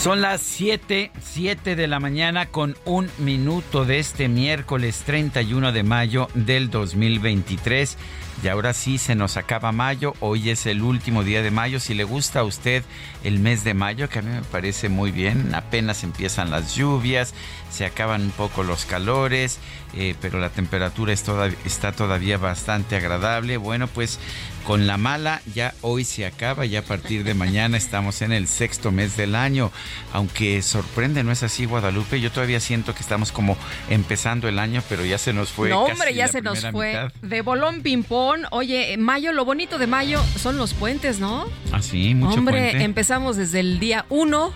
Son las 7, 7 de la mañana con un minuto de este miércoles 31 de mayo del 2023. Y ahora sí se nos acaba mayo, hoy es el último día de mayo. Si le gusta a usted el mes de mayo, que a mí me parece muy bien, apenas empiezan las lluvias, se acaban un poco los calores, eh, pero la temperatura está todavía bastante agradable. Bueno, pues con la mala ya hoy se acaba, ya a partir de mañana estamos en el sexto mes del año, aunque sorprende, ¿no es así Guadalupe? Yo todavía siento que estamos como empezando el año, pero ya se nos fue. No, hombre, ya se nos fue. De bolón ping-pong Oye, mayo, lo bonito de mayo son los puentes, ¿no? Ah, sí, mucho Hombre, empezamos desde el día 1,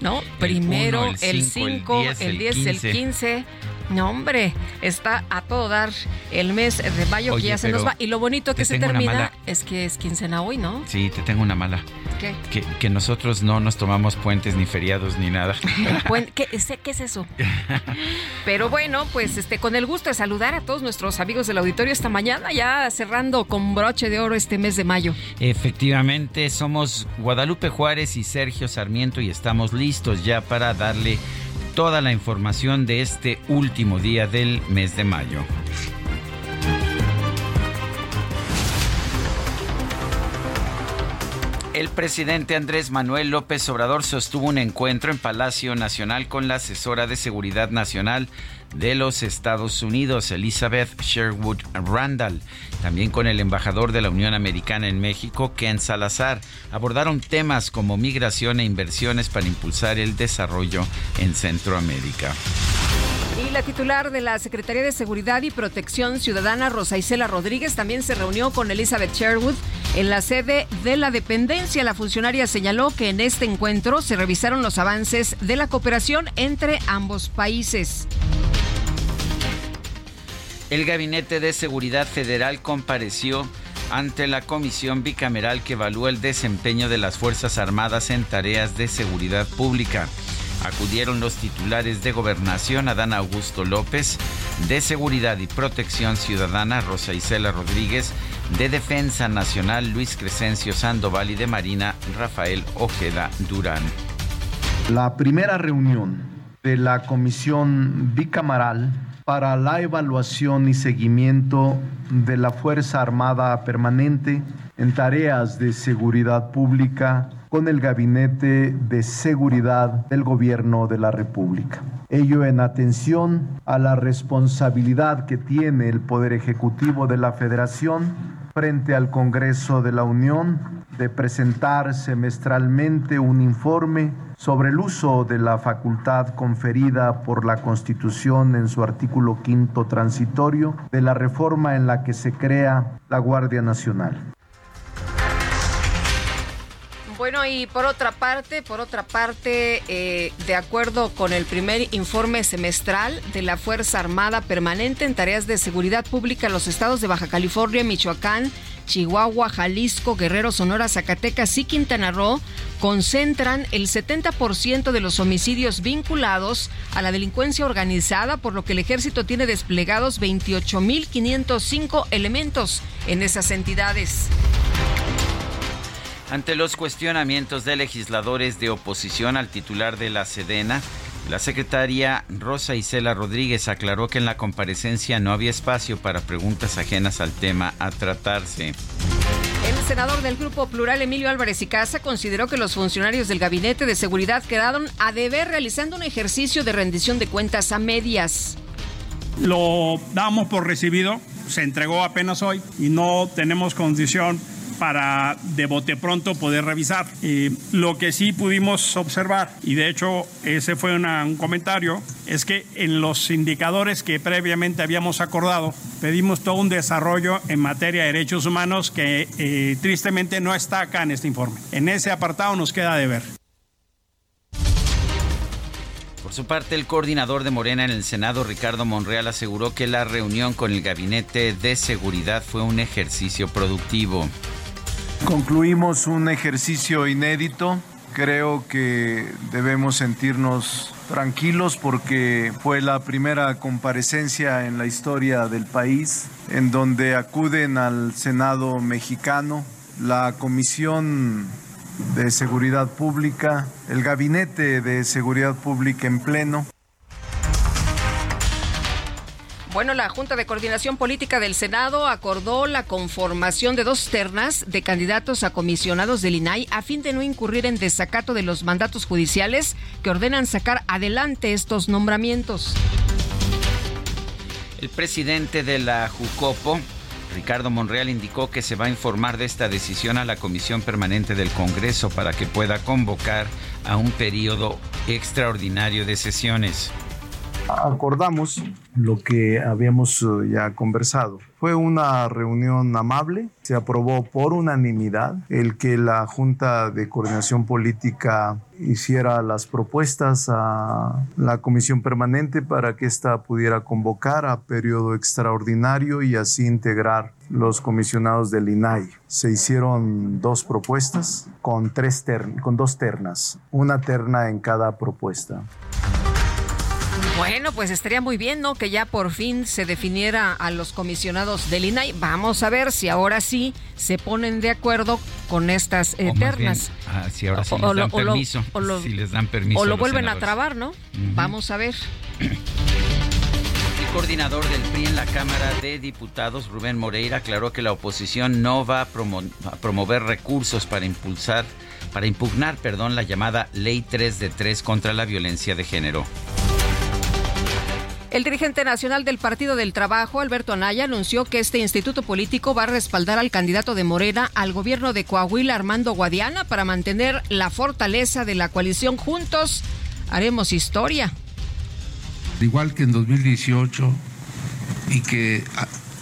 ¿no? Primero, el 5, el 10, el 15. No, hombre, está a todo dar el mes de mayo que ya se nos va. Y lo bonito que se termina es que es quincena hoy, ¿no? Sí, te tengo una mala. ¿Qué? Que, nosotros no nos tomamos puentes ni feriados ni nada. ¿Qué, ¿Qué, es eso? Pero bueno, pues este, con el gusto de saludar a todos nuestros amigos del auditorio esta mañana, ya cerrando con broche de oro este mes de mayo. Efectivamente, somos Guadalupe Juárez y Sergio Sarmiento y estamos listos ya para darle toda la información de este último día del mes de mayo. El presidente Andrés Manuel López Obrador sostuvo un encuentro en Palacio Nacional con la asesora de Seguridad Nacional de los Estados Unidos, Elizabeth Sherwood Randall, también con el embajador de la Unión Americana en México, Ken Salazar. Abordaron temas como migración e inversiones para impulsar el desarrollo en Centroamérica. Y la titular de la Secretaría de Seguridad y Protección Ciudadana, Rosa Isela Rodríguez, también se reunió con Elizabeth Sherwood en la sede de la dependencia. La funcionaria señaló que en este encuentro se revisaron los avances de la cooperación entre ambos países. El Gabinete de Seguridad Federal compareció ante la comisión bicameral que evalúa el desempeño de las Fuerzas Armadas en tareas de seguridad pública acudieron los titulares de Gobernación, Adán Augusto López, de Seguridad y Protección Ciudadana, Rosa Isela Rodríguez, de Defensa Nacional, Luis Crescencio Sandoval y de Marina, Rafael Ojeda Durán. La primera reunión de la Comisión Bicameral para la evaluación y seguimiento de la Fuerza Armada Permanente en tareas de seguridad pública con el Gabinete de Seguridad del Gobierno de la República. Ello en atención a la responsabilidad que tiene el Poder Ejecutivo de la Federación frente al Congreso de la Unión de presentar semestralmente un informe sobre el uso de la facultad conferida por la Constitución en su artículo quinto transitorio de la reforma en la que se crea la Guardia Nacional. Bueno, y por otra parte, por otra parte, eh, de acuerdo con el primer informe semestral de la Fuerza Armada Permanente en tareas de seguridad pública, los estados de Baja California, Michoacán, Chihuahua, Jalisco, Guerrero, Sonora, Zacatecas y Quintana Roo concentran el 70% de los homicidios vinculados a la delincuencia organizada, por lo que el ejército tiene desplegados 28.505 elementos en esas entidades. Ante los cuestionamientos de legisladores de oposición al titular de la Sedena, la secretaria Rosa Isela Rodríguez aclaró que en la comparecencia no había espacio para preguntas ajenas al tema a tratarse. El senador del Grupo Plural, Emilio Álvarez y Casa, consideró que los funcionarios del Gabinete de Seguridad quedaron a deber realizando un ejercicio de rendición de cuentas a medias. Lo damos por recibido, se entregó apenas hoy y no tenemos condición para de bote pronto poder revisar. lo que sí pudimos observar, y de hecho ese fue un comentario, es que en los indicadores que previamente habíamos acordado, pedimos todo un desarrollo en materia de derechos humanos que eh, tristemente no está acá en este informe. En ese apartado nos queda de ver. Por su parte, el coordinador de Morena en el Senado, Ricardo Monreal, aseguró que la reunión con el Gabinete de Seguridad fue un ejercicio productivo. Concluimos un ejercicio inédito. Creo que debemos sentirnos tranquilos porque fue la primera comparecencia en la historia del país en donde acuden al Senado mexicano la Comisión de Seguridad Pública, el Gabinete de Seguridad Pública en pleno, Bueno, la Junta de Coordinación Política del Senado acordó la conformación de dos ternas de candidatos a comisionados del INAI a fin de no incurrir en desacato de los mandatos judiciales que ordenan sacar adelante estos nombramientos. El presidente de la JUCOPO, Ricardo Monreal, indicó que se va a informar de esta decisión a la Comisión Permanente del Congreso para que pueda convocar a un periodo extraordinario de sesiones acordamos lo que habíamos eh, ya conversado. Fue una reunión amable, se aprobó por unanimidad el que la Junta de Coordinación Política hiciera las propuestas a la Comisión Permanente para que ésta pudiera convocar a periodo extraordinario y así integrar los comisionados del INAI. Se hicieron dos propuestas con, tres con dos ternas, una terna en cada propuesta. Bueno, pues estaría muy bien, ¿no? Que ya por fin se definiera a los comisionados del INAI. Vamos a ver si ahora sí se ponen de acuerdo con estas eternas. Ah, si ahora sí les dan permiso. O lo, si les dan permiso. O lo vuelven a trabar, ¿no? Vamos a ver. El coordinador del PRI en la Cámara de Diputados, Rubén Moreira, aclaró que la oposición no va a, a promover recursos para impulsar, para impugnar, perdón, la llamada Ley 3 de 3 contra la violencia de género. El dirigente nacional del Partido del Trabajo, Alberto Anaya, anunció que este instituto político va a respaldar al candidato de Morena al gobierno de Coahuila, Armando Guadiana, para mantener la fortaleza de la coalición. Juntos haremos historia. Igual que en 2018 y que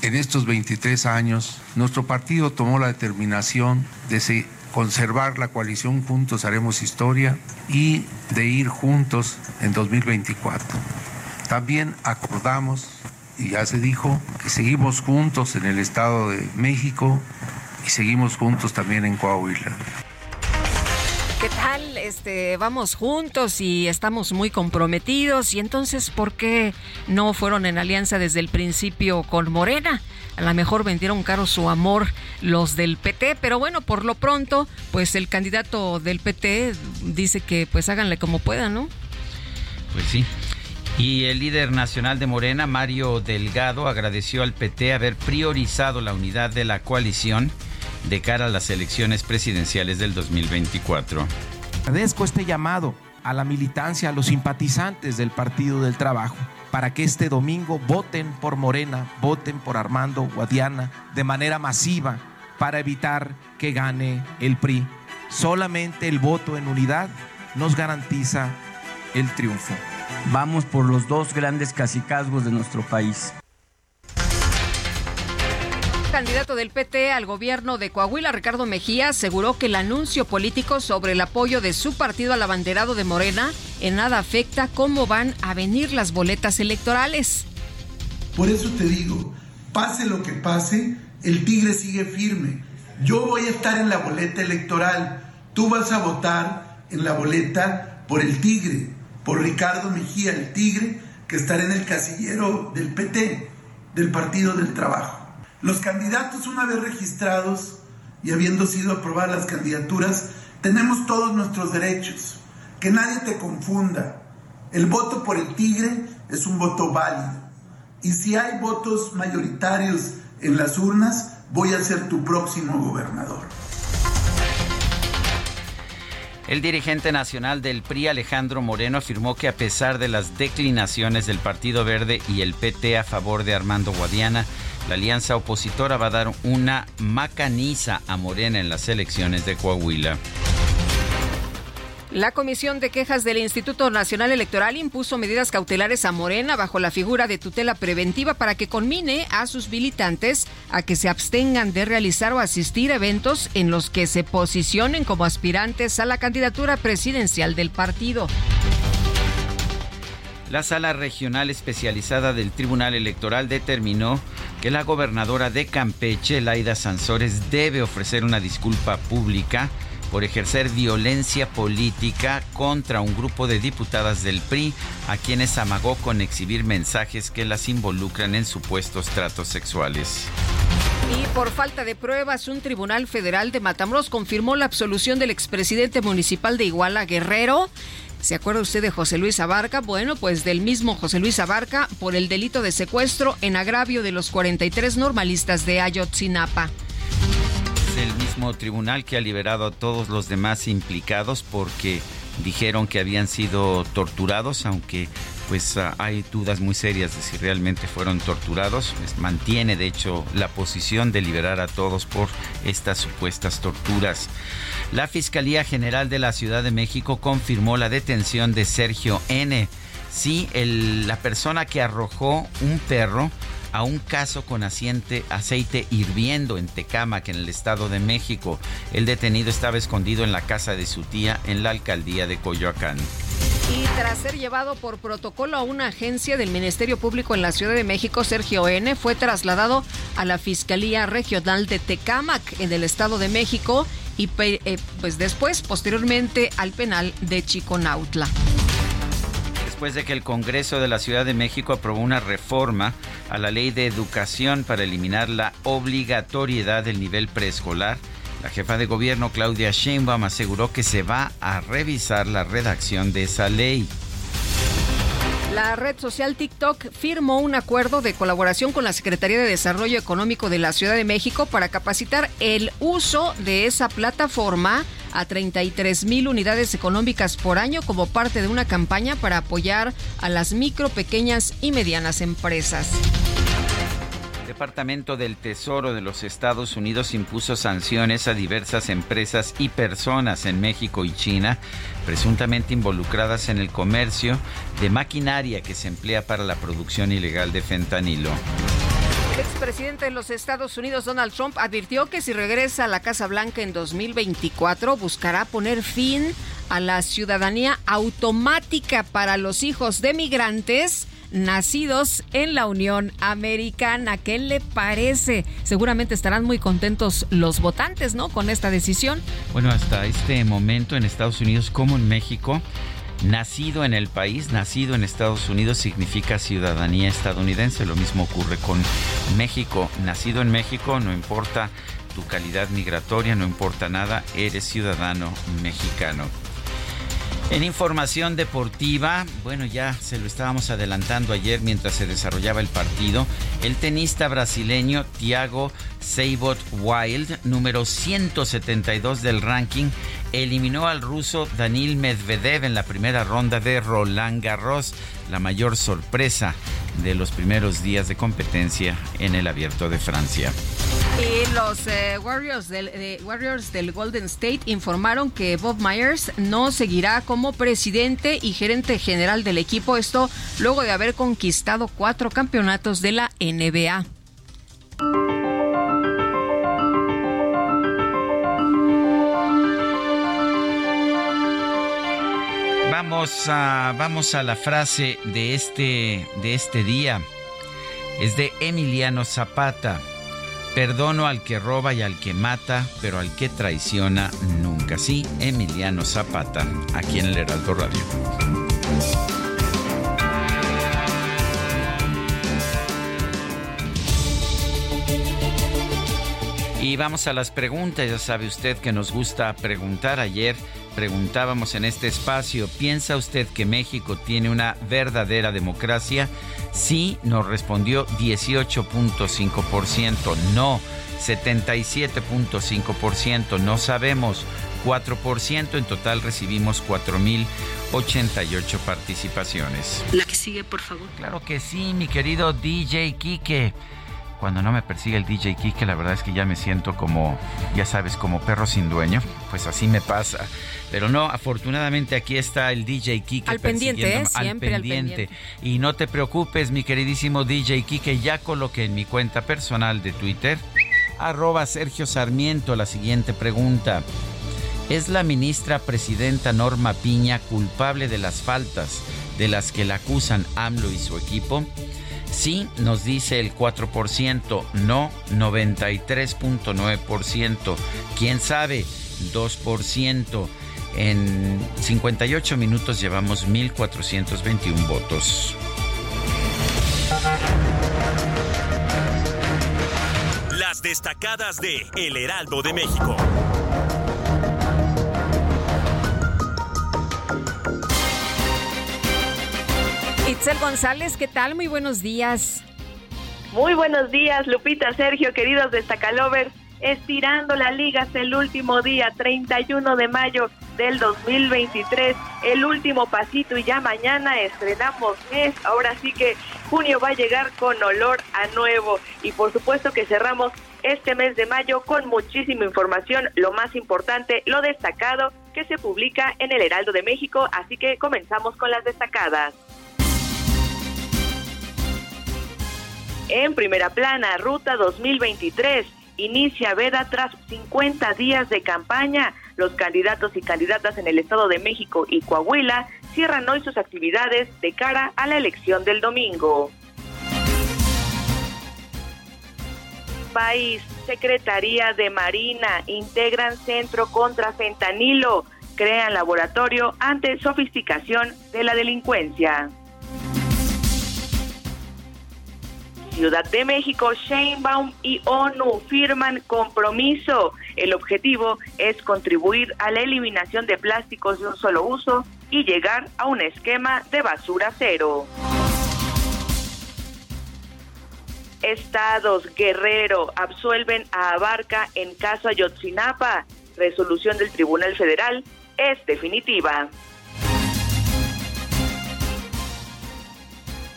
en estos 23 años, nuestro partido tomó la determinación de conservar la coalición Juntos Haremos Historia y de ir juntos en 2024. También acordamos, y ya se dijo, que seguimos juntos en el Estado de México y seguimos juntos también en Coahuila. ¿Qué tal? Este, vamos juntos y estamos muy comprometidos. Y entonces, ¿por qué no fueron en alianza desde el principio con Morena? A lo mejor vendieron caro su amor los del PT, pero bueno, por lo pronto, pues el candidato del PT dice que pues háganle como puedan, ¿no? Pues sí. Y el líder nacional de Morena, Mario Delgado, agradeció al PT haber priorizado la unidad de la coalición de cara a las elecciones presidenciales del 2024. Agradezco este llamado a la militancia, a los simpatizantes del Partido del Trabajo, para que este domingo voten por Morena, voten por Armando Guadiana de manera masiva para evitar que gane el PRI. Solamente el voto en unidad nos garantiza el triunfo. Vamos por los dos grandes cacicazgos de nuestro país. candidato del PT al gobierno de Coahuila, Ricardo Mejía, aseguró que el anuncio político sobre el apoyo de su partido al abanderado de Morena en nada afecta cómo van a venir las boletas electorales. Por eso te digo, pase lo que pase, el tigre sigue firme. Yo voy a estar en la boleta electoral, tú vas a votar en la boleta por el tigre por Ricardo Mejía, el Tigre, que estará en el casillero del PT, del Partido del Trabajo. Los candidatos, una vez registrados y habiendo sido aprobadas las candidaturas, tenemos todos nuestros derechos. Que nadie te confunda. El voto por el tigre es un voto válido. Y si hay votos mayoritarios en las urnas, voy a ser tu próximo gobernador. El dirigente nacional del PRI, Alejandro Moreno, afirmó que a pesar de las declinaciones del Partido Verde y el PT a favor de Armando Guadiana, la alianza opositora va a dar una macaniza a Morena en las elecciones de Coahuila. La Comisión de Quejas del Instituto Nacional Electoral impuso medidas cautelares a Morena bajo la figura de tutela preventiva para que conmine a sus militantes a que se abstengan de realizar o asistir a eventos en los que se posicionen como aspirantes a la candidatura presidencial del partido. La sala regional especializada del Tribunal Electoral determinó que la gobernadora de Campeche, Laida Sansores, debe ofrecer una disculpa pública por ejercer violencia política contra un grupo de diputadas del PRI a quienes amagó con exhibir mensajes que las involucran en supuestos tratos sexuales. Y por falta de pruebas, un tribunal federal de Matamoros confirmó la absolución del expresidente municipal de Iguala Guerrero. ¿Se acuerda usted de José Luis Abarca? Bueno, pues del mismo José Luis Abarca por el delito de secuestro en agravio de los 43 normalistas de Ayotzinapa mismo tribunal que ha liberado a todos los demás implicados porque dijeron que habían sido torturados, aunque pues ah, hay dudas muy serias de si realmente fueron torturados. Mantiene de hecho la posición de liberar a todos por estas supuestas torturas. La Fiscalía General de la Ciudad de México confirmó la detención de Sergio N. Sí, la persona que arrojó un perro a un caso con aceite hirviendo en Tecámac, en el Estado de México. El detenido estaba escondido en la casa de su tía en la alcaldía de Coyoacán. Y tras ser llevado por protocolo a una agencia del Ministerio Público en la Ciudad de México, Sergio N. fue trasladado a la Fiscalía Regional de Tecámac en el Estado de México y eh, pues después, posteriormente, al penal de Chiconautla después de que el Congreso de la Ciudad de México aprobó una reforma a la ley de educación para eliminar la obligatoriedad del nivel preescolar. La jefa de gobierno Claudia Sheinbaum aseguró que se va a revisar la redacción de esa ley. La red social TikTok firmó un acuerdo de colaboración con la Secretaría de Desarrollo Económico de la Ciudad de México para capacitar el uso de esa plataforma a 33 mil unidades económicas por año como parte de una campaña para apoyar a las micro, pequeñas y medianas empresas. El Departamento del Tesoro de los Estados Unidos impuso sanciones a diversas empresas y personas en México y China presuntamente involucradas en el comercio de maquinaria que se emplea para la producción ilegal de fentanilo. El expresidente de los Estados Unidos, Donald Trump, advirtió que si regresa a la Casa Blanca en 2024, buscará poner fin a la ciudadanía automática para los hijos de migrantes nacidos en la Unión Americana. ¿Qué le parece? Seguramente estarán muy contentos los votantes, ¿no? Con esta decisión. Bueno, hasta este momento en Estados Unidos como en México, nacido en el país, nacido en Estados Unidos significa ciudadanía estadounidense. Lo mismo ocurre con México. Nacido en México, no importa tu calidad migratoria, no importa nada, eres ciudadano mexicano. En información deportiva, bueno, ya se lo estábamos adelantando ayer mientras se desarrollaba el partido, el tenista brasileño Thiago Seibot Wild, número 172 del ranking, eliminó al ruso Danil Medvedev en la primera ronda de Roland Garros, la mayor sorpresa de los primeros días de competencia en el abierto de Francia. Y los eh, del, Warriors del Golden State informaron que Bob Myers no seguirá como presidente y gerente general del equipo, esto luego de haber conquistado cuatro campeonatos de la NBA. Vamos a, vamos a la frase de este, de este día. Es de Emiliano Zapata. Perdono al que roba y al que mata, pero al que traiciona nunca. Sí, Emiliano Zapata, aquí en el Heraldo Radio. Y vamos a las preguntas. Ya sabe usted que nos gusta preguntar. Ayer preguntábamos en este espacio, ¿piensa usted que México tiene una verdadera democracia? Sí, nos respondió 18.5%. No, 77.5%. No sabemos. 4%. En total recibimos 4.088 participaciones. La que sigue, por favor. Claro que sí, mi querido DJ Kike cuando no me persigue el DJ Kike, la verdad es que ya me siento como, ya sabes, como perro sin dueño. Pues así me pasa. Pero no, afortunadamente aquí está el DJ Kike. Al pendiente, ¿eh? Siempre al pendiente. Y no te preocupes, mi queridísimo DJ Kike, ya coloqué en mi cuenta personal de Twitter, arroba Sergio Sarmiento, la siguiente pregunta. ¿Es la ministra presidenta Norma Piña culpable de las faltas de las que la acusan AMLO y su equipo? Sí, nos dice el 4%, no 93.9%, quién sabe 2%. En 58 minutos llevamos 1.421 votos. Las destacadas de El Heraldo de México. Itzel González, ¿qué tal? Muy buenos días. Muy buenos días, Lupita, Sergio, queridos destacalovers. Estirando la liga el último día, 31 de mayo del 2023, el último pasito y ya mañana estrenamos mes. Ahora sí que junio va a llegar con olor a nuevo y por supuesto que cerramos este mes de mayo con muchísima información, lo más importante, lo destacado que se publica en el Heraldo de México, así que comenzamos con las destacadas. En primera plana, Ruta 2023 inicia veda tras 50 días de campaña. Los candidatos y candidatas en el Estado de México y Coahuila cierran hoy sus actividades de cara a la elección del domingo. País, Secretaría de Marina, integran Centro contra Fentanilo, crean laboratorio ante sofisticación de la delincuencia. Ciudad de México, Sheinbaum y ONU firman compromiso. El objetivo es contribuir a la eliminación de plásticos de un solo uso y llegar a un esquema de basura cero. Estados Guerrero absuelven a Abarca en caso Ayotzinapa. Resolución del Tribunal Federal es definitiva.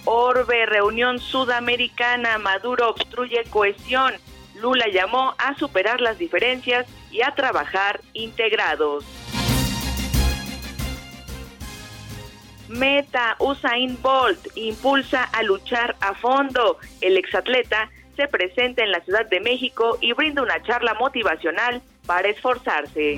Orbe, reunión sudamericana, Maduro obstruye cohesión. Lula llamó a superar las diferencias y a trabajar integrados. Meta, Usain Bolt impulsa a luchar a fondo. El exatleta se presenta en la Ciudad de México y brinda una charla motivacional para esforzarse.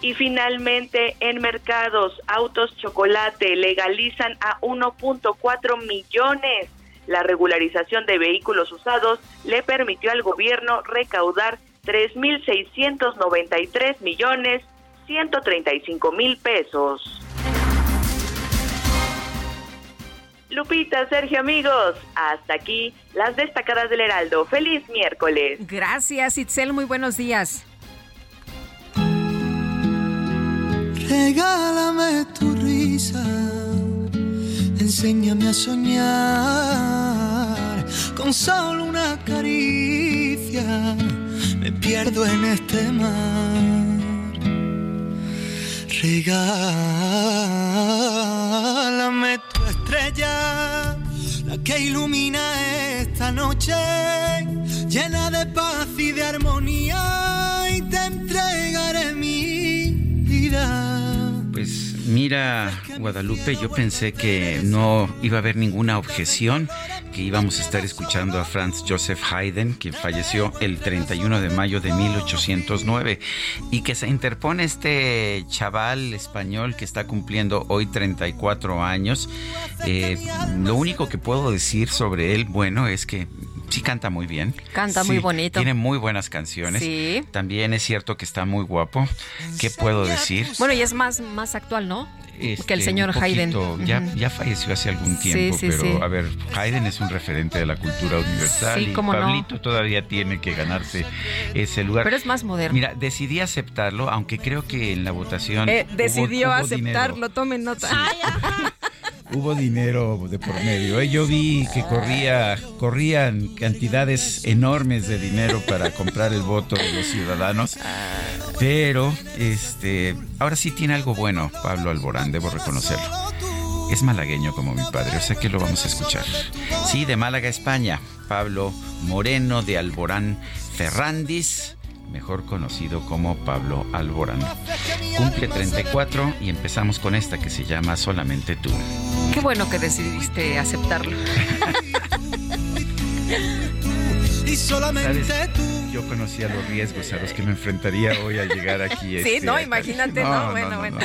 Y finalmente, en mercados, autos chocolate legalizan a 1.4 millones. La regularización de vehículos usados le permitió al gobierno recaudar 3.693 millones 135 mil pesos. Lupita, Sergio, amigos, hasta aquí las destacadas del Heraldo. Feliz miércoles. Gracias, Itzel. Muy buenos días. Regálame tu risa, enséñame a soñar con solo una caricia. Me pierdo en este mar. Regálame tu estrella, la que ilumina esta noche, llena de paz y de armonía, Mira, Guadalupe, yo pensé que no iba a haber ninguna objeción, que íbamos a estar escuchando a Franz Joseph Haydn, quien falleció el 31 de mayo de 1809, y que se interpone este chaval español que está cumpliendo hoy 34 años. Eh, lo único que puedo decir sobre él, bueno, es que sí canta muy bien. Canta muy bonito. Tiene muy buenas canciones. Sí. También es cierto que está muy guapo. ¿Qué puedo decir? Bueno, y es más, más actual, ¿no? que este, el señor un Haydn. Ya, ya falleció hace algún tiempo, sí, pero sí. a ver, Haydn es un referente de la cultura universal Sí, y cómo no. Pablito todavía tiene que ganarse ese lugar. Pero es más moderno. Mira, decidí aceptarlo, aunque creo que en la votación Eh, hubo- decidió hubo aceptarlo, dinero. tomen nota. Hubo dinero de por medio. ¿eh? Yo vi que corría, corrían cantidades enormes de dinero para comprar el voto de los ciudadanos. Pero este, ahora sí tiene algo bueno, Pablo Alborán, debo reconocerlo. Es malagueño como mi padre, o sea que lo vamos a escuchar. Sí, de Málaga, España. Pablo Moreno de Alborán Ferrandis, mejor conocido como Pablo Alborán. Cumple 34 y empezamos con esta que se llama Solamente tú. Qué bueno que decidiste aceptarlo. Y solamente ¿Sabes? tú. Yo conocía los riesgos a los que me enfrentaría hoy a llegar aquí. Sí, este, no, imagínate, no, bueno, bueno.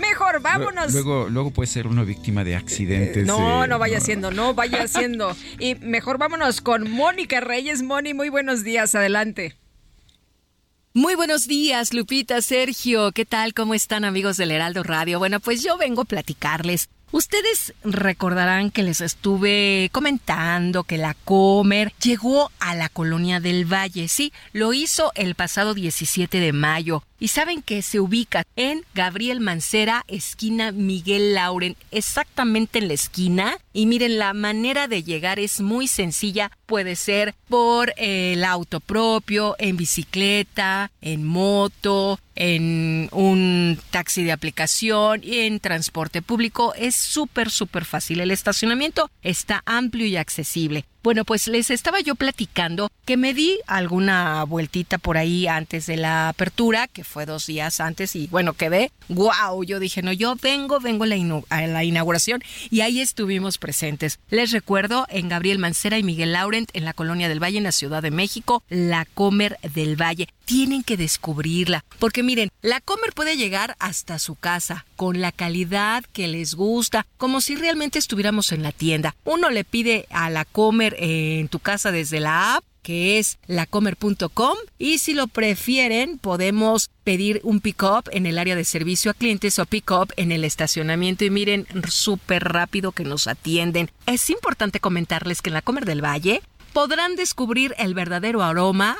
Mejor, vámonos. Luego, luego puede ser uno víctima de accidentes. No, eh, no vaya siendo, no vaya siendo. Y mejor vámonos con Mónica Reyes. Moni, muy buenos días, adelante. Muy buenos días, Lupita, Sergio. ¿Qué tal? ¿Cómo están amigos del Heraldo Radio? Bueno, pues yo vengo a platicarles. Ustedes recordarán que les estuve comentando que la Comer llegó a la colonia del Valle. Sí, lo hizo el pasado 17 de mayo. Y saben que se ubica en Gabriel Mancera, esquina Miguel Lauren, exactamente en la esquina. Y miren, la manera de llegar es muy sencilla. Puede ser por el auto propio, en bicicleta, en moto, en un taxi de aplicación en transporte público. Es súper, súper fácil. El estacionamiento está amplio y accesible. Bueno, pues les estaba yo platicando que me di alguna vueltita por ahí antes de la apertura, que fue dos días antes, y bueno, quedé, wow, yo dije, no, yo vengo, vengo a la, inauguración y ahí estuvimos presentes. Les recuerdo en Gabriel Mancera y Miguel Laurent, en la Colonia del Valle, en la Ciudad de México, la Comer del Valle. Tienen que descubrirla, porque miren, la Comer puede llegar hasta su casa con la calidad que les gusta, como si realmente estuviéramos en la tienda. Uno le pide a la Comer eh, en tu casa desde la app que es lacomer.com y si lo prefieren podemos pedir un pick-up en el área de servicio a clientes o pick-up en el estacionamiento y miren súper rápido que nos atienden. Es importante comentarles que en la Comer del Valle podrán descubrir el verdadero aroma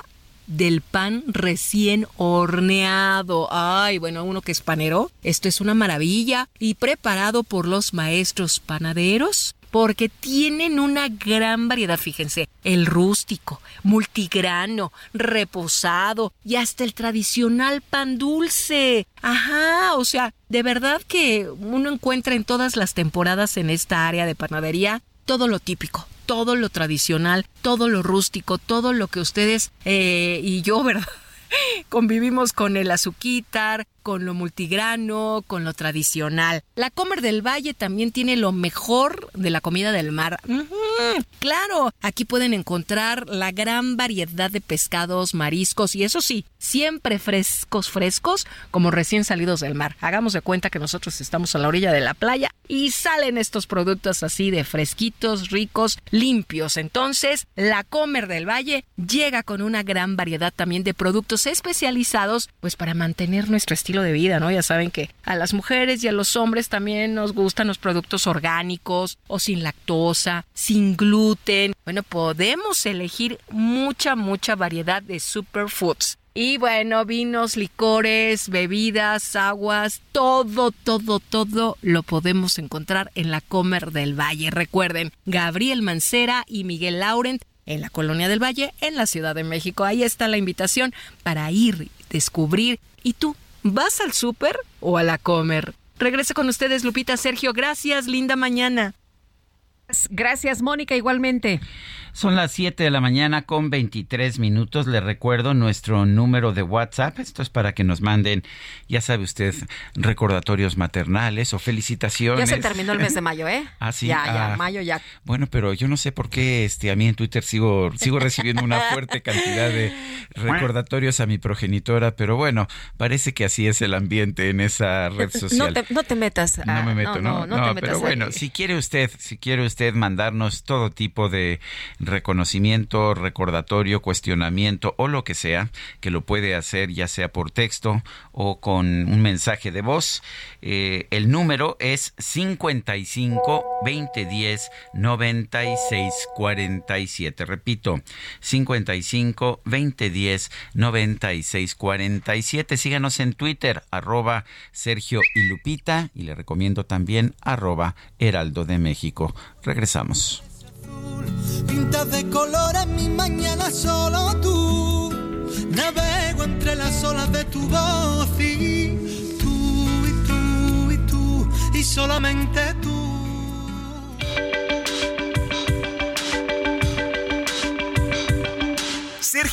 del pan recién horneado. Ay, bueno, uno que es panero, esto es una maravilla y preparado por los maestros panaderos porque tienen una gran variedad, fíjense, el rústico, multigrano, reposado y hasta el tradicional pan dulce. Ajá, o sea, de verdad que uno encuentra en todas las temporadas en esta área de panadería todo lo típico, todo lo tradicional, todo lo rústico, todo lo que ustedes eh, y yo, ¿verdad? Convivimos con el azuquitar, con lo multigrano, con lo tradicional. La Comer del Valle también tiene lo mejor de la comida del mar. Claro, aquí pueden encontrar la gran variedad de pescados, mariscos y eso sí, siempre frescos, frescos, como recién salidos del mar. Hagamos de cuenta que nosotros estamos a la orilla de la playa y salen estos productos así de fresquitos, ricos, limpios. Entonces, la Comer del Valle llega con una gran variedad también de productos especializados, pues para mantener nuestro estilo de vida, ¿no? Ya saben que a las mujeres y a los hombres también nos gustan los productos orgánicos o sin lactosa, sin gluten. Bueno, podemos elegir mucha, mucha variedad de superfoods. Y bueno, vinos, licores, bebidas, aguas, todo, todo, todo lo podemos encontrar en la Comer del Valle. Recuerden, Gabriel Mancera y Miguel Laurent en la Colonia del Valle, en la Ciudad de México. Ahí está la invitación para ir, descubrir. ¿Y tú? ¿Vas al súper o a la Comer? Regreso con ustedes, Lupita Sergio. Gracias, linda mañana. Gracias, Mónica, igualmente. Son las 7 de la mañana con 23 minutos. Le recuerdo nuestro número de WhatsApp. Esto es para que nos manden, ya sabe usted, recordatorios maternales o felicitaciones. Ya se terminó el mes de mayo, ¿eh? Ah, sí. Ya, ya, Ah. mayo ya. Bueno, pero yo no sé por qué este, a mí en Twitter sigo, sigo recibiendo una fuerte cantidad de recordatorios a mi progenitora, pero bueno, parece que así es el ambiente en esa red social. No te, no te metas. No me meto, ¿no? No, no, te metas pero ahí. bueno, si quiere usted, si quiere usted usted mandarnos todo tipo de reconocimiento, recordatorio, cuestionamiento o lo que sea, que lo puede hacer ya sea por texto o con un mensaje de voz. Eh, el número es 55 2010 96 47. Repito, 55 2010 96 47. Síganos en Twitter, arroba Sergio y Lupita, y le recomiendo también arroba Heraldo de México. Regresamos. Pintas de color en mi mañana solo tú. Navego entre las olas de tu voz y tú y tú y tú y solamente tú.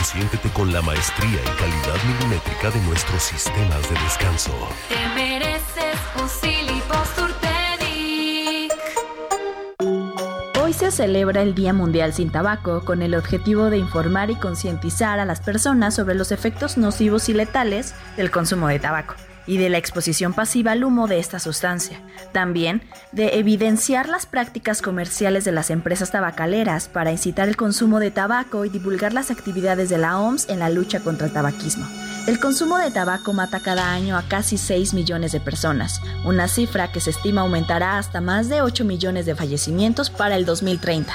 Consiéntete con la maestría y calidad milimétrica de nuestros sistemas de descanso. Te mereces un Hoy se celebra el Día Mundial sin Tabaco con el objetivo de informar y concientizar a las personas sobre los efectos nocivos y letales del consumo de tabaco y de la exposición pasiva al humo de esta sustancia. También de evidenciar las prácticas comerciales de las empresas tabacaleras para incitar el consumo de tabaco y divulgar las actividades de la OMS en la lucha contra el tabaquismo. El consumo de tabaco mata cada año a casi 6 millones de personas, una cifra que se estima aumentará hasta más de 8 millones de fallecimientos para el 2030.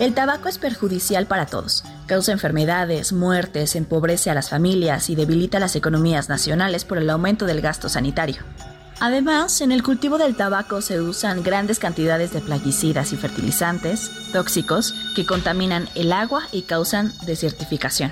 El tabaco es perjudicial para todos. Causa enfermedades, muertes, empobrece a las familias y debilita las economías nacionales por el aumento del gasto sanitario. Además, en el cultivo del tabaco se usan grandes cantidades de plaguicidas y fertilizantes tóxicos que contaminan el agua y causan desertificación.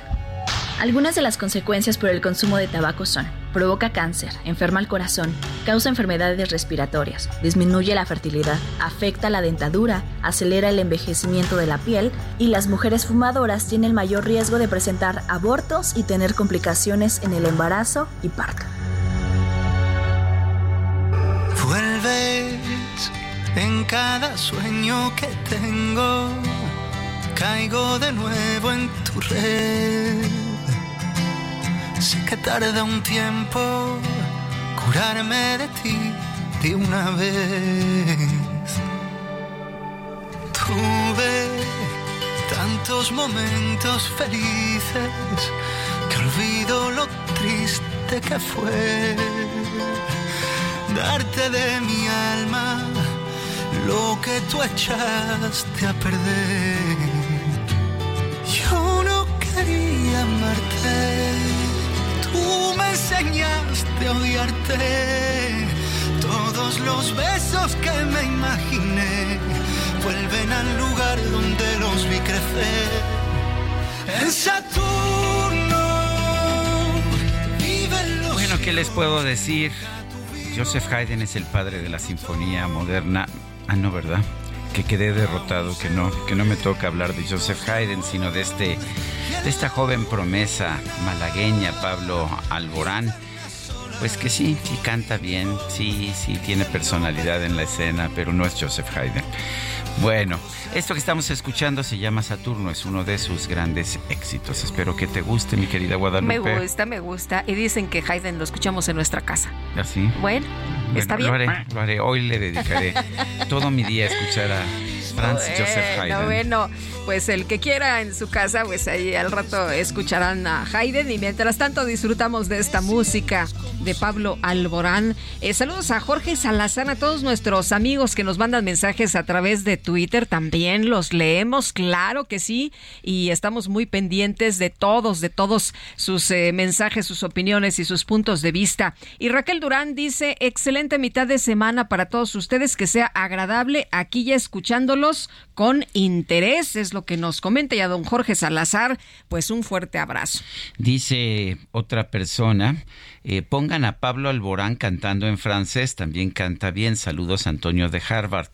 Algunas de las consecuencias por el consumo de tabaco son, provoca cáncer, enferma el corazón, causa enfermedades respiratorias, disminuye la fertilidad, afecta la dentadura, acelera el envejecimiento de la piel y las mujeres fumadoras tienen mayor riesgo de presentar abortos y tener complicaciones en el embarazo y parto. En cada sueño que tengo, caigo de nuevo en tu red Sé que tarda un tiempo curarme de ti de una vez. Tuve tantos momentos felices que olvido lo triste que fue darte de mi alma lo que tú echaste a perder. Yo no quería amarte Tú me enseñaste a odiarte. Todos los besos que me imaginé vuelven al lugar donde los vi crecer. En Saturno viven los. Bueno, ¿qué les puedo decir? Joseph Haydn es el padre de la sinfonía moderna. Ah, no, ¿verdad? Que quedé derrotado, que no, que no me toca hablar de Joseph Haydn, sino de este de esta joven promesa malagueña, Pablo Alborán. Pues que sí, sí canta bien, sí, sí tiene personalidad en la escena, pero no es Joseph Haydn. Bueno, esto que estamos escuchando se llama Saturno, es uno de sus grandes éxitos. Espero que te guste, mi querida Guadalupe. Me gusta, me gusta. Y dicen que Haydn lo escuchamos en nuestra casa. ¿Así? Bueno, está bien. Lo haré, lo haré. Hoy le dedicaré todo mi día a escuchar a Franz Joseph Haydn. Bueno, pues el que quiera en su casa, pues ahí al rato escucharán a Haydn y mientras tanto disfrutamos de esta música de Pablo Alborán. Eh, saludos a Jorge Salazar, a todos nuestros amigos que nos mandan mensajes a través de Twitter. También los leemos, claro que sí, y estamos muy pendientes de todos, de todos sus eh, mensajes, sus opiniones y sus puntos de vista. Y Raquel Durán dice, excelente mitad de semana para todos ustedes, que sea agradable aquí ya con interés, es lo que nos comenta y a don Jorge Salazar, pues un fuerte abrazo. Dice otra persona, eh, pongan a Pablo Alborán cantando en francés, también canta bien. Saludos Antonio de Harvard.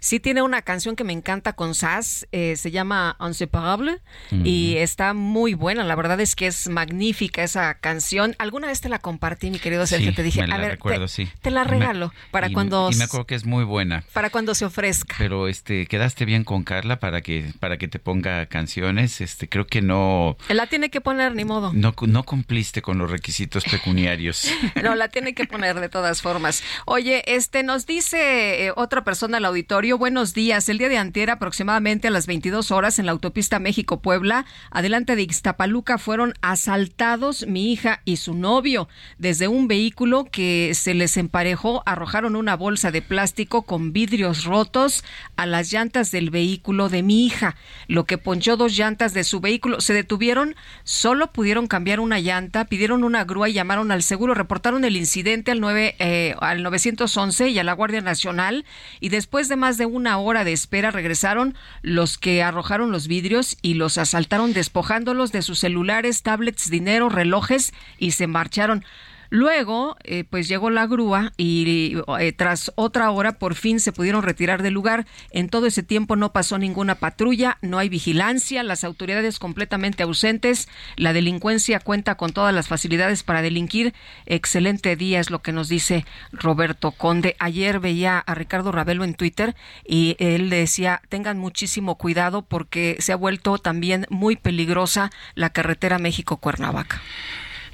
Sí tiene una canción que me encanta con Sass, eh, se llama Inseparable y está muy buena. La verdad es que es magnífica esa canción. Alguna vez te la compartí, mi querido Sergio, te dije, me la a ver, recuerdo, te, sí. te la regalo para Y- cuando Y me acuerdo que es muy buena. para cuando se ofrezca. Pero este, quedaste bien con Carla para que para que te ponga canciones. Este, creo que no La tiene que poner ni modo. no no cumpliste con los requisitos pecuniarios. No, la tiene que poner de todas formas. Oye, este nos dice eh, otra persona al auditorio, buenos días. El día de antier, aproximadamente a las 22 horas, en la autopista México-Puebla, adelante de Ixtapaluca, fueron asaltados mi hija y su novio. Desde un vehículo que se les emparejó, arrojaron una bolsa de plástico con vidrios rotos a las llantas del vehículo de mi hija, lo que ponchó dos llantas de su vehículo. Se detuvieron, solo pudieron cambiar una llanta, pidieron una grúa y llamaron al seguro, reportaron el incidente al, 9, eh, al 911 y a la Guardia Nacional y después de más de una hora de espera regresaron los que arrojaron los vidrios y los asaltaron despojándolos de sus celulares, tablets, dinero, relojes y se marcharon. Luego, eh, pues llegó la grúa y eh, tras otra hora por fin se pudieron retirar del lugar. En todo ese tiempo no pasó ninguna patrulla, no hay vigilancia, las autoridades completamente ausentes, la delincuencia cuenta con todas las facilidades para delinquir. Excelente día es lo que nos dice Roberto Conde. Ayer veía a Ricardo Ravelo en Twitter y él decía, tengan muchísimo cuidado porque se ha vuelto también muy peligrosa la carretera México-Cuernavaca.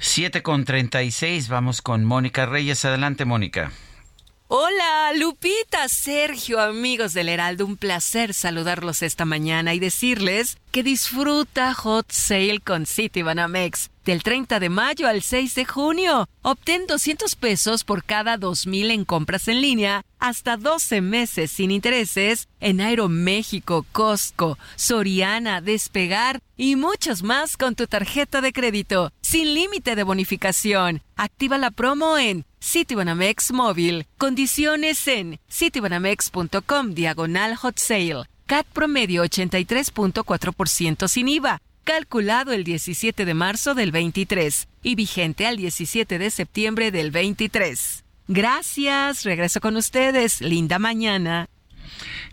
7 con 36, vamos con Mónica Reyes. Adelante, Mónica. Hola, Lupita, Sergio, amigos del Heraldo, un placer saludarlos esta mañana y decirles que disfruta Hot Sale con Citibanamex del 30 de mayo al 6 de junio. Obtén 200 pesos por cada 2000 en compras en línea, hasta 12 meses sin intereses en Aeroméxico, Costco, Soriana, Despegar y muchos más con tu tarjeta de crédito, sin límite de bonificación. Activa la promo en Citibanamex Móvil. Condiciones en citibanamex.com diagonal hot sale. CAT promedio 83.4% sin IVA. Calculado el 17 de marzo del 23 y vigente al 17 de septiembre del 23. Gracias, regreso con ustedes. Linda mañana.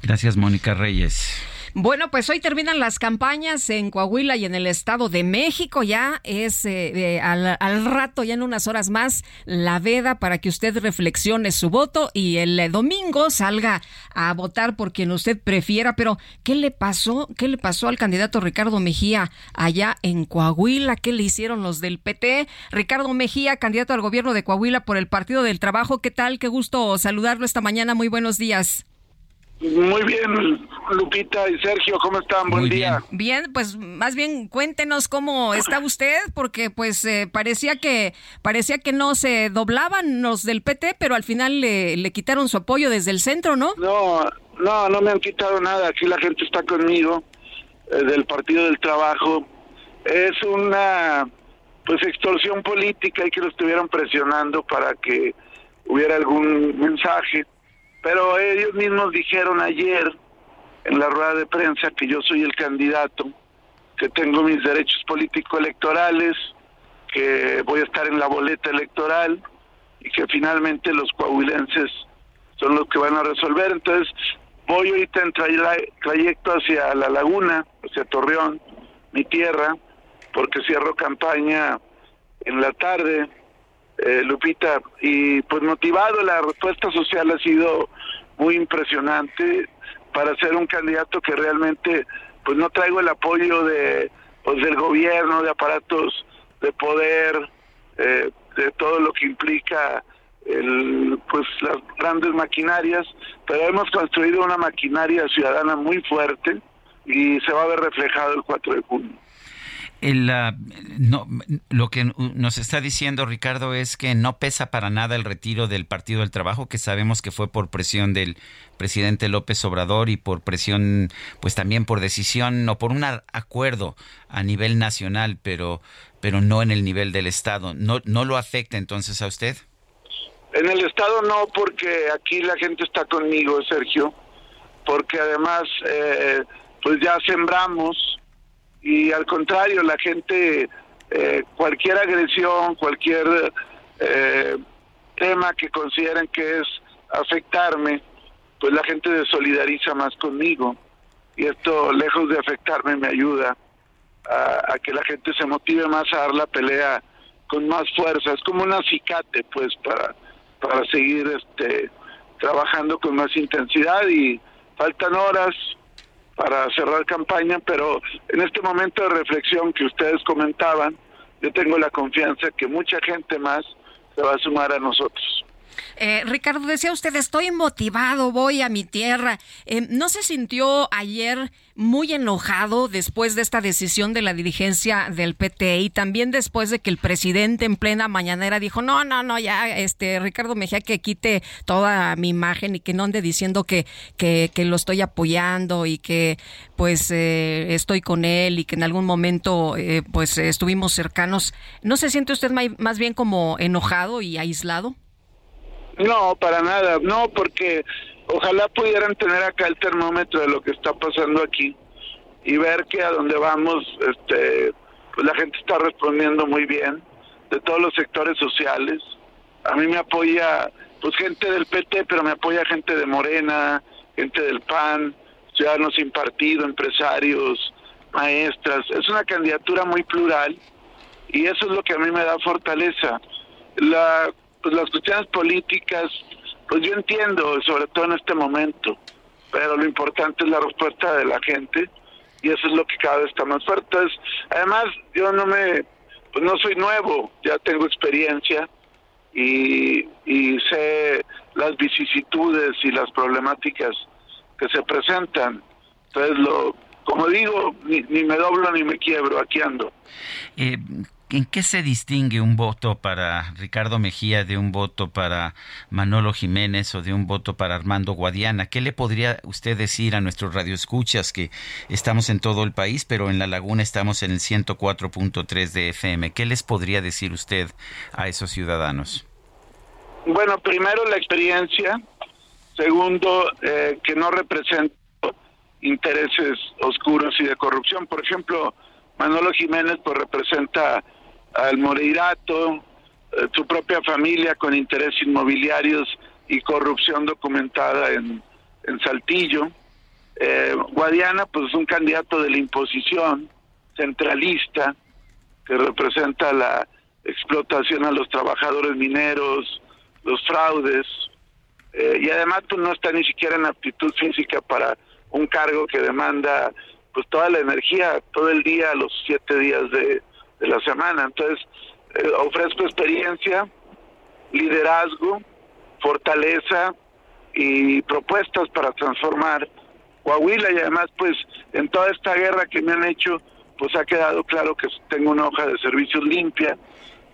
Gracias, Mónica Reyes. Bueno, pues hoy terminan las campañas en Coahuila y en el Estado de México. Ya es eh, eh, al, al, rato, ya en unas horas más, la veda para que usted reflexione su voto y el eh, domingo salga a votar por quien usted prefiera. Pero, ¿qué le pasó? ¿Qué le pasó al candidato Ricardo Mejía allá en Coahuila? ¿Qué le hicieron los del PT? Ricardo Mejía, candidato al gobierno de Coahuila por el Partido del Trabajo. ¿Qué tal? Qué gusto saludarlo esta mañana. Muy buenos días. Muy bien, Lupita y Sergio, ¿cómo están? Buen Muy día. Bien, pues más bien cuéntenos cómo está usted, porque pues eh, parecía que parecía que no se doblaban los del PT, pero al final le, le quitaron su apoyo desde el centro, ¿no? No, no, no me han quitado nada. Aquí la gente está conmigo eh, del Partido del Trabajo. Es una pues extorsión política y que lo estuvieran presionando para que hubiera algún mensaje. Pero ellos mismos dijeron ayer en la rueda de prensa que yo soy el candidato, que tengo mis derechos político-electorales, que voy a estar en la boleta electoral y que finalmente los coahuilenses son los que van a resolver. Entonces voy ahorita en tra- trayecto hacia la laguna, hacia Torreón, mi tierra, porque cierro campaña en la tarde eh, Lupita, y pues motivado, la respuesta social ha sido muy impresionante para ser un candidato que realmente pues no traigo el apoyo de pues del gobierno, de aparatos de poder, eh, de todo lo que implica el, pues las grandes maquinarias, pero hemos construido una maquinaria ciudadana muy fuerte y se va a ver reflejado el 4 de junio. El, no, lo que nos está diciendo Ricardo es que no pesa para nada el retiro del Partido del Trabajo, que sabemos que fue por presión del presidente López Obrador y por presión, pues también por decisión o por un acuerdo a nivel nacional, pero, pero no en el nivel del Estado. ¿No, ¿No lo afecta entonces a usted? En el Estado no, porque aquí la gente está conmigo, Sergio, porque además, eh, pues ya sembramos y al contrario, la gente, eh, cualquier agresión, cualquier eh, tema que consideren que es afectarme, pues la gente se solidariza más conmigo. Y esto, lejos de afectarme, me ayuda a, que la gente se motive más a dar la pelea con más fuerza. Es como un acicate, pues, para, para seguir este, trabajando con más intensidad y faltan horas, para cerrar campaña, pero en este momento de reflexión que ustedes comentaban, yo tengo la confianza que mucha gente más se va a sumar a nosotros. Eh, Ricardo, decía usted, estoy motivado, voy a mi tierra. Eh, ¿No se sintió ayer muy enojado después de esta decisión de la dirigencia del PT y también después de que el presidente en plena mañanera dijo, no, no, no, ya, este, Ricardo Mejía que quite toda mi imagen y que no ande diciendo que, que, lo estoy apoyando y que pues eh, estoy con él y que en algún momento pues estuvimos cercanos. ¿No se siente usted más bien como enojado y aislado? No, para nada, no, porque ojalá pudieran tener acá el termómetro de lo que está pasando aquí y ver que a donde vamos, este, pues la gente está respondiendo muy bien, de todos los sectores sociales. A mí me apoya, pues gente del PT, pero me apoya gente de Morena, gente del PAN, ciudadanos sin partido, empresarios, maestras. Es una candidatura muy plural y eso es lo que a mí me da fortaleza. La pues las cuestiones políticas, pues yo entiendo, sobre todo en este momento, pero lo importante es la respuesta de la gente y eso es lo que cada vez está más fuerte. además, yo no me, pues no soy nuevo, ya tengo experiencia y, y sé las vicisitudes y las problemáticas que se presentan. Entonces, lo, como digo, ni, ni me doblo ni me quiebro, aquí ando. Eh, ¿En qué se distingue un voto para Ricardo Mejía de un voto para Manolo Jiménez o de un voto para Armando Guadiana? ¿Qué le podría usted decir a nuestros radioescuchas que estamos en todo el país, pero en La Laguna estamos en el 104.3 de FM? ¿Qué les podría decir usted a esos ciudadanos? Bueno, primero la experiencia, segundo, eh, que no representa intereses oscuros y de corrupción. Por ejemplo, Manolo Jiménez pues representa al Moreirato, eh, su propia familia con intereses inmobiliarios y corrupción documentada en, en Saltillo. Eh, Guadiana, pues es un candidato de la imposición centralista que representa la explotación a los trabajadores mineros, los fraudes, eh, y además pues, no está ni siquiera en aptitud física para un cargo que demanda pues toda la energía todo el día, los siete días de, de la semana. Entonces, eh, ofrezco experiencia, liderazgo, fortaleza y propuestas para transformar Coahuila y además pues en toda esta guerra que me han hecho pues ha quedado claro que tengo una hoja de servicios limpia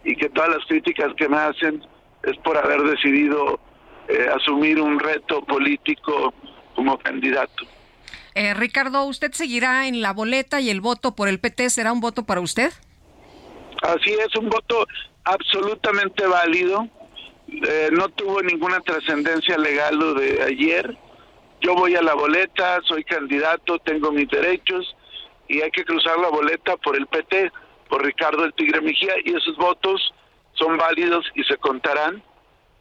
y que todas las críticas que me hacen es por haber decidido eh, asumir un reto político como candidato. Eh, Ricardo, ¿usted seguirá en la boleta y el voto por el PT será un voto para usted? Así es, un voto absolutamente válido. Eh, no tuvo ninguna trascendencia legal lo de ayer. Yo voy a la boleta, soy candidato, tengo mis derechos y hay que cruzar la boleta por el PT, por Ricardo el Tigre Mejía y esos votos son válidos y se contarán.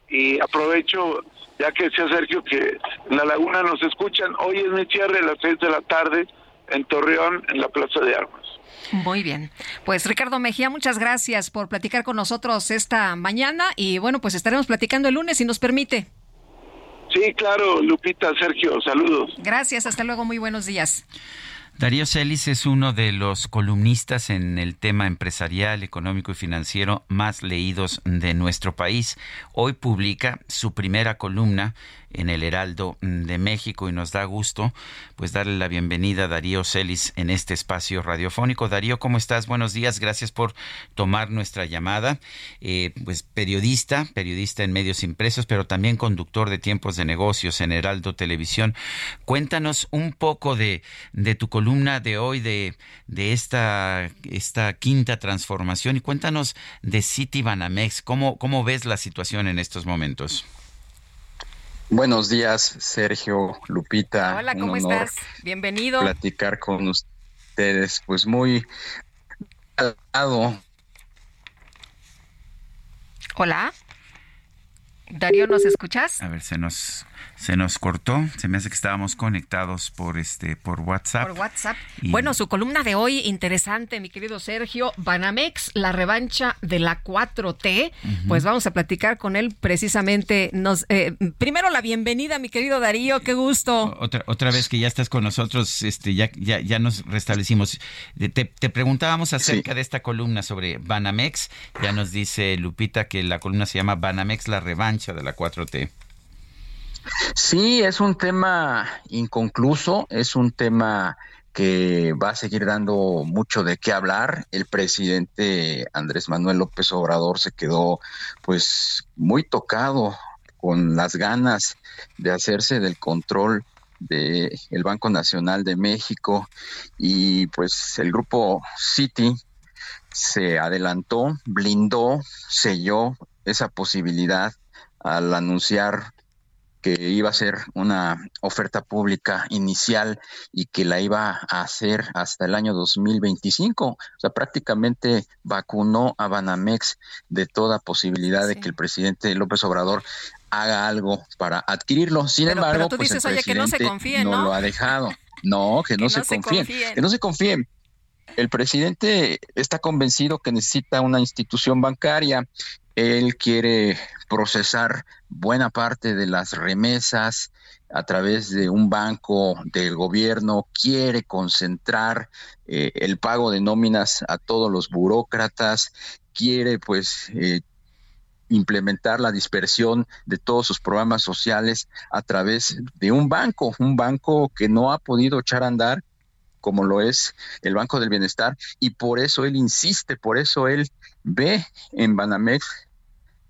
Y aprovecho, ya que decía Sergio que en la laguna nos escuchan, hoy es mi cierre a las seis de la tarde en Torreón, en la Plaza de Armas. Muy bien. Pues Ricardo Mejía, muchas gracias por platicar con nosotros esta mañana y bueno, pues estaremos platicando el lunes si nos permite. Sí, claro, Lupita, Sergio, saludos. Gracias, hasta luego, muy buenos días. Darío Celis es uno de los columnistas en el tema empresarial, económico y financiero más leídos de nuestro país. Hoy publica su primera columna en el Heraldo de México y nos da gusto pues darle la bienvenida a Darío Celis en este espacio radiofónico. Darío, ¿cómo estás? Buenos días, gracias por tomar nuestra llamada. Eh, pues periodista, periodista en medios impresos, pero también conductor de tiempos de negocios en Heraldo Televisión. Cuéntanos un poco de, tu columna de hoy de, esta quinta transformación y cuéntanos de City Banamex. ¿Cómo, ¿Cómo ves la situación en estos momentos? Buenos días, Sergio, Lupita. Hola, ¿cómo estás? Bienvenido. Platicar con ustedes, pues muy Hola. Darío, ¿nos escuchas? A ver, se nos se nos cortó. Se me hace que estábamos conectados por este por WhatsApp. Por WhatsApp. Bueno, su columna de hoy interesante, mi querido Sergio. Banamex, la revancha de la 4T. Pues vamos a platicar con él precisamente. Nos eh, primero la bienvenida, mi querido Darío. Qué gusto. Otra otra vez que ya estás con nosotros. Este ya ya, ya nos restablecimos. Te, preguntábamos acerca de esta columna sobre Banamex. Ya nos dice Lupita que la columna se llama Banamex, la revancha de la 4T. Sí, es un tema inconcluso, es un tema que va a seguir dando mucho de qué hablar. El presidente Andrés Manuel López Obrador se quedó pues muy tocado con las ganas de hacerse del control del Banco Nacional de México y pues el grupo Citi se adelantó, blindó, selló esa posibilidad al anunciar que iba a ser una oferta pública inicial y que la iba a hacer hasta el año 2025. O sea, prácticamente vacunó a Banamex de toda posibilidad de que el presidente López Obrador haga algo para adquirirlo. Sin embargo, pues el presidente no, se confíen, ¿no? lo ha dejado. No, que, no, se, confíen, que no se confíen. El presidente está convencido que necesita una institución bancaria. Él quiere procesar buena parte de las remesas a través de un banco del gobierno, quiere concentrar eh, el pago de nóminas a todos los burócratas, quiere pues eh, implementar la dispersión de todos sus programas sociales a través de un banco, un banco que no ha podido echar a andar como lo es el Banco del Bienestar y por eso él insiste, por eso él ve en Banamex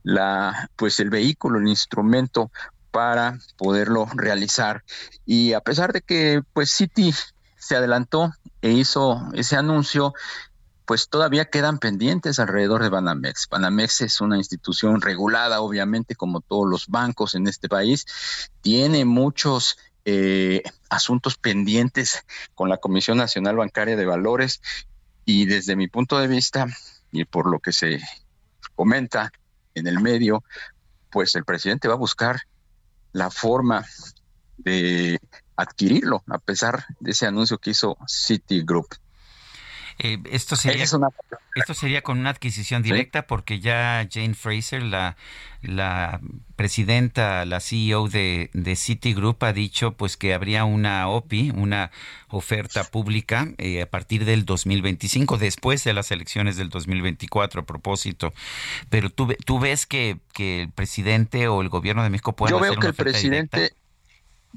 la, pues el vehículo, el instrumento para poderlo realizar. Y a pesar de que pues Citi se adelantó e hizo ese anuncio, pues todavía quedan pendientes alrededor de Banamex. Banamex es una institución regulada, obviamente, como todos los bancos en este país. Tiene muchos eh, asuntos pendientes con la Comisión Nacional Bancaria de Valores y desde mi punto de vista y por lo que se comenta, en el medio, pues el presidente va a buscar la forma de adquirirlo, a pesar de ese anuncio que hizo Citigroup. Eh, esto sería esto sería con una adquisición directa porque ya Jane Fraser, la, la presidenta, la CEO de, de Citigroup, ha dicho pues que habría una OPI, una oferta pública eh, a partir del 2025, después de las elecciones del 2024 a propósito. Pero tú, tú ves que, que el presidente o el gobierno de México puede hacer una el presidente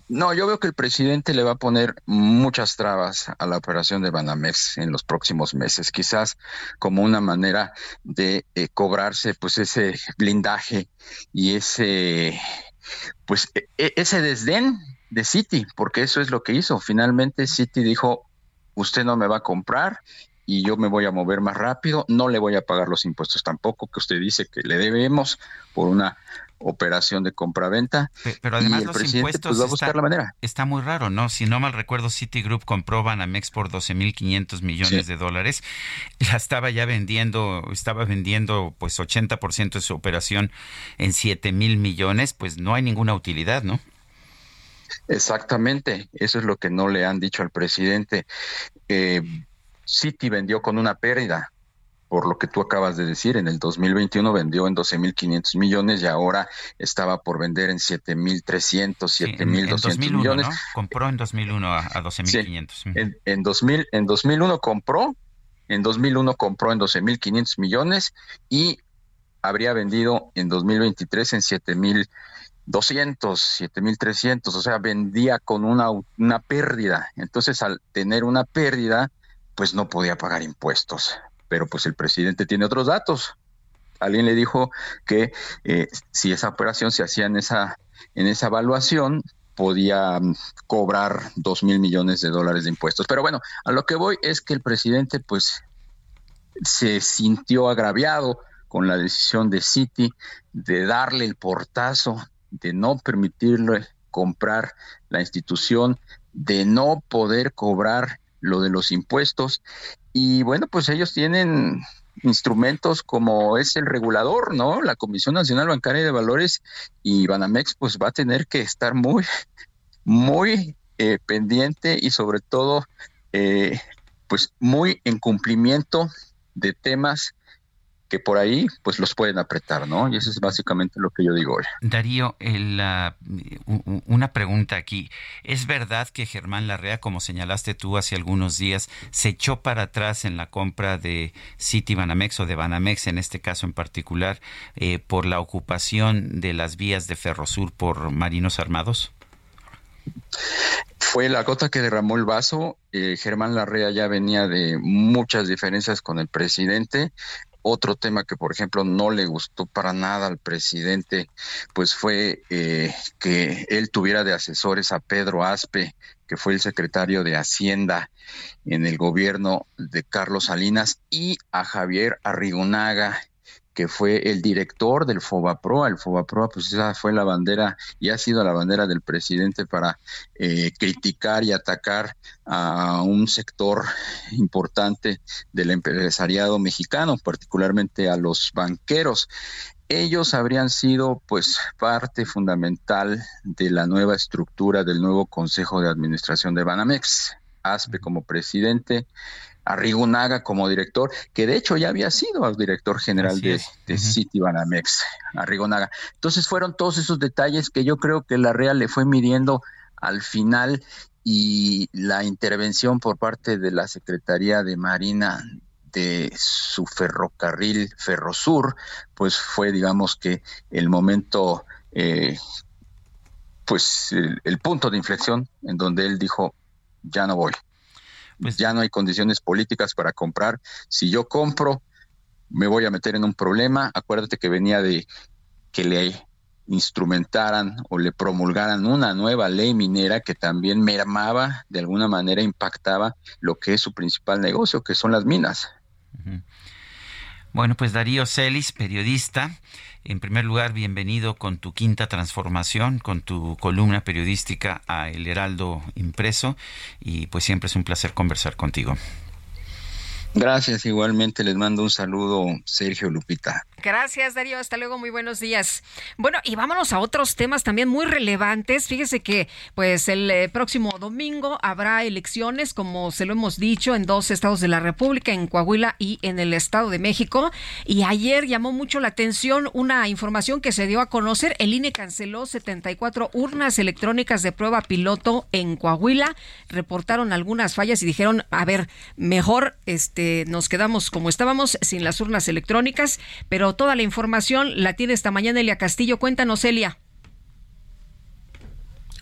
no, yo veo que el presidente le va a poner muchas trabas a la operación de Banamex en los próximos meses, quizás como una manera de eh, cobrarse pues ese blindaje y ese pues e, e, ese desdén de Citi, porque eso es lo que hizo. Finalmente Citi dijo, usted no me va a comprar y yo me voy a mover más rápido, no le voy a pagar los impuestos tampoco que usted dice que le debemos por una operación de compraventa. Pero además los pues, impuestos va a buscar la manera. está muy raro, ¿no? Si no mal recuerdo, Citigroup compró Banamex por 12.500 millones de dólares. La estaba ya vendiendo, estaba vendiendo pues 80% de su operación en 7 mil millones, pues no hay ninguna utilidad, ¿no? Exactamente, eso es lo que no le han dicho al presidente. Eh, Citi vendió con una pérdida, por lo que tú acabas de decir, en el 2021 vendió en 12.500 millones y ahora estaba por vender en 7.300, 7.200 millones. ¿no? Compró en 2001 a, a 12.500. Sí, en, en, 2000, en 2001 compró, en 2001 compró en 12.500 millones y habría vendido en 2023 en 7.200, 7.300, o sea, vendía con una, una pérdida. Entonces, al tener una pérdida, pues no podía pagar impuestos pero pues el presidente tiene otros datos. Alguien le dijo que eh, si esa operación se hacía en esa, en esa evaluación, podía mm, cobrar dos mil millones de dólares de impuestos. Pero bueno, a lo que voy es que el presidente pues se sintió agraviado con la decisión de Citi de darle el portazo, de no permitirle comprar la institución, de no poder cobrar lo de los impuestos y bueno, pues ellos tienen instrumentos como es el regulador, ¿no? La Comisión Nacional Bancaria de Valores y Banamex pues va a tener que estar muy, muy eh, pendiente y sobre todo eh, pues muy en cumplimiento de temas que por ahí pues los pueden apretar, ¿no? Y eso es básicamente lo que yo digo hoy. Darío, una pregunta aquí. ¿Es verdad que Germán Larrea, como señalaste tú hace algunos días, se echó para atrás en la compra de City Banamex o de Banamex en este caso en particular eh, por la ocupación de las vías de Ferrosur por marinos armados? Fue la gota que derramó el vaso. Eh, Germán Larrea ya venía de muchas diferencias con el presidente. Otro tema que, por ejemplo, no le gustó para nada al presidente, pues fue eh, que él tuviera de asesores a Pedro Aspe, que fue el secretario de Hacienda en el gobierno de Carlos Salinas, y a Javier Arrigonaga, que fue el director del FOBAPROA. El FOBAPROA, pues esa fue la bandera y ha sido la bandera del presidente para eh, criticar y atacar a un sector importante del empresariado mexicano, particularmente a los banqueros. Ellos habrían sido pues parte fundamental de la nueva estructura del nuevo Consejo de Administración de Banamex. ASPE como presidente, Arrigunaga como director, que de hecho ya había sido el director general de, de City Banamex, Arrigunaga. Entonces fueron todos esos detalles que yo creo que la Real le fue midiendo al final y la intervención por parte de la Secretaría de Marina de su ferrocarril Ferrosur, pues fue digamos que el momento, eh, pues el punto de inflexión en donde él dijo, ya no voy, pues ya no hay condiciones políticas para comprar. Si yo compro, me voy a meter en un problema. Acuérdate que venía de que le instrumentaran o le promulgaran una nueva ley minera que también mermaba, de alguna manera impactaba lo que es su principal negocio, que son las minas. Bueno, pues Darío Celis, periodista, en primer lugar, bienvenido con tu quinta transformación, con tu columna periodística a El Heraldo Impreso y pues siempre es un placer conversar contigo. Gracias, igualmente les mando un saludo, Sergio Lupita. Gracias, Darío. Hasta luego. Muy buenos días. Bueno, y vámonos a otros temas también muy relevantes. Fíjese que, pues, el eh, próximo domingo habrá elecciones, como se lo hemos dicho, en dos estados de la República, en Coahuila y en el Estado de México. Y ayer llamó mucho la atención una información que se dio a conocer. El INE canceló 74 urnas electrónicas de prueba piloto en Coahuila. Reportaron algunas fallas y dijeron, a ver, mejor este, nos quedamos como estábamos, sin las urnas electrónicas, pero toda la información la tiene esta mañana Elia Castillo. Cuéntanos, Elia.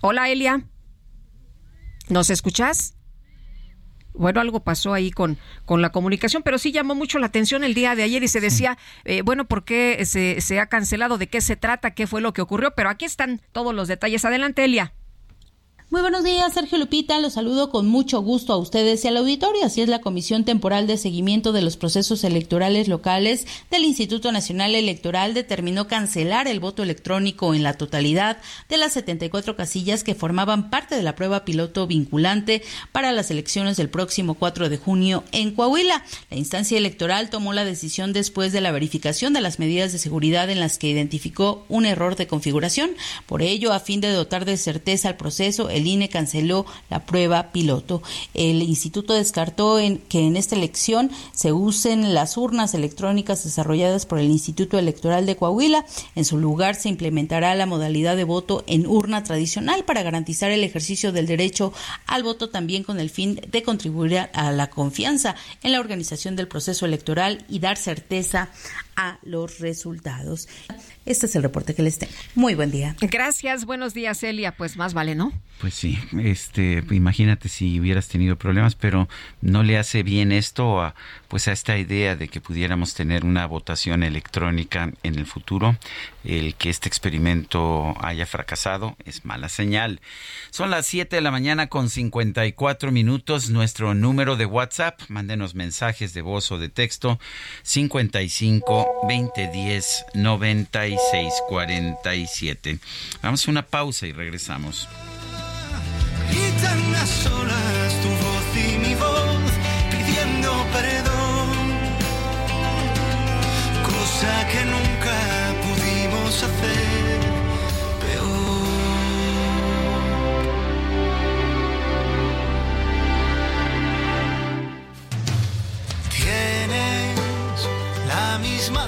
Hola, Elia. ¿Nos escuchas? Bueno, algo pasó ahí con, con la comunicación, pero sí llamó mucho la atención el día de ayer y se decía, eh, bueno, ¿por qué se, se ha cancelado? ¿De qué se trata? ¿Qué fue lo que ocurrió? Pero aquí están todos los detalles. Adelante, Elia. Muy buenos días, Sergio Lupita. Los saludo con mucho gusto a ustedes y al auditorio. Así es la Comisión Temporal de Seguimiento de los Procesos Electorales Locales del Instituto Nacional Electoral determinó cancelar el voto electrónico en la totalidad de las 74 casillas que formaban parte de la prueba piloto vinculante para las elecciones del próximo 4 de junio en Coahuila. La instancia electoral tomó la decisión después de la verificación de las medidas de seguridad en las que identificó un error de configuración. Por ello, a fin de dotar de certeza al proceso, el INE canceló la prueba piloto. El instituto descartó en, que en esta elección se usen las urnas electrónicas desarrolladas por el Instituto Electoral de Coahuila. En su lugar se implementará la modalidad de voto en urna tradicional para garantizar el ejercicio del derecho al voto también con el fin de contribuir a la confianza en la organización del proceso electoral y dar certeza a los resultados. Este es el reporte que les tengo. Muy buen día. Gracias, buenos días, Elia. Pues más vale, ¿no? Pues sí, este, imagínate si hubieras tenido problemas, pero no le hace bien esto a, pues a esta idea de que pudiéramos tener una votación electrónica en el futuro. El que este experimento haya fracasado es mala señal. Son las 7 de la mañana con 54 minutos. Nuestro número de WhatsApp, mándenos mensajes de voz o de texto 55 2010 96 47. Vamos a una pausa y regresamos. A y cosa que nunca pudimos hacer. peor. Tienes la misma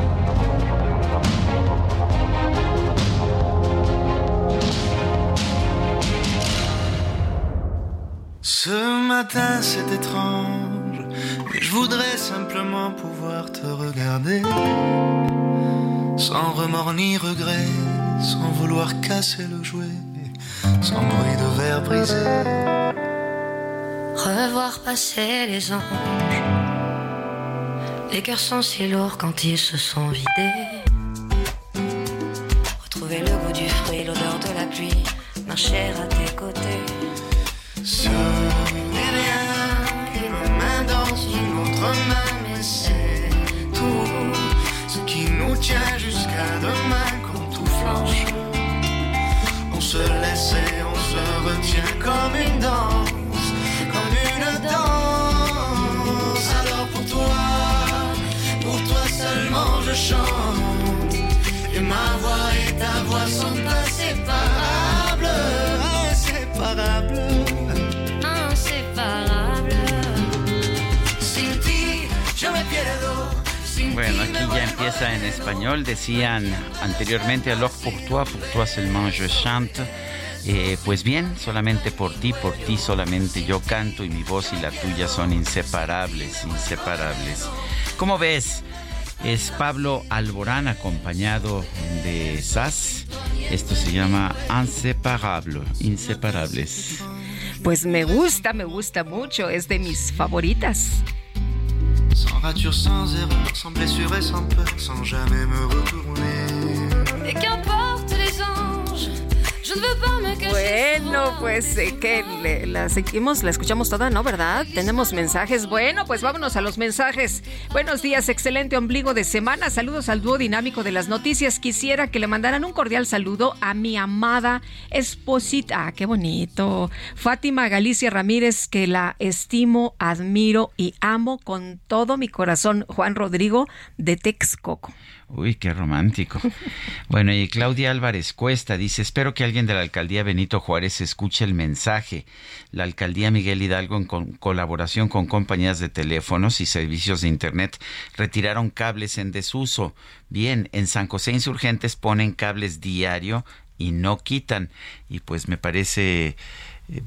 Ce matin c'est étrange, mais je voudrais simplement pouvoir te regarder. Sans remords ni regret, sans vouloir casser le jouet, sans bruit de verre brisé. Revoir passer les anges. Les cœurs sont si lourds quand ils se sont vidés. Retrouver le goût du fruit, l'odeur de la pluie, marcher à tes côtés. Se laisse et on se retient comme une danse, aquí ya empieza en español. Decían anteriormente, alors pour toi, pour toi seulement je chante. Eh, pues bien, solamente por ti, por ti solamente yo canto y mi voz y la tuya son inseparables, inseparables. ¿Cómo ves? Es Pablo Alborán acompañado de Sass. Esto se llama Inseparable, Inseparables. Pues me gusta, me gusta mucho. Es de mis favoritas. Sans rature, sans erreur, sans blessure et sans peur, sans jamais me retourner. Et qu'importe Bueno, pues eh, que le- la seguimos, la escuchamos toda, ¿no? ¿Verdad? Tenemos mensajes. Bueno, pues vámonos a los mensajes. Buenos días, excelente ombligo de semana. Saludos al dúo dinámico de las noticias. Quisiera que le mandaran un cordial saludo a mi amada esposita. Ah, qué bonito. Fátima Galicia Ramírez, que la estimo, admiro y amo con todo mi corazón. Juan Rodrigo de Texcoco. Uy, qué romántico. Bueno, y Claudia Álvarez Cuesta dice, espero que alguien de la alcaldía Benito Juárez escuche el mensaje. La alcaldía Miguel Hidalgo, en colaboración con compañías de teléfonos y servicios de Internet, retiraron cables en desuso. Bien, en San José Insurgentes ponen cables diario y no quitan. Y pues me parece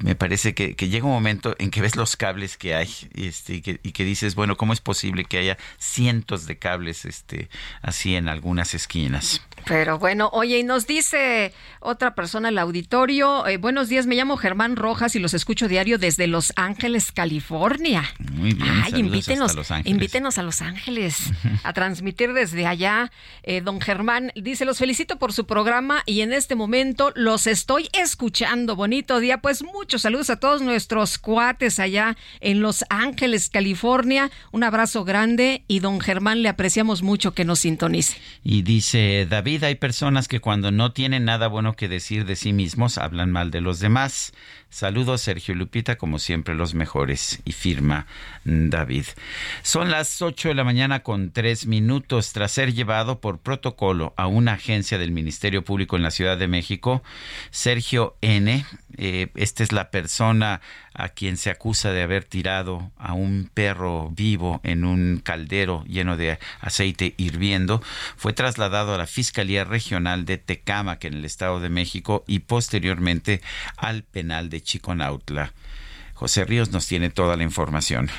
me parece que, llega un momento en que ves los cables que hay este, y, que, y que dices, bueno, ¿cómo es posible que haya cientos de cables este, así en algunas esquinas? Pero bueno, oye, y nos dice otra persona el auditorio, eh, buenos días, me llamo Germán Rojas y los escucho diario desde Los Ángeles, California. Muy bien, Ay, invítenos, a Los Ángeles. invítenos a Los Ángeles a transmitir desde allá. Eh, don Germán dice, los felicito por su programa y en este momento los estoy escuchando. Bonito día, pues muchos saludos a todos nuestros cuates allá en Los Ángeles, California. Un abrazo grande y don Germán le apreciamos mucho que nos sintonice. Y dice David, hay personas que cuando no tienen nada bueno que decir de sí mismos hablan mal de los demás. Saludos, Sergio Lupita, como siempre, los mejores. Y firma David. Son las 8 de la mañana con tres minutos. Tras ser llevado por protocolo a una agencia del Ministerio Público en la Ciudad de México, Sergio N., eh, esta es la persona a quien se acusa de haber tirado a un perro vivo en un caldero lleno de aceite hirviendo, fue trasladado a la Fiscalía Regional de Tecámac en el Estado de México y posteriormente al penal de Chiconautla. José Ríos nos tiene toda la información.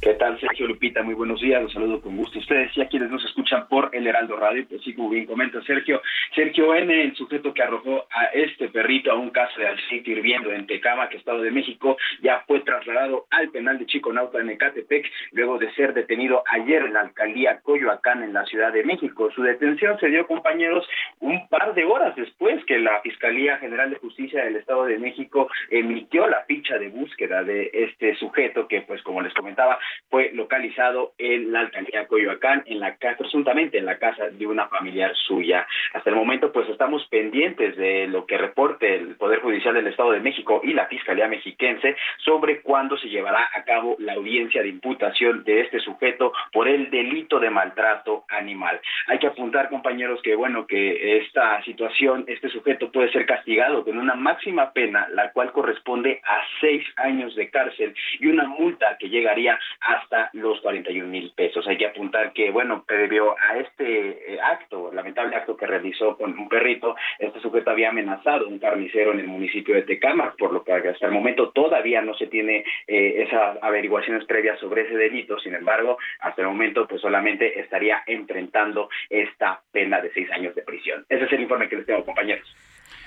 ¿Qué tal, Lupita? Muy buenos días, los saludo con gusto. Ustedes y a quienes nos escuchan por el Heraldo Radio, pues sí, como bien comenta Sergio. Sergio N., el sujeto que arrojó a este perrito a un caso de aceite hirviendo en Tecámac, Estado de México, ya fue trasladado al penal de Chiconauta en Ecatepec, luego de ser detenido ayer en la alcaldía Coyoacán, en la Ciudad de México. Su detención se dio, compañeros, un par de horas después que la Fiscalía General de Justicia del Estado de México emitió la ficha de búsqueda de este sujeto que, pues, como les comentaba, fue localizado en la alcaldía Coyoacán, en la presuntamente en la casa de una familiar suya. Hasta el momento, pues estamos pendientes de lo que reporte el Poder Judicial del Estado de México y la Fiscalía Mexiquense sobre cuándo se llevará a cabo la audiencia de imputación de este sujeto por el delito de maltrato animal. Hay que apuntar, compañeros, que bueno, que esta situación, este sujeto puede ser castigado con una máxima pena, la cual corresponde a seis años de cárcel y una multa que llegaría hasta los 41 mil pesos. Hay que apuntar que, bueno, previo a este eh, acto, lamentable acto que realizó con un perrito, este sujeto había amenazado a un carnicero en el municipio de Tecámac, por lo que hasta el momento todavía no se tiene eh, esas averiguaciones previas sobre ese delito. Sin embargo, hasta el momento, pues solamente estaría enfrentando esta pena de seis años de prisión. Ese es el informe que les tengo, compañeros.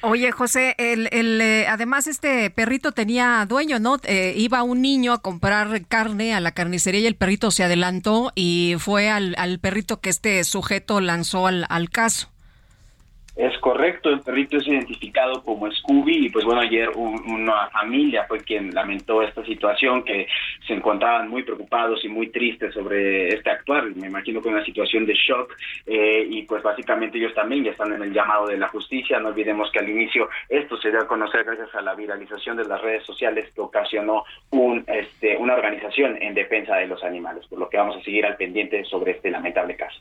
Oye, José, el, el, eh, además este perrito tenía dueño, ¿no? Eh, iba un niño a comprar carne a la carnicería y el perrito se adelantó y fue al, al perrito que este sujeto lanzó al, al caso. Es correcto, el perrito es identificado como Scooby y pues bueno, ayer una familia fue quien lamentó esta situación, que se encontraban muy preocupados y muy tristes sobre este actuar, me imagino que una situación de shock eh, y pues básicamente ellos también ya están en el llamado de la justicia, no olvidemos que al inicio esto se dio a conocer gracias a la viralización de las redes sociales que ocasionó un, este, una organización en defensa de los animales, por lo que vamos a seguir al pendiente sobre este lamentable caso.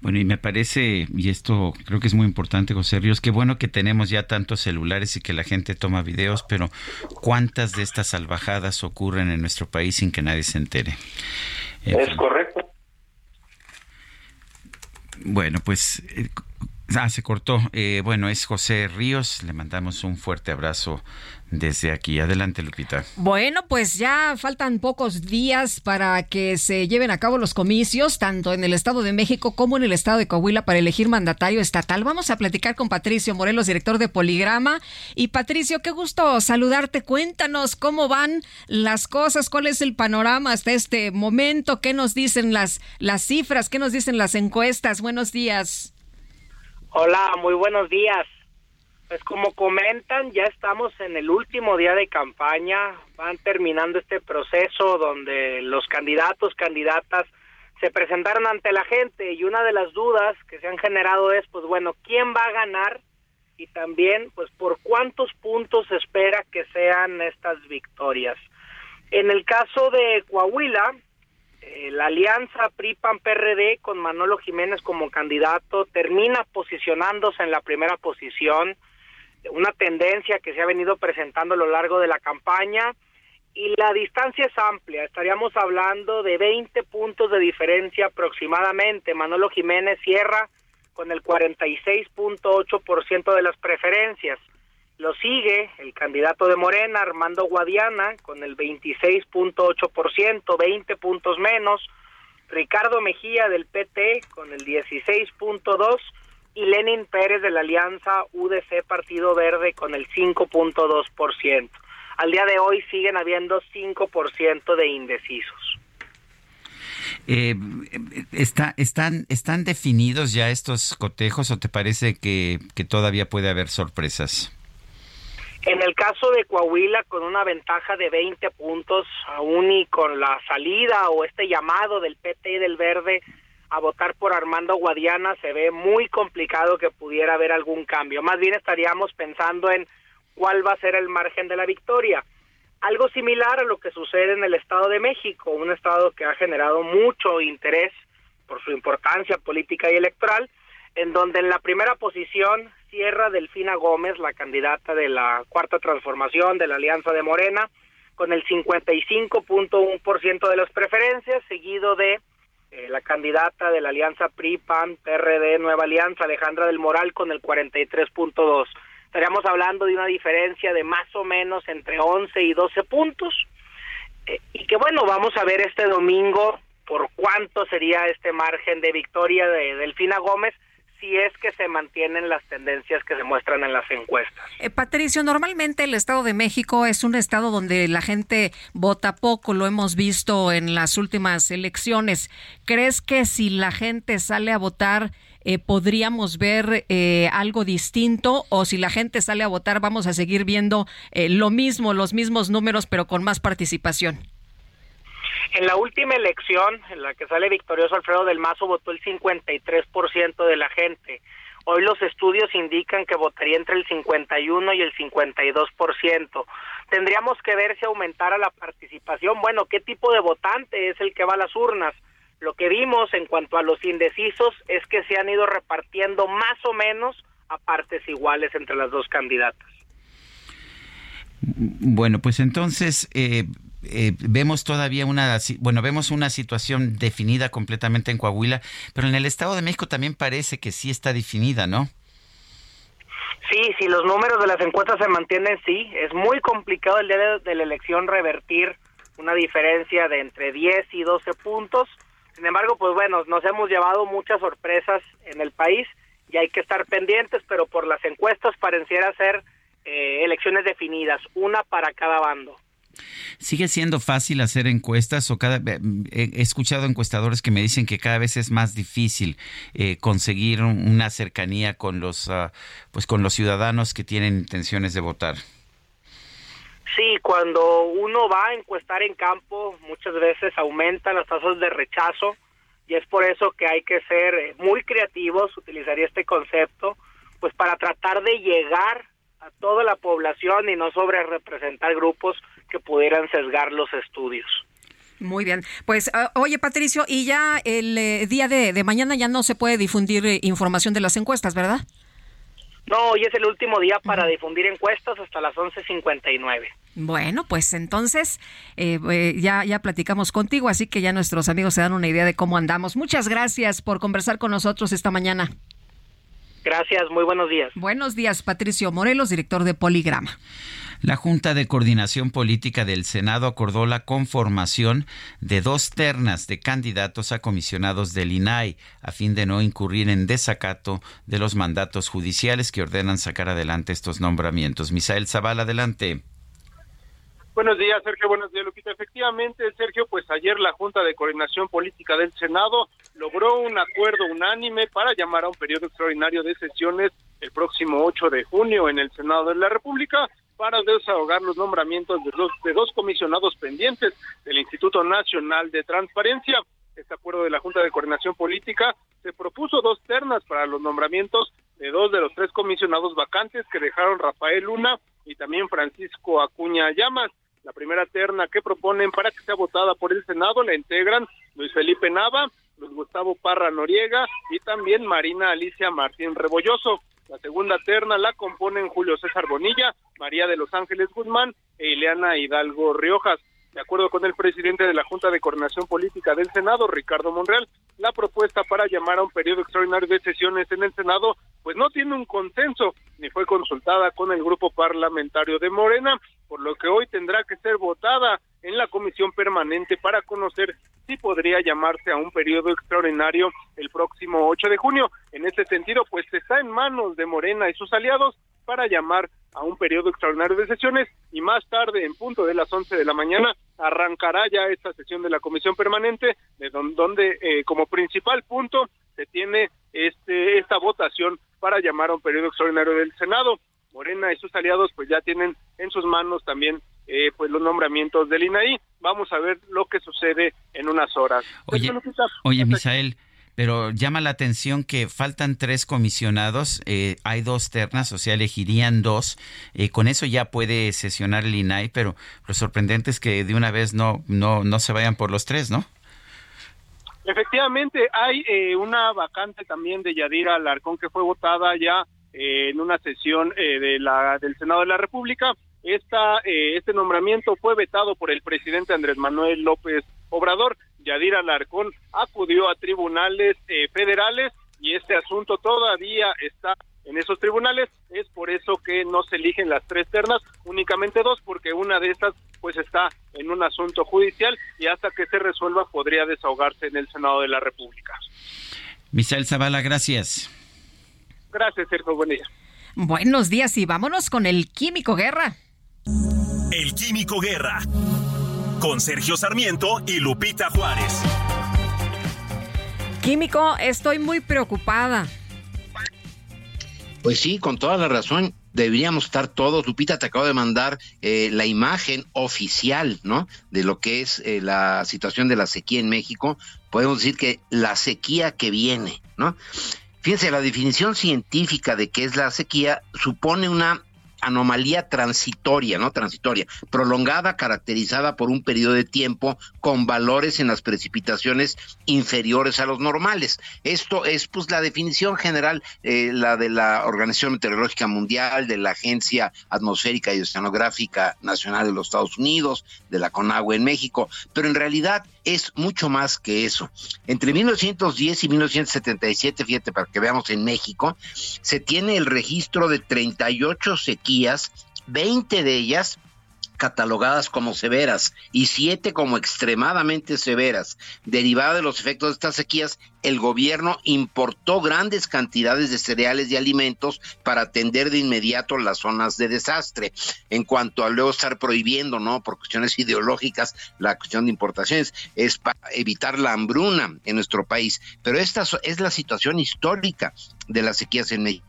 Bueno, y me parece, y esto creo que es muy importante, José Ríos, qué bueno que tenemos ya tantos celulares y que la gente toma videos, pero ¿cuántas de estas salvajadas ocurren en nuestro país sin que nadie se entere? Es correcto. Bueno, pues eh, Ah, se cortó. Eh, bueno, es José Ríos. Le mandamos un fuerte abrazo desde aquí. Adelante, Lupita. Bueno, pues ya faltan pocos días para que se lleven a cabo los comicios, tanto en el Estado de México como en el Estado de Coahuila, para elegir mandatario estatal. Vamos a platicar con Patricio Morelos, director de Poligrama. Y Patricio, qué gusto saludarte. Cuéntanos cómo van las cosas, cuál es el panorama hasta este momento, qué nos dicen las, las cifras, qué nos dicen las encuestas. Buenos días. Hola, muy buenos días. Pues como comentan, ya estamos en el último día de campaña, van terminando este proceso donde los candidatos, candidatas se presentaron ante la gente y una de las dudas que se han generado es, pues bueno, ¿quién va a ganar? Y también, pues, ¿por cuántos puntos se espera que sean estas victorias? En el caso de Coahuila, eh, la alianza PRI-PAN-PRD con Manolo Jiménez como candidato termina posicionándose en la primera posición, una tendencia que se ha venido presentando a lo largo de la campaña. Y la distancia es amplia, estaríamos hablando de 20 puntos de diferencia aproximadamente. Manolo Jiménez cierra con el 46.8% de las preferencias Lo sigue el candidato de Morena, Armando Guadiana, con el 26.8%, 20 puntos menos. Ricardo Mejía del PT con el 16.2% y Lenin Pérez de la Alianza UDC Partido Verde con el 5.2%. Al día de hoy siguen habiendo 5% de indecisos. Eh, está, están, ¿Están definidos ya estos cotejos o te parece que, que todavía puede haber sorpresas? En el caso de Coahuila, con una ventaja de 20 puntos, aún y con la salida o este llamado del PT y del Verde a votar por Armando Guadiana, se ve muy complicado que pudiera haber algún cambio. Más bien estaríamos pensando en cuál va a ser el margen de la victoria. Algo similar a lo que sucede en el Estado de México, un estado que ha generado mucho interés por su importancia política y electoral, en donde en la primera posición cierra Delfina Gómez, la candidata de la Cuarta Transformación de la Alianza de Morena, con el 55.1% de las preferencias, seguido de eh, la candidata de la Alianza PRI, PAN, PRD, Nueva Alianza, Alejandra del Moral, con el 43.2% estaríamos hablando de una diferencia de más o menos entre 11 y 12 puntos. Eh, y que bueno, vamos a ver este domingo por cuánto sería este margen de victoria de Delfina Gómez si es que se mantienen las tendencias que se muestran en las encuestas. Eh, Patricio, normalmente el Estado de México es un estado donde la gente vota poco, lo hemos visto en las últimas elecciones. ¿Crees que si la gente sale a votar eh, podríamos ver eh, algo distinto o si la gente sale a votar vamos a seguir viendo eh, lo mismo, los mismos números pero con más participación? En la última elección, en la que sale victorioso Alfredo del Mazo, votó el 53% de la gente. Hoy los estudios indican que votaría entre el 51 y el 52%. Tendríamos que ver si aumentara la participación. Bueno, ¿qué tipo de votante es el que va a las urnas? Lo que vimos en cuanto a los indecisos es que se han ido repartiendo más o menos a partes iguales entre las dos candidatas. Bueno, pues entonces eh, eh, vemos todavía una, bueno, vemos una situación definida completamente en Coahuila, pero en el Estado de México también parece que sí está definida, ¿no? Sí, si los números de las encuestas se mantienen, sí. Es muy complicado el día de la elección revertir una diferencia de entre 10 y 12 puntos sin embargo, pues bueno, nos hemos llevado muchas sorpresas en el país y hay que estar pendientes, pero por las encuestas pareciera ser eh, elecciones definidas, una para cada bando. ¿Sigue siendo fácil hacer encuestas o cada he escuchado encuestadores que me dicen que cada vez es más difícil eh, conseguir una cercanía con los ah, pues con los ciudadanos que tienen intenciones de votar? Sí, cuando uno va a encuestar en campo, muchas veces aumentan las tasas de rechazo y es por eso que hay que ser eh, muy creativos, utilizaría este concepto, pues para tratar de llegar a toda la población y no sobre representar grupos que pudieran sesgar los estudios. Muy bien. Pues, ah, oye, Patricio, y ya el eh, día de, de, mañana ya no se puede difundir eh, información de las encuestas, ¿verdad? No, hoy es el último día para difundir encuestas hasta las 11.59. Bueno, pues entonces eh, eh, ya, ya platicamos contigo, así que ya nuestros amigos se dan una idea de cómo andamos. Muchas gracias por conversar con nosotros esta mañana. Gracias, muy buenos días. Buenos días, Patricio Morelos, director de Poligrama. La Junta de Coordinación Política del Senado acordó la conformación de dos ternas de candidatos a comisionados del INAI a fin de no incurrir en desacato de los mandatos judiciales que ordenan sacar adelante estos nombramientos. Misael Zavala, adelante. Buenos días, Sergio. Buenos días, Lupita. Efectivamente, Sergio, pues ayer la Junta de Coordinación Política del Senado logró un acuerdo unánime para llamar a un periodo extraordinario de sesiones el próximo 8 de junio en el Senado de la República para desahogar los nombramientos de dos, de dos comisionados pendientes del Instituto Nacional de Transparencia. Este acuerdo de la Junta de Coordinación Política se propuso dos ternas para los nombramientos de dos de los tres comisionados vacantes que dejaron Rafael Luna y también Francisco Acuña Llamas. La primera terna que proponen para que sea votada por el Senado la integran Luis Felipe Nava, Luis Gustavo Parra Noriega y también Marina Alicia Martín Rebolloso. La segunda terna la componen Julio César Bonilla, María de los Ángeles Guzmán e Ileana Hidalgo Riojas. De acuerdo con el presidente de la Junta de Coordinación Política del Senado, Ricardo Monreal, la propuesta para llamar a un periodo extraordinario de sesiones en el Senado pues no tiene un consenso ni fue consultada con el grupo parlamentario de Morena, por lo que hoy tendrá que ser votada en la comisión permanente para conocer si podría llamarse a un periodo extraordinario el próximo 8 de junio. En ese sentido, pues está en manos de Morena y sus aliados para llamar a un periodo extraordinario de sesiones y más tarde, en punto de las 11 de la mañana, arrancará ya esta sesión de la comisión permanente, de donde, eh, como principal punto se tiene este esta votación para llamar a un periodo extraordinario del Senado. Morena y sus aliados pues ya tienen en sus manos también eh, pues los nombramientos del INAI. Vamos a ver lo que sucede en unas horas. Oye, oye Misael, pero llama la atención que faltan tres comisionados, eh, hay dos ternas, o sea, elegirían dos. Eh, con eso ya puede sesionar el INAI, pero lo sorprendente es que de una vez no, no, no se vayan por los tres, ¿no? Efectivamente, hay eh, una vacante también de Yadira Alarcón que fue votada ya en una sesión de la, del Senado de la República. Esta, este nombramiento fue vetado por el presidente Andrés Manuel López Obrador. Yadira Alarcón acudió a tribunales eh, federales y este asunto todavía está en esos tribunales. Es por eso que no se eligen las tres ternas, únicamente dos, porque una de estas pues está en un asunto judicial y hasta que se resuelva podría desahogarse en el Senado de la República. Misael Zavala, gracias. Gracias, Sergio. Buen día. Buenos días y vámonos con el Químico Guerra. El Químico Guerra con Sergio Sarmiento y Lupita Juárez. Químico, estoy muy preocupada. Pues sí, con toda la razón. Deberíamos estar todos. Lupita te acabo de mandar eh, la imagen oficial, ¿no? De lo que es eh, la situación de la sequía en México. Podemos decir que la sequía que viene, ¿no? Fíjense, la definición científica de qué es la sequía supone una anomalía transitoria, ¿no? Transitoria, prolongada, caracterizada por un periodo de tiempo con valores en las precipitaciones inferiores a los normales. Esto es, pues, la definición general, eh, la de la Organización Meteorológica Mundial, de la Agencia Atmosférica y Oceanográfica Nacional de los Estados Unidos, de la CONAGUA en México, pero en realidad es mucho más que eso. Entre 1910 y 1977, fíjate, para que veamos en México, se tiene el registro de 38 sequías, 20 de ellas catalogadas como severas y siete como extremadamente severas. Derivada de los efectos de estas sequías, el gobierno importó grandes cantidades de cereales y alimentos para atender de inmediato las zonas de desastre. En cuanto a luego estar prohibiendo, ¿no? Por cuestiones ideológicas, la cuestión de importaciones es para evitar la hambruna en nuestro país. Pero esta es la situación histórica de las sequías en México.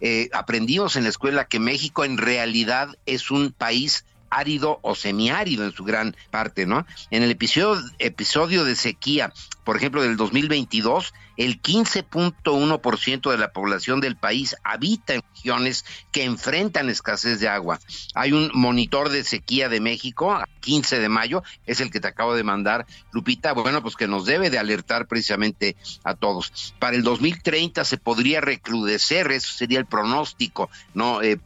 Eh, aprendimos en la escuela que México en realidad es un país árido o semiárido en su gran parte, ¿no? En el episodio, episodio de sequía, por ejemplo, del 2022, el 15.1% de la población del país habita en regiones que enfrentan escasez de agua. Hay un monitor de sequía de México, 15 de mayo, es el que te acabo de mandar, Lupita, bueno, pues que nos debe de alertar precisamente a todos. Para el 2030 se podría recrudecer, eso sería el pronóstico, ¿no? Eh,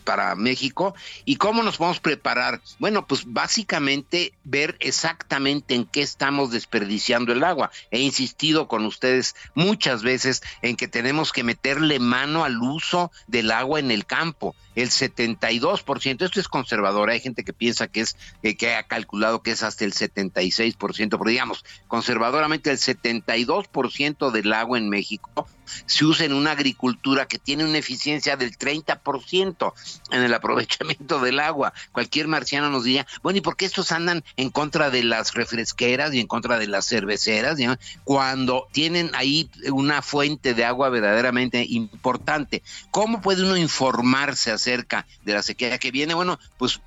para México. ¿Y cómo nos podemos preparar? Bueno, pues básicamente ver exactamente en qué estamos desperdiciando el agua. He insistido con ustedes muchas veces en que tenemos que meterle mano al uso del agua en el campo. El 72%, esto es conservador, hay gente que piensa que es, eh, que ha calculado que es hasta el 76%, pero digamos, conservadoramente el 72% del agua en México se usa en una agricultura que tiene una eficiencia del 30% en el aprovechamiento del agua. Cualquier marciano nos diría, bueno, ¿y por qué estos andan en contra de las refresqueras y en contra de las cerveceras? Cuando tienen ahí una fuente de agua verdaderamente importante. ¿Cómo puede uno informarse acerca de la sequía que viene? Bueno, pues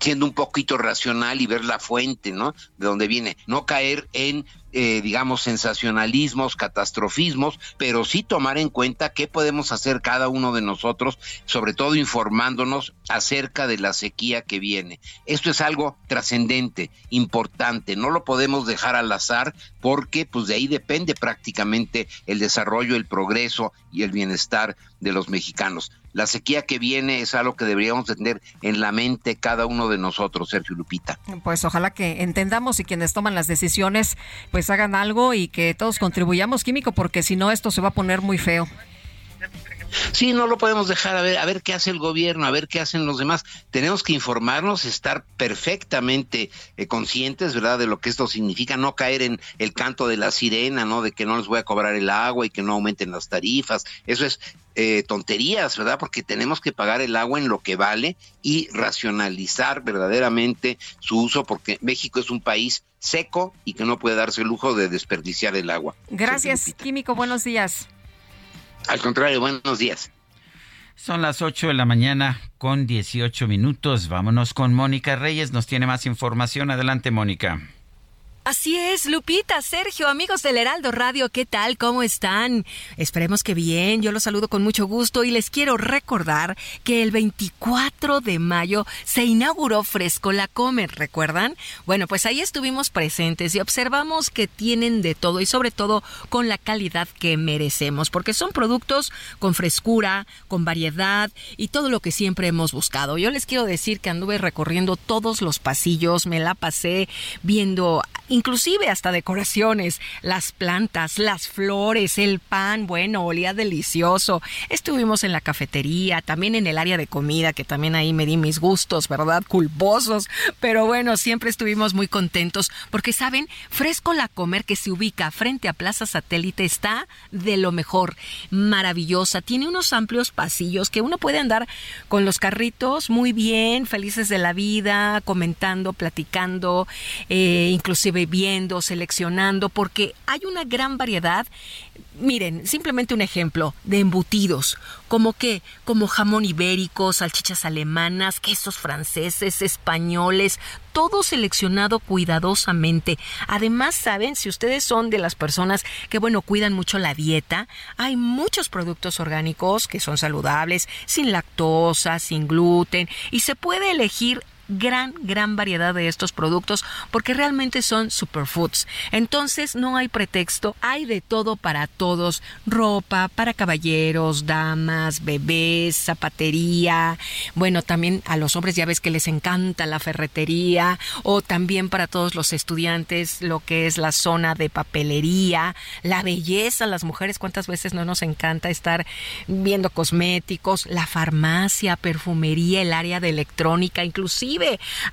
siendo un poquito racional y ver la fuente, ¿no? De dónde viene. No caer en eh, digamos, sensacionalismos, catastrofismos, pero sí tomar en cuenta qué podemos hacer cada uno de nosotros, sobre todo informándonos acerca de la sequía que viene. Esto es algo trascendente, importante, no lo podemos dejar al azar porque pues de ahí depende prácticamente el desarrollo, el progreso y el bienestar de los mexicanos. La sequía que viene es algo que deberíamos tener en la mente cada uno de nosotros, Sergio Lupita. Pues ojalá que entendamos y quienes toman las decisiones pues hagan algo y que todos contribuyamos químico porque si no esto se va a poner muy feo. Sí, no lo podemos dejar a ver, a ver qué hace el gobierno, a ver qué hacen los demás. Tenemos que informarnos, estar perfectamente eh, conscientes, ¿verdad?, de lo que esto significa, no caer en el canto de la sirena, ¿no?, de que no les voy a cobrar el agua y que no aumenten las tarifas. Eso es eh, tonterías, ¿verdad? Porque tenemos que pagar el agua en lo que vale y racionalizar verdaderamente su uso, porque México es un país seco y que no puede darse el lujo de desperdiciar el agua. Gracias, Químico. Buenos días. Al contrario, buenos días. Son las 8 de la mañana con 18 minutos. Vámonos con Mónica Reyes. Nos tiene más información. Adelante, Mónica. Así es, Lupita, Sergio, amigos del Heraldo Radio, ¿qué tal? ¿Cómo están? Esperemos que bien, yo los saludo con mucho gusto y les quiero recordar que el 24 de mayo se inauguró Fresco La Comer, ¿recuerdan? Bueno, pues ahí estuvimos presentes y observamos que tienen de todo y sobre todo con la calidad que merecemos, porque son productos con frescura, con variedad y todo lo que siempre hemos buscado. Yo les quiero decir que anduve recorriendo todos los pasillos, me la pasé viendo inclusive hasta decoraciones, las plantas, las flores, el pan, bueno, olía delicioso. Estuvimos en la cafetería, también en el área de comida, que también ahí me di mis gustos, ¿verdad? Culposos, pero bueno, siempre estuvimos muy contentos porque, ¿saben? Fresco la Comer que se ubica frente a Plaza Satélite está de lo mejor, maravillosa, tiene unos amplios pasillos que uno puede andar con los carritos muy bien, felices de la vida, comentando, platicando, eh, inclusive bebiendo, seleccionando, porque hay una gran variedad. Miren, simplemente un ejemplo de embutidos, como que, como jamón ibérico, salchichas alemanas, quesos franceses, españoles, todo seleccionado cuidadosamente. Además, saben, si ustedes son de las personas que, bueno, cuidan mucho la dieta, hay muchos productos orgánicos que son saludables, sin lactosa, sin gluten, y se puede elegir gran, gran variedad de estos productos porque realmente son superfoods. Entonces no hay pretexto, hay de todo para todos, ropa para caballeros, damas, bebés, zapatería, bueno, también a los hombres ya ves que les encanta la ferretería o también para todos los estudiantes lo que es la zona de papelería, la belleza, las mujeres cuántas veces no nos encanta estar viendo cosméticos, la farmacia, perfumería, el área de electrónica, inclusive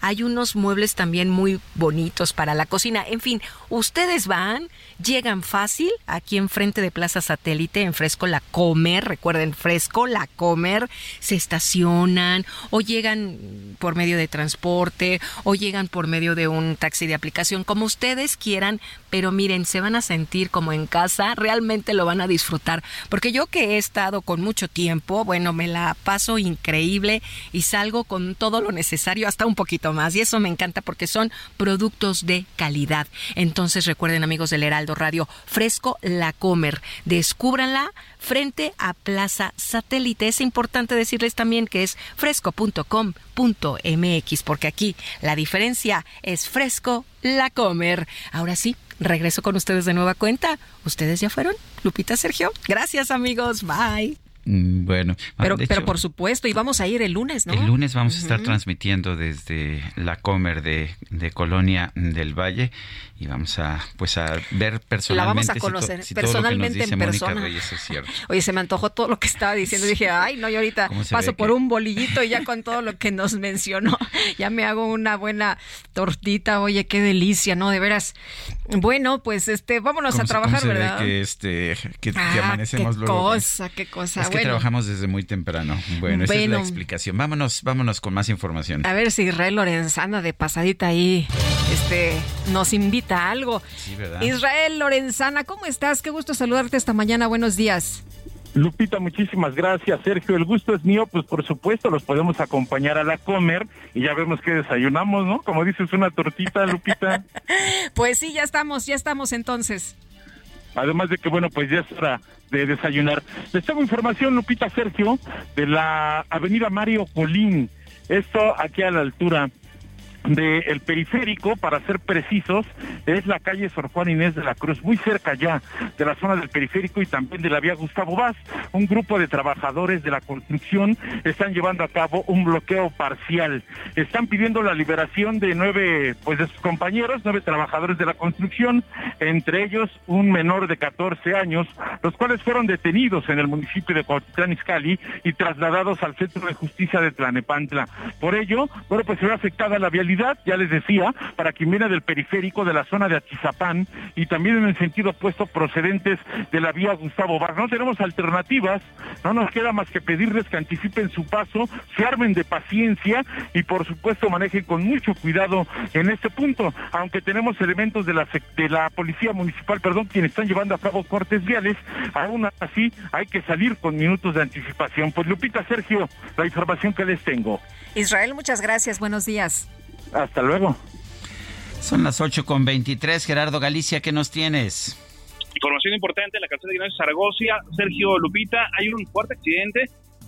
hay unos muebles también muy bonitos para la cocina. En fin, ustedes van, llegan fácil aquí enfrente de Plaza Satélite, en Fresco La Comer, recuerden, Fresco La Comer, se estacionan o llegan por medio de transporte o llegan por medio de un taxi de aplicación, como ustedes quieran, pero miren, se van a sentir como en casa, realmente lo van a disfrutar, porque yo que he estado con mucho tiempo, bueno, me la paso increíble y salgo con todo lo necesario un poquito más. Y eso me encanta porque son productos de calidad. Entonces recuerden amigos del Heraldo Radio, Fresco La Comer. Descúbranla frente a Plaza Satélite. Es importante decirles también que es fresco.com.mx porque aquí la diferencia es Fresco La Comer. Ahora sí, regreso con ustedes de nueva cuenta. ¿Ustedes ya fueron? Lupita, Sergio. Gracias amigos. Bye. Mm, bueno, pero, pero por supuesto, y vamos a ir el lunes, ¿no? El lunes vamos a estar transmitiendo desde la Comer de, de, Colonia del Valle y vamos a pues a ver personalmente. La vamos a conocer personalmente en persona. Oye, se me antojó todo lo que estaba diciendo. Dije, ay, no, yo ahorita paso por un bolillito y ya con todo lo que nos mencionó, ya me hago una buena tortita. Oye, qué delicia, ¿no? De veras. Bueno, pues este, vámonos a trabajar, ¿verdad? que este, que, ah, amanecemos qué cosa, qué cosa trabajamos desde muy temprano. Bueno, esa es la explicación. Vámonos, vámonos con más información. A ver si Israel Lorenzana de pasadita ahí este, nos invita a algo. Israel Lorenzana, ¿cómo estás? Qué gusto saludarte esta mañana. Buenos días. Lupita, muchísimas gracias. Sergio, el gusto es mío, pues por supuesto los podemos acompañar a la comer y ya vemos que desayunamos, ¿no? Como dices, una tortita, Lupita. pues sí, ya estamos, ya estamos entonces. Además de que, bueno, pues ya es hora de desayunar. Les tengo información, Lupita Sergio, de la avenida Mario Colín. Esto aquí a la altura del periférico, para ser precisos, es la calle Sor Juan Inés de la Cruz, muy cerca ya de la zona del periférico y también de la vía Gustavo Vaz. Un grupo de trabajadores de la construcción están llevando a cabo un bloqueo parcial. Están pidiendo la liberación de nueve, pues de sus compañeros, nueve trabajadores de la construcción, entre ellos un menor de 14 años, los cuales fueron detenidos en el municipio de Cuautitlán Izcalli y trasladados al Centro de Justicia de Tlanepantla. Por ello, bueno, pues se ve afectada la vialidad ya les decía, para quien viene del periférico de la zona de Atizapán y también en el sentido opuesto procedentes de la vía Gustavo Bar. No tenemos alternativas, no nos queda más que pedirles que anticipen su paso, se armen de paciencia y por supuesto manejen con mucho cuidado en este punto, aunque tenemos elementos de la, de la policía municipal, perdón, quienes están llevando a cabo cortes viales, aún así hay que salir con minutos de anticipación. Pues Lupita Sergio, la información que les tengo. Israel, muchas gracias, buenos días. Hasta luego. Son las 8 con 23. Gerardo Galicia, ¿qué nos tienes? Información importante en la calzada de Ignacio Zaragoza. Sergio Lupita, hay un fuerte accidente.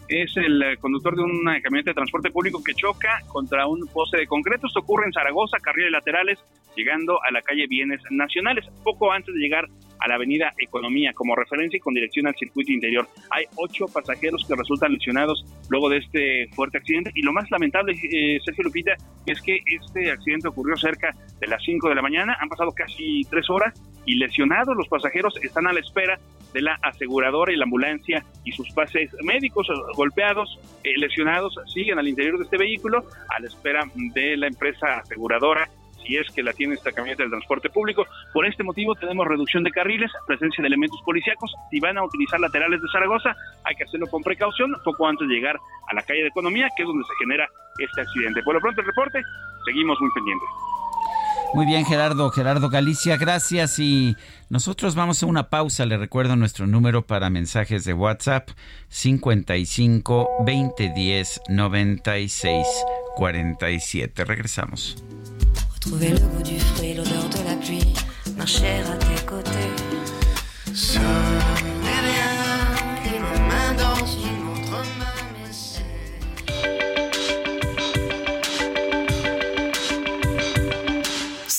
Es el eh, conductor de una camioneta de transporte público que choca contra un poste de concreto. Esto ocurre en Zaragoza, carriles laterales, llegando a la calle Bienes Nacionales, poco antes de llegar a la avenida Economía como referencia y con dirección al circuito interior. Hay ocho pasajeros que resultan lesionados luego de este fuerte accidente. Y lo más lamentable, eh, Sergio Lupita, es que este accidente ocurrió cerca de las 5 de la mañana, han pasado casi tres horas y lesionados los pasajeros están a la espera de la aseguradora y la ambulancia y sus pases médicos. Golpeados, eh, lesionados, siguen al interior de este vehículo a la espera de la empresa aseguradora y es que la tiene esta camioneta del transporte público. Por este motivo tenemos reducción de carriles, presencia de elementos policíacos. Si van a utilizar laterales de Zaragoza, hay que hacerlo con precaución, poco antes de llegar a la calle de Economía, que es donde se genera este accidente. Por lo pronto el reporte, seguimos muy pendientes. Muy bien, Gerardo. Gerardo Galicia, gracias. Y nosotros vamos a una pausa. Le recuerdo nuestro número para mensajes de WhatsApp: 55 2010 96 47. Regresamos. Trouver le goût du fruit, l'odeur de la pluie, marcher à tes côtés. Ce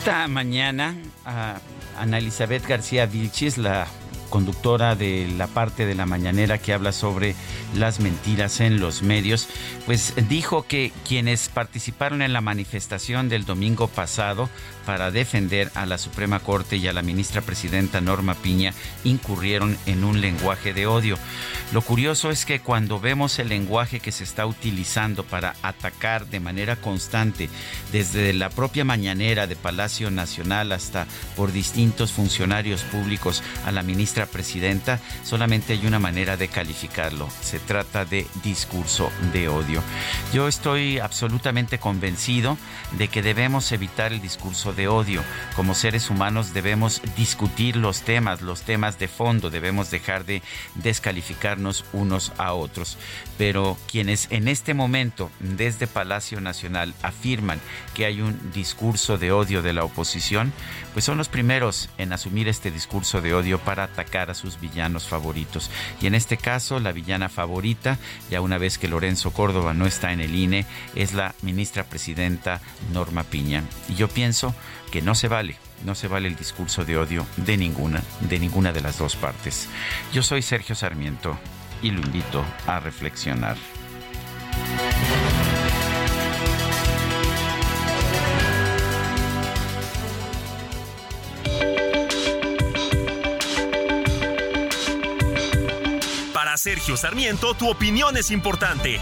Esta mañana, a Ana Elizabeth García Vilchis, la conductora de la parte de la mañanera que habla sobre las mentiras en los medios, pues dijo que quienes participaron en la manifestación del domingo pasado para defender a la Suprema Corte y a la ministra presidenta Norma Piña incurrieron en un lenguaje de odio. Lo curioso es que cuando vemos el lenguaje que se está utilizando para atacar de manera constante desde la propia mañanera de Palacio Nacional hasta por distintos funcionarios públicos a la ministra presidenta, solamente hay una manera de calificarlo. Se trata de discurso de odio. Yo estoy absolutamente convencido de que debemos evitar el discurso de odio. Como seres humanos debemos discutir los temas, los temas de fondo, debemos dejar de descalificarnos unos a otros. Pero quienes en este momento desde Palacio Nacional afirman que hay un discurso de odio de la oposición, pues son los primeros en asumir este discurso de odio para atacar a sus villanos favoritos. Y en este caso, la villana favorita, ya una vez que Lorenzo Córdoba no está en el INE, es la ministra presidenta Norma Piña. Y yo pienso que no se vale, no se vale el discurso de odio de ninguna, de ninguna de las dos partes. Yo soy Sergio Sarmiento y lo invito a reflexionar. Sergio Sarmiento, tu opinión es importante.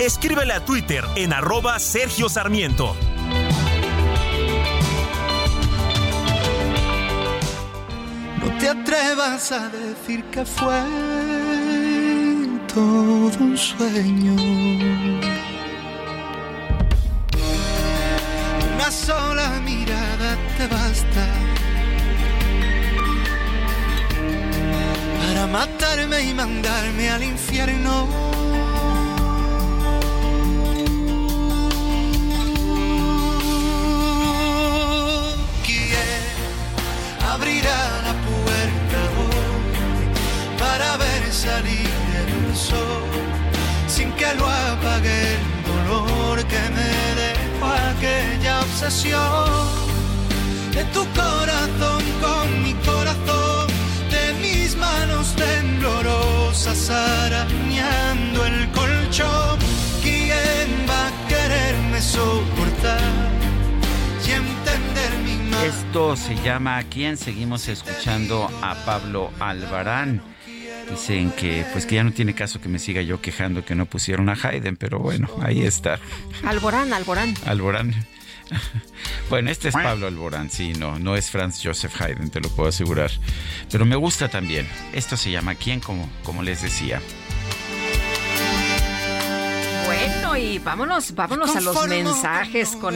Escríbele a Twitter en arroba Sergio Sarmiento. No te atrevas a decir que fue todo un sueño. Una sola mirada te basta matarme y mandarme al infierno. ¿Quién abrirá la puerta hoy para ver salir el sol sin que lo apague el dolor que me dejó aquella obsesión de tu corazón con mi corazón, arañando el colchón. ¿Quién va a quererme soportar y entender mi mal? Esto se llama ¿A quién? Seguimos escuchando a Pablo Albarán. Dicen que pues que ya no tiene caso que me siga yo quejando que no pusieron a Haydn, pero bueno, ahí está. Alborán, Alborán. Alborán. Bueno, este es Pablo Alborán, sí, no, no es Franz Joseph Haydn, te lo puedo asegurar. Pero me gusta también. Esto se llama ¿Quién? Como, como les decía. Bueno, y vámonos, vámonos a los mensajes con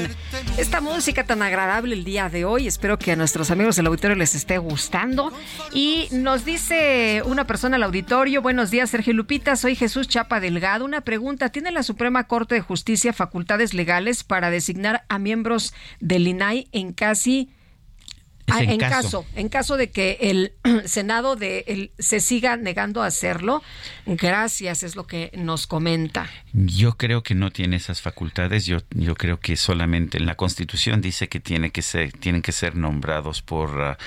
esta música tan agradable el día de hoy. Espero que a nuestros amigos del auditorio les esté gustando. Y nos dice una persona al auditorio, buenos días Sergio Lupita, soy Jesús Chapa Delgado. Una pregunta, ¿tiene la Suprema Corte de Justicia facultades legales para designar a miembros del INAI en casi... Es Ah, en en caso. caso, en caso de que el Senado de el- se siga negando a hacerlo, gracias, es lo que nos comenta. Yo creo que no tiene esas facultades. Yo, yo creo que solamente en la Constitución dice que tiene que ser, tienen que ser nombrados por ah,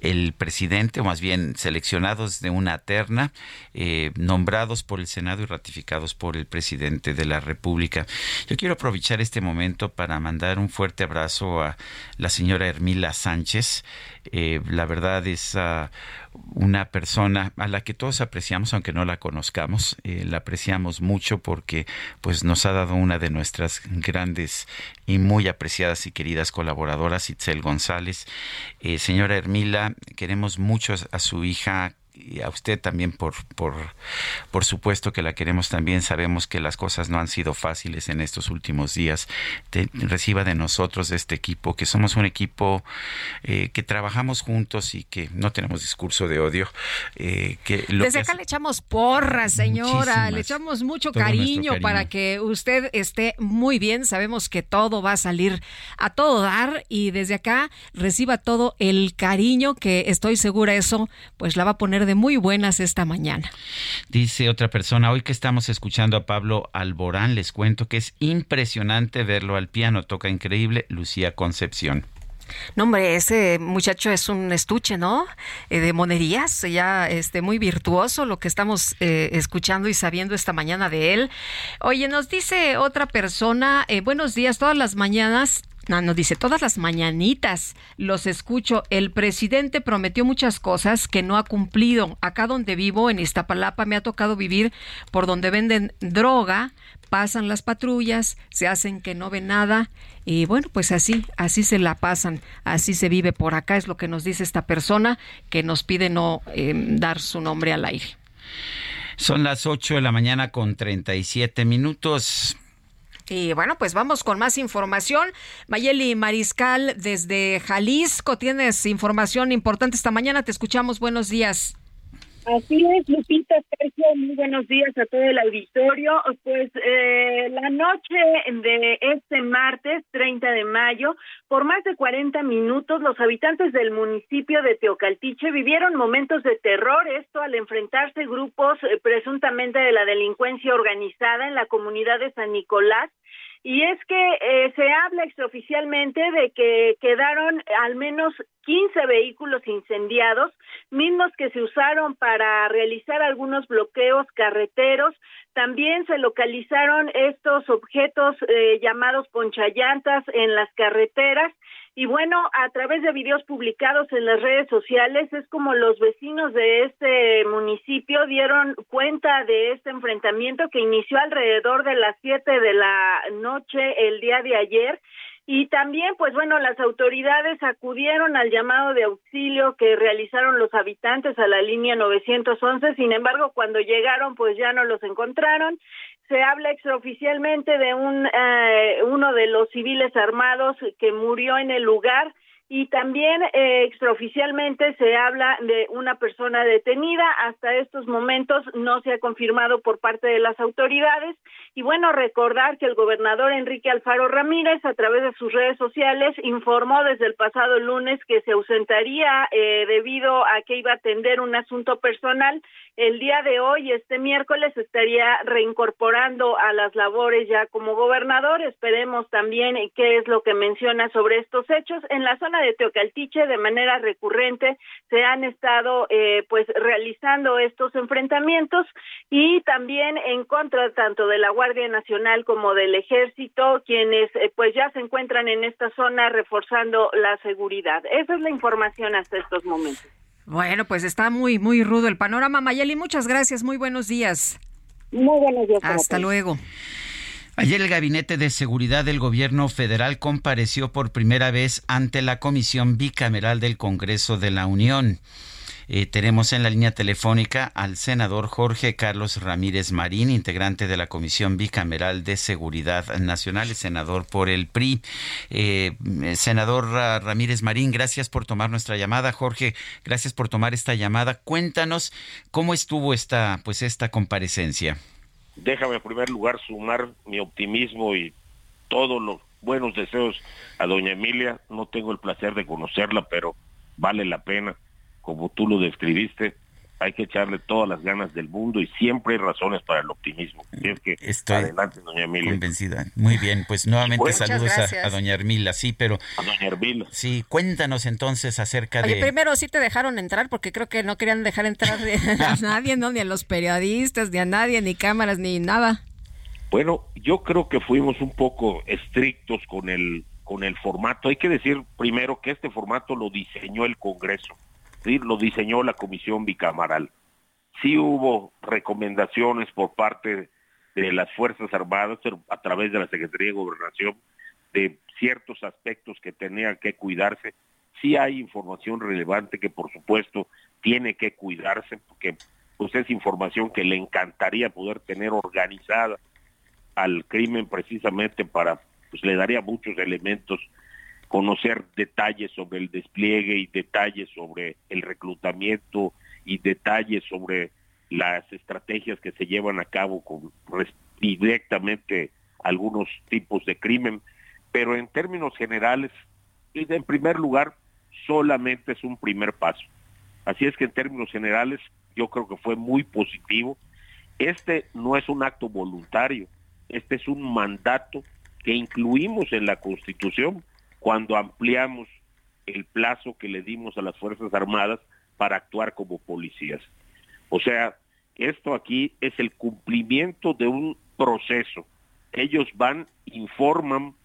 el presidente, o más bien seleccionados de una terna, eh, nombrados por el Senado y ratificados por el presidente de la República. Yo quiero aprovechar este momento para mandar un fuerte abrazo a la señora Hermila Sánchez. Eh, la verdad es ah, una persona a la que todos apreciamos, aunque no la conozcamos. Eh, la apreciamos mucho porque pues nos ha dado una de nuestras grandes y muy apreciadas y queridas colaboradoras, Itzel González. Eh, señora Hermila, queremos mucho a su hija y a usted también por, por, por supuesto que la queremos también. Sabemos que las cosas no han sido fáciles en estos últimos días. Te- reciba de nosotros, de este equipo, que somos un equipo eh, que trabajamos juntos y que no tenemos discurso de odio. eh, que lo Desde que acá hace- le echamos porras, señora, Muchísimas. le echamos mucho cariño, cariño. para que usted esté muy bien. Sabemos que todo va a salir a todo dar y desde acá reciba todo el cariño que estoy segura eso pues la va a poner de muy buenas esta mañana. Dice otra persona, hoy que estamos escuchando a Pablo Alborán, les cuento que es impresionante verlo al piano, toca increíble, Lucía Concepción. No, hombre, ese muchacho es un estuche, ¿no? Eh, de monerías, ya este, muy virtuoso lo que estamos eh, escuchando y sabiendo esta mañana de él. Oye, nos dice otra persona, eh, buenos días, todas las mañanas nos dice, todas las mañanitas los escucho. El presidente prometió muchas cosas que no ha cumplido. Acá donde vivo, en Iztapalapa, me ha tocado vivir por donde venden droga, pasan las patrullas, se hacen que no ven nada y bueno, pues así, así se la pasan, así se vive por acá, es lo que nos dice esta persona que nos pide no em, dar su nombre al aire. Son las 8 de la mañana con 37 minutos. Y bueno, pues vamos con más información. Mayeli Mariscal desde Jalisco, tienes información importante esta mañana. Te escuchamos. Buenos días. Así es, Lupita, Sergio, muy buenos días a todo el auditorio. Pues eh, la noche de este martes 30 de mayo, por más de 40 minutos, los habitantes del municipio de Teocaltiche vivieron momentos de terror, esto al enfrentarse grupos eh, presuntamente de la delincuencia organizada en la comunidad de San Nicolás y es que eh, se habla extraoficialmente de que quedaron al menos 15 vehículos incendiados, mismos que se usaron para realizar algunos bloqueos carreteros. También se localizaron estos objetos eh, llamados ponchallantas en las carreteras y bueno, a través de videos publicados en las redes sociales es como los vecinos de este municipio dieron cuenta de este enfrentamiento que inició alrededor de las siete de la noche el día de ayer y también, pues bueno, las autoridades acudieron al llamado de auxilio que realizaron los habitantes a la línea 911. Sin embargo, cuando llegaron, pues ya no los encontraron se habla extraoficialmente de un eh, uno de los civiles armados que murió en el lugar y también eh, extraoficialmente se habla de una persona detenida. Hasta estos momentos no se ha confirmado por parte de las autoridades. Y bueno, recordar que el gobernador Enrique Alfaro Ramírez, a través de sus redes sociales, informó desde el pasado lunes que se ausentaría eh, debido a que iba a atender un asunto personal. El día de hoy, este miércoles, estaría reincorporando a las labores ya como gobernador. Esperemos también qué es lo que menciona sobre estos hechos. En la zona de Teocaltiche de manera recurrente se han estado eh, pues realizando estos enfrentamientos y también en contra tanto de la Guardia Nacional como del Ejército quienes eh, pues ya se encuentran en esta zona reforzando la seguridad. Esa es la información hasta estos momentos. Bueno, pues está muy muy rudo el panorama Mayeli, muchas gracias, muy buenos días. Muy buenos días. Hasta luego. Ayer el Gabinete de Seguridad del Gobierno Federal compareció por primera vez ante la Comisión Bicameral del Congreso de la Unión. Eh, tenemos en la línea telefónica al senador Jorge Carlos Ramírez Marín, integrante de la Comisión Bicameral de Seguridad Nacional, senador por el PRI. Eh, senador Ramírez Marín, gracias por tomar nuestra llamada. Jorge, gracias por tomar esta llamada. Cuéntanos cómo estuvo esta, pues, esta comparecencia déjame en primer lugar sumar mi optimismo y todos los buenos deseos a doña Emilia. No tengo el placer de conocerla, pero vale la pena, como tú lo describiste hay que echarle todas las ganas del mundo y siempre hay razones para el optimismo. es que Estoy adelante, doña Emilia. Convencida. Muy bien, pues nuevamente saludos a, doña Ermila, sí, pero... A doña Ermila. Sí, cuéntanos entonces acerca Oye, de... primero sí te dejaron entrar porque creo que no querían dejar entrar a nadie, ¿no? Ni a los periodistas, ni a nadie, ni cámaras, ni nada. Bueno, yo creo que fuimos un poco estrictos con el, con el formato. Hay que decir primero que este formato lo diseñó el Congreso lo diseñó la comisión bicameral. Sí hubo recomendaciones por parte de las Fuerzas Armadas a través de la Secretaría de Gobernación de ciertos aspectos que tenían que cuidarse. Sí hay información relevante que por supuesto tiene que cuidarse porque pues es información que le encantaría poder tener organizada al crimen precisamente para pues le daría muchos elementos conocer detalles sobre el despliegue y detalles sobre el reclutamiento y detalles sobre las estrategias que se llevan a cabo con directamente algunos tipos de crimen, pero en términos generales, en primer lugar, solamente es un primer paso. Así es que en términos generales, yo creo que fue muy positivo. Este no es un acto voluntario, este es un mandato que incluimos en la Constitución cuando ampliamos el plazo que le dimos a las Fuerzas Armadas para actuar como policías. O sea, esto aquí es el cumplimiento de un proceso. Ellos van, informan,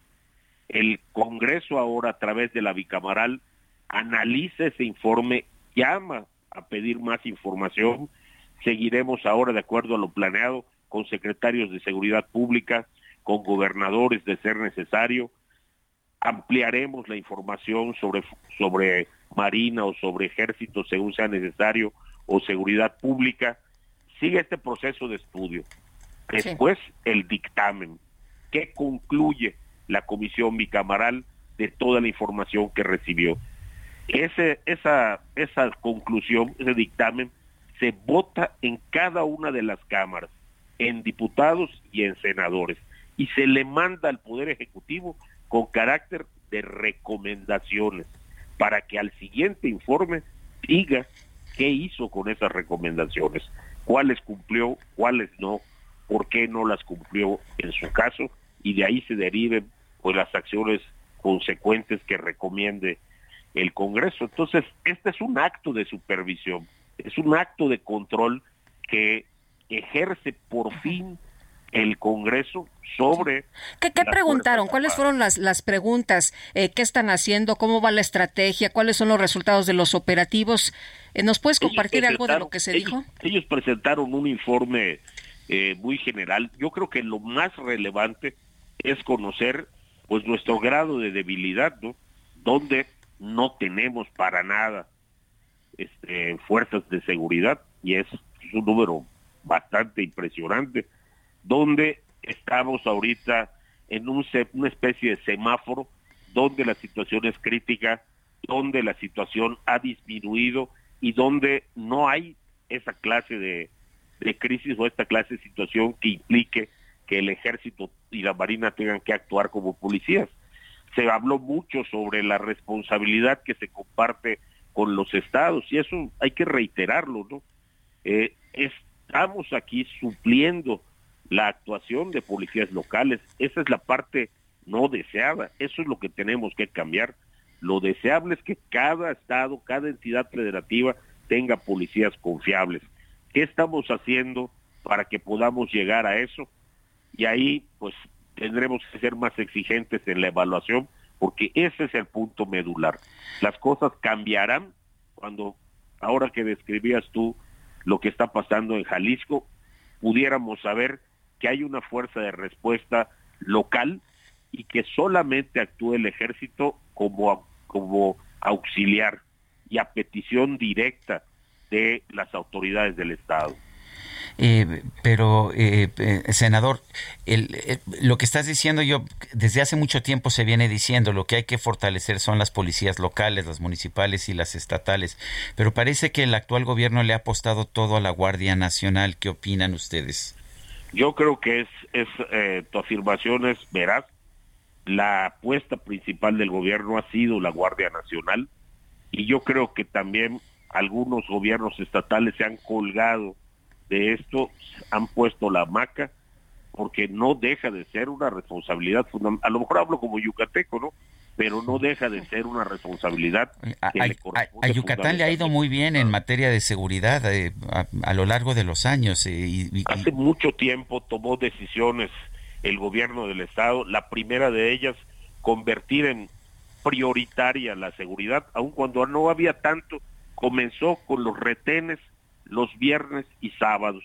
el Congreso ahora a través de la bicamaral analiza ese informe, llama a pedir más información. Seguiremos ahora, de acuerdo a lo planeado, con secretarios de seguridad pública, con gobernadores de ser necesario. Ampliaremos la información sobre, sobre Marina o sobre ejército según sea necesario o seguridad pública. Sigue este proceso de estudio. Después el dictamen. ¿Qué concluye la comisión bicamaral de toda la información que recibió? Ese, esa, esa conclusión, ese dictamen, se vota en cada una de las cámaras, en diputados y en senadores, y se le manda al Poder Ejecutivo con carácter de recomendaciones, para que al siguiente informe diga qué hizo con esas recomendaciones, cuáles cumplió, cuáles no, por qué no las cumplió en su caso, y de ahí se deriven pues las acciones consecuentes que recomiende el Congreso. Entonces, este es un acto de supervisión, es un acto de control que ejerce por fin el Congreso sobre... ¿Qué, preguntaron? ¿Cuáles fueron las, las preguntas? Eh, ¿Qué están haciendo? ¿Cómo va la estrategia? ¿Cuáles son los resultados de los operativos? Eh, ¿Nos puedes compartir algo de lo que se dijo? Ellos presentaron un informe eh, muy general. Yo creo que lo más relevante es conocer pues nuestro grado de debilidad, ¿no? Donde no tenemos para nada este, fuerzas de seguridad y es, un número bastante impresionante, donde estamos ahorita en un, una especie de semáforo donde la situación es crítica, donde la situación ha disminuido y donde no hay esa clase de, de crisis o esta clase de situación que implique que el ejército y la marina tengan que actuar como policías se habló mucho sobre la responsabilidad que se comparte con los estados y eso hay que reiterarlo, ¿no? Eh, estamos aquí supliendo la actuación de policías locales, esa es la parte no deseada, eso es lo que tenemos que cambiar. Lo deseable es que cada estado, cada entidad federativa tenga policías confiables. ¿Qué estamos haciendo para que podamos llegar a eso? Y ahí, pues, tendremos que ser más exigentes en la evaluación porque ese es el punto medular. Las cosas cambiarán cuando, ahora que describías tú lo que está pasando en Jalisco, pudiéramos saber que hay una fuerza de respuesta local y que solamente actúe el ejército como, como auxiliar y a petición directa de las autoridades del Estado. Eh, pero, eh, eh, senador, lo que estás diciendo yo, desde hace mucho tiempo se viene diciendo, lo que hay que fortalecer son las policías locales, las municipales y las estatales, pero parece que el actual gobierno le ha apostado todo a la Guardia Nacional. ¿Qué opinan ustedes? Yo creo que es, es tu afirmación es veraz. La apuesta principal del gobierno ha sido la Guardia Nacional y yo creo que también algunos gobiernos estatales se han colgado de esto han puesto la maca porque no deja de ser una responsabilidad fundamental. A lo mejor hablo como yucateco, ¿no? Pero no deja de ser una responsabilidad. a, Yucatán le ha ido muy bien en materia de seguridad eh, a, lo largo de los años. Eh, y, Hace mucho tiempo tomó decisiones el gobierno del Estado, la primera de ellas, convertir en prioritaria la seguridad, aun cuando no había tanto, comenzó con los retenes los viernes y sábados.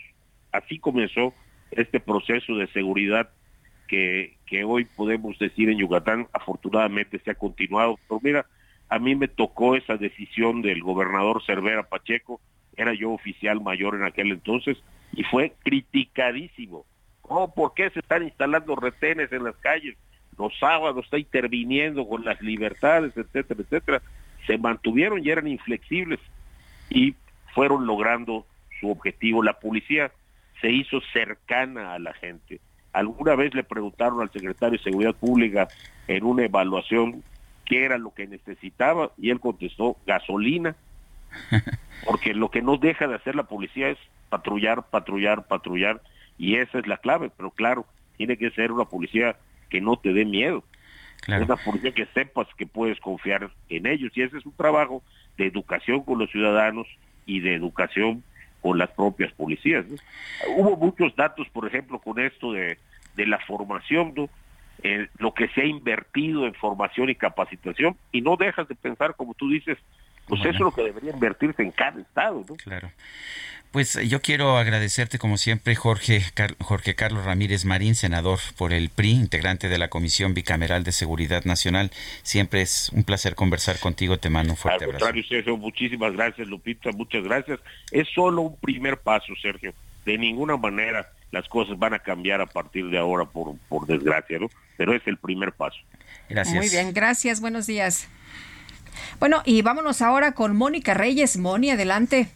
Así comenzó este proceso de seguridad que, hoy podemos decir en Yucatán, afortunadamente se ha continuado. Pero mira, a mí me tocó esa decisión del gobernador Cervera Pacheco, era yo oficial mayor en aquel entonces, y fue criticadísimo. Oh, ¿por qué se están instalando retenes en las calles? Los sábados está interviniendo con las libertades, etcétera, etcétera. Se mantuvieron y eran inflexibles. Y fueron logrando su objetivo. La policía se hizo cercana a la gente. Alguna vez le preguntaron al secretario de Seguridad Pública en una evaluación qué era lo que necesitaba y él contestó gasolina, porque lo que no deja de hacer la policía es patrullar, patrullar, patrullar y esa es la clave, pero claro, tiene que ser una policía que no te dé miedo. una policía que sepas que puedes confiar en ellos. Y ese es un trabajo de educación con los ciudadanos y de educación con las propias policías. Hubo muchos datos, por ejemplo, con esto de, de la formación, ¿no? Eh, lo que se ha invertido en formación y capacitación y no dejas de pensar, como tú dices, pues eso es lo que debería invertirse en cada estado. ¿no? Claro. Pues yo quiero agradecerte como siempre, Jorge, Jorge Carlos Ramírez Marín, senador por el PRI, integrante de la Comisión Bicameral de Seguridad Nacional. Siempre es un placer conversar contigo. Te mando un fuerte Al contrario, Sergio, muchísimas gracias, Lupita, muchas gracias. Es solo un primer paso, Sergio. De ninguna manera las cosas van a cambiar a partir de ahora, por, por desgracia, ¿no? Pero es el primer paso. Gracias. Muy bien, gracias, buenos días. Bueno, y vámonos ahora con Mónica Reyes. Moni, adelante.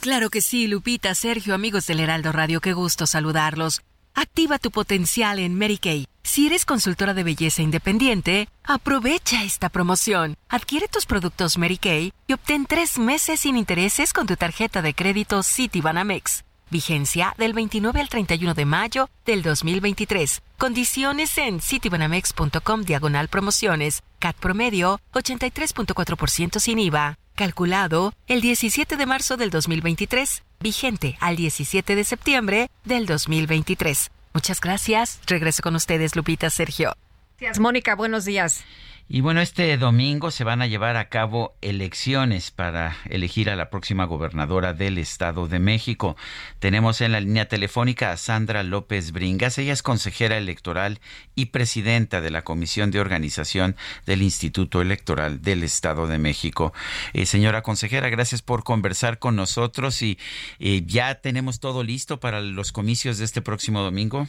Claro que sí, Lupita, Sergio, amigos del Heraldo Radio, qué gusto saludarlos. Activa tu potencial en Mary Kay. Si eres consultora de belleza independiente, aprovecha esta promoción. Adquiere tus productos Mary Kay y obtén tres meses sin intereses con tu tarjeta de crédito Citibanamex. Vigencia del 29 al 31 de mayo del 2023. Condiciones en citibanamex.com diagonal promociones. CAT promedio 83.4% sin IVA. Calculado el 17 de marzo del 2023. Vigente al 17 de septiembre del 2023. Muchas gracias. Regreso con ustedes, Lupita Sergio. Gracias, Mónica. Buenos días. Y bueno, este domingo se van a llevar a cabo elecciones para elegir a la próxima gobernadora del Estado de México. Tenemos en la línea telefónica a Sandra López Bringas. Ella es consejera electoral y presidenta de la Comisión de Organización del Instituto Electoral del Estado de México. Eh, señora consejera, gracias por conversar con nosotros y eh, ya tenemos todo listo para los comicios de este próximo domingo.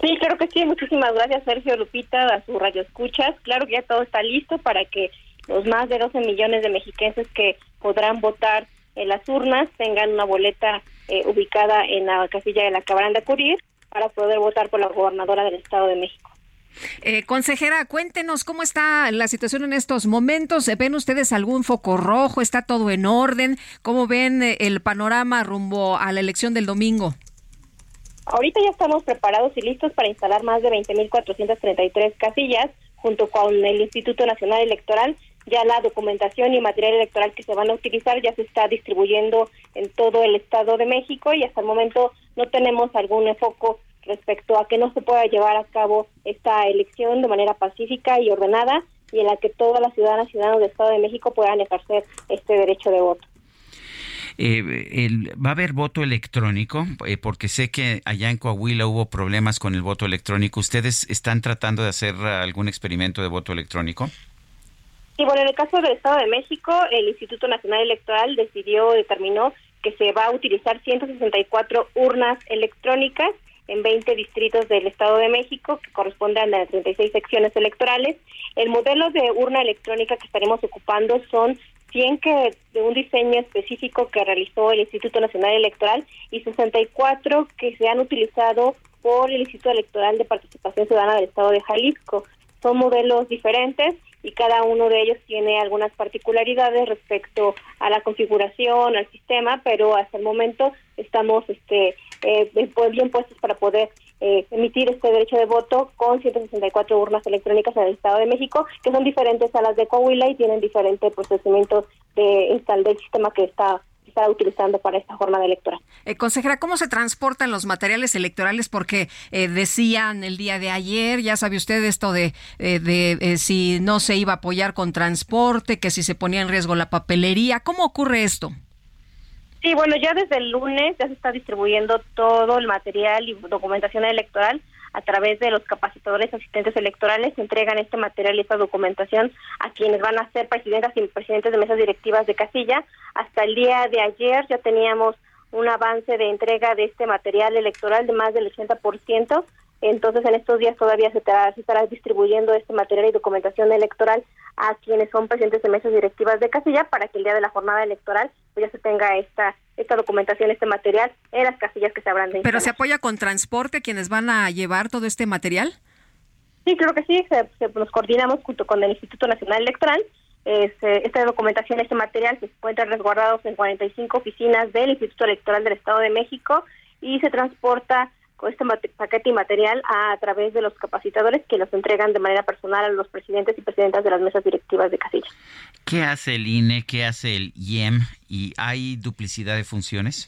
Sí, claro que sí. Muchísimas gracias, Sergio Lupita, a su radio escuchas. Claro que ya todo está listo para que los más de 12 millones de mexiquenses que podrán votar en las urnas tengan una boleta eh, ubicada en la casilla de la que de acudir para poder votar por la gobernadora del Estado de México. Eh, consejera, cuéntenos cómo está la situación en estos momentos. ¿Ven ustedes algún foco rojo? ¿Está todo en orden? ¿Cómo ven eh, el panorama rumbo a la elección del domingo? Ahorita ya estamos preparados y listos para instalar más de 20.433 casillas junto con el Instituto Nacional Electoral. Ya la documentación y material electoral que se van a utilizar ya se está distribuyendo en todo el Estado de México y hasta el momento no tenemos algún enfoque respecto a que no se pueda llevar a cabo esta elección de manera pacífica y ordenada y en la que todas las ciudadanas y ciudadanos del Estado de México puedan ejercer este derecho de voto. Eh, ¿Va a haber voto electrónico? Eh, porque sé que allá en Coahuila hubo problemas con el voto electrónico. ¿Ustedes están tratando de hacer algún experimento de voto electrónico? Sí, bueno, en el caso del Estado de México, el Instituto Nacional Electoral decidió, determinó que se va a utilizar 164 urnas electrónicas en 20 distritos del Estado de México, que corresponden a 36 secciones electorales. El modelo de urna electrónica que estaremos ocupando son 100 que de un diseño específico que realizó el Instituto Nacional Electoral y 64 que se han utilizado por el Instituto Electoral de Participación Ciudadana del Estado de Jalisco. Son modelos diferentes y cada uno de ellos tiene algunas particularidades respecto a la configuración, al sistema, pero hasta el momento estamos este eh, bien puestos para poder eh, emitir este derecho de voto con 164 urnas electrónicas en el Estado de México, que son diferentes a las de Coahuila y tienen diferentes procedimientos de del sistema que está está utilizando para esta jornada electoral. Eh, consejera, ¿cómo se transportan los materiales electorales? Porque eh, decían el día de ayer, ya sabe usted esto de, eh, de si no se iba a apoyar con transporte, que si se ponía en riesgo la papelería. ¿Cómo ocurre esto? Sí, bueno, ya desde el lunes ya se está distribuyendo todo el material y documentación electoral a través de los capacitadores asistentes electorales. Se entregan este material y esta documentación a quienes van a ser presidentas y presidentes de mesas directivas de casilla. Hasta el día de ayer ya teníamos un avance de entrega de este material electoral de más del 80%. Entonces, en estos días todavía se estará, distribuyendo este material y documentación electoral a quienes son presidentes de mesas directivas de casilla para que el día de la jornada electoral pues, ya se tenga esta esta documentación, este material en las casillas que se habrán de ¿Pero se apoya con transporte quienes van a llevar todo este material? Sí, creo que sí, nos coordinamos junto con el Instituto Nacional Electoral. Este, esta documentación, este material se encuentra resguardados en 45 oficinas del Instituto Electoral del Estado de México y se transporta con este paquete inmaterial a, través de los capacitadores que los entregan de manera personal a los presidentes y presidentas de las mesas directivas de casilla. ¿Qué hace el INE? ¿Qué hace el IEM? ¿Y hay duplicidad de funciones?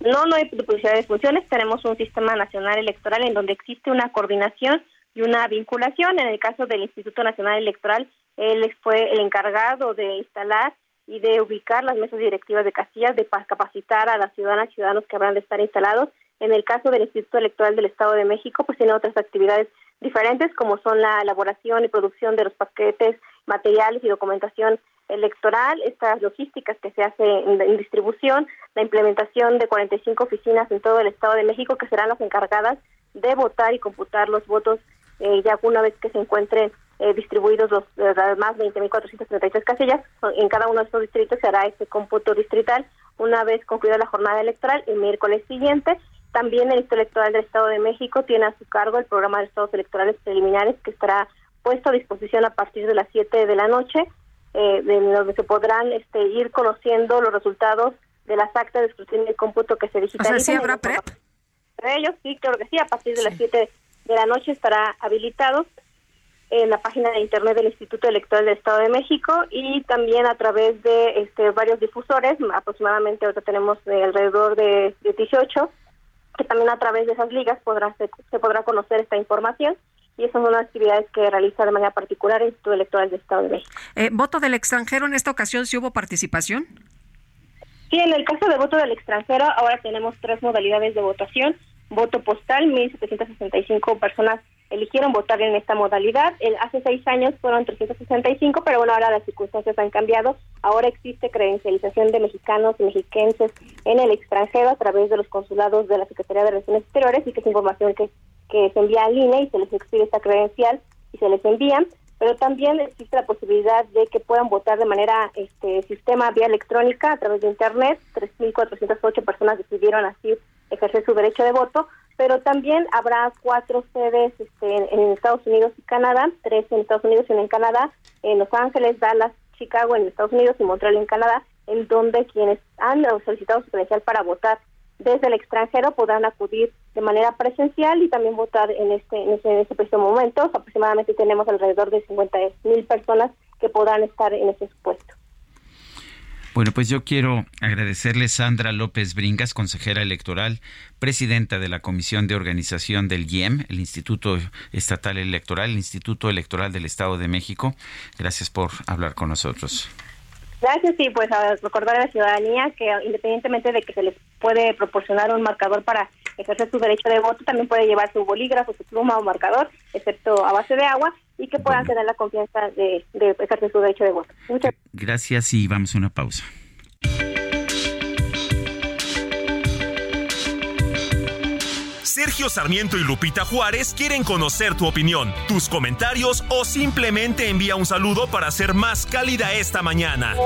No, no hay duplicidad de funciones. Tenemos un sistema nacional electoral en donde existe una coordinación y una vinculación. En el caso del Instituto Nacional Electoral, él fue el encargado de instalar y de ubicar las mesas directivas de casillas, de capacitar a las ciudadanas y ciudadanos que habrán de estar instalados. En el caso del Instituto Electoral del Estado de México, pues tiene otras actividades diferentes, como son la elaboración y producción de los paquetes, materiales y documentación electoral, estas logísticas que se hace en, distribución, la implementación de 45 oficinas en todo el Estado de México que serán las encargadas de votar y computar los votos eh, ya una vez que se encuentren eh, distribuidos los, las más 20.433 casillas. En cada uno de estos distritos se hará este cómputo distrital una vez concluida la jornada electoral el miércoles siguiente. También el Instituto Electoral del Estado de México tiene a su cargo el programa de estados electorales preliminares que estará puesto a disposición a partir de las 7 de la noche, eh, de donde se podrán este, ir conociendo los resultados de las actas de escrutinio y cómputo que se digitalizan. O sea, ¿sí habrá prep? ellos sí, creo que sí, a partir de las 7 de la noche estará habilitado en la página de internet del Instituto Electoral del Estado de México y también a través de este, varios difusores, aproximadamente ahora tenemos alrededor de, 18, que también a través de esas ligas podrá, se, podrá conocer esta información y esas son las actividades que realiza de manera particular el Instituto Electoral del Estado de México. Eh, ¿Voto del extranjero en esta ocasión si hubo participación? Sí, en el caso de voto del extranjero ahora tenemos tres modalidades de votación. Voto postal, 1.765 personas eligieron votar en esta modalidad. El, hace seis años fueron 365, pero bueno, ahora las circunstancias han cambiado. Ahora existe credencialización de mexicanos y mexiquenses en el extranjero a través de los consulados de la Secretaría de Relaciones Exteriores y que es información que, que se envía al INE y se les expide esta credencial y se les envían. Pero también existe la posibilidad de que puedan votar de manera este sistema vía electrónica a través de Internet. 3.408 personas decidieron así ejercer su derecho de voto pero también habrá cuatro sedes este, en, Estados Unidos y Canadá, tres en Estados Unidos y una en Canadá, en Los Ángeles, Dallas, Chicago en Estados Unidos y Montreal en Canadá, en donde quienes han solicitado su credencial para votar desde el extranjero podrán acudir de manera presencial y también votar en este en ese, en este preciso momento. Aproximadamente tenemos alrededor de 50 mil personas que podrán estar en ese supuesto. Bueno, pues yo quiero agradecerle Sandra López Bringas, consejera electoral, presidenta de la Comisión de Organización del IEM, el Instituto Estatal Electoral, el Instituto Electoral del Estado de México. Gracias por hablar con nosotros. Gracias y pues a recordar a la ciudadanía que independientemente de que se les puede proporcionar un marcador para ejercer su derecho de voto, también puede llevar su bolígrafo, su pluma o marcador, excepto a base de agua, y que puedan tener la confianza de, de ejercer su derecho de voto. Muchas gracias y vamos a una pausa. Sergio Sarmiento y Lupita Juárez quieren conocer tu opinión, tus comentarios o simplemente envía un saludo para ser más cálida esta mañana.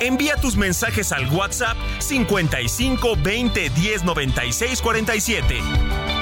Envía tus mensajes al WhatsApp 55 20 10 96 47.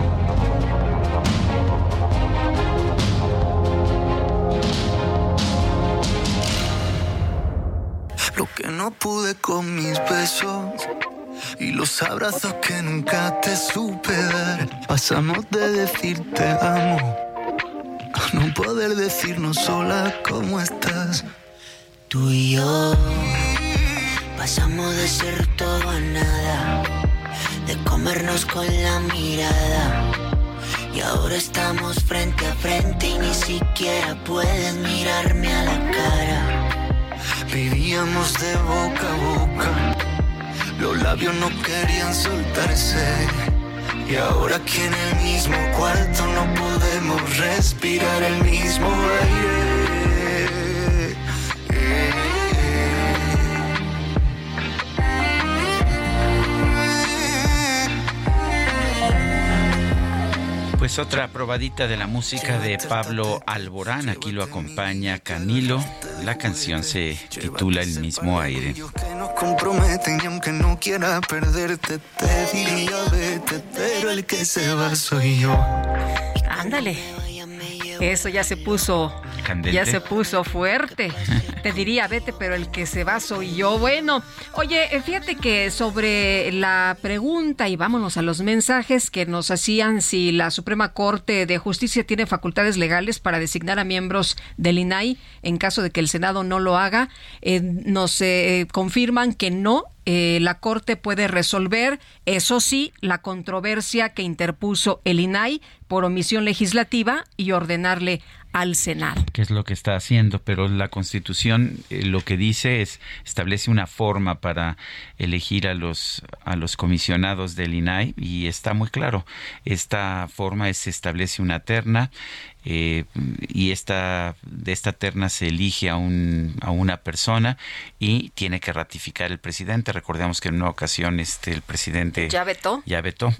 Lo que no pude con mis besos y los abrazos que nunca te supe dar. Pasamos de decirte amo a no poder decirnos sola cómo estás. Tú y yo pasamos de ser todo a nada, de comernos con la mirada. Y ahora estamos frente a frente y ni siquiera puedes mirarme a la cara. Vivíamos de boca a boca los labios no querían soltarse. Y ahora que en el mismo cuarto no podemos respirar el mismo aire. Pues otra probadita de la música de Pablo Alborán, aquí lo acompaña Camilo. La canción se titula El mismo aire. Que nos comprometen y aunque no quiera perderte, te diría vete, pero el que se va soy yo. Ándale. Eso ya se puso ya se puso fuerte. Te diría, vete, pero el que se va soy yo. Bueno, oye, eh, fíjate que sobre la pregunta, y vámonos a los mensajes que nos hacían si la Suprema Corte de Justicia tiene facultades legales para designar a miembros del INAI en caso de que el Senado no lo haga, eh, nos eh, confirman que no, la Corte puede resolver, eso sí, la controversia que interpuso el INAI por omisión legislativa y ordenarle al Senado. Que es lo que está haciendo, pero la Constitución eh, lo que dice es establece una forma para elegir a los a los comisionados del INAI y está muy claro. Esta forma es establece una terna eh, y esta de esta terna se elige a, un, a una persona y tiene que ratificar el presidente. Recordemos que en una ocasión este el presidente ya vetó. Ya vetó.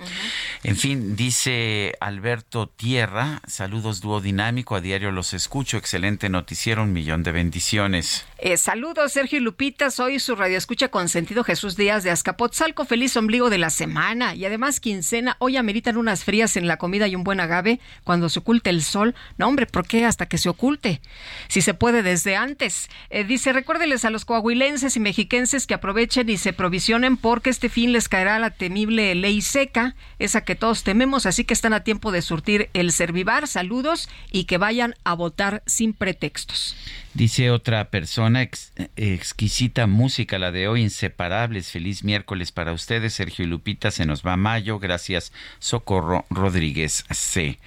En fin, dice Alberto Tierra, saludos dúo dinámico, a diario los escucho, excelente noticiero, un millón de bendiciones. Eh, saludos, Sergio y Lupita. Soy su radio escucha con sentido Jesús Díaz de Azcapotzalco. Feliz ombligo de la semana. Y además, quincena. Hoy ameritan unas frías en la comida y un buen agave cuando se oculte el sol. No, hombre, ¿por qué hasta que se oculte? Si se puede desde antes. Eh, dice, recuérdeles a los coahuilenses y mexiquenses que aprovechen y se provisionen porque este fin les caerá la temible ley seca, esa que todos tememos. Así que están a tiempo de surtir el servivar. Saludos y que vayan a votar sin pretextos. Dice otra persona, exquisita música la de hoy, inseparables. Feliz miércoles para ustedes, Sergio y Lupita. Se nos va mayo. Gracias, Socorro Rodríguez C.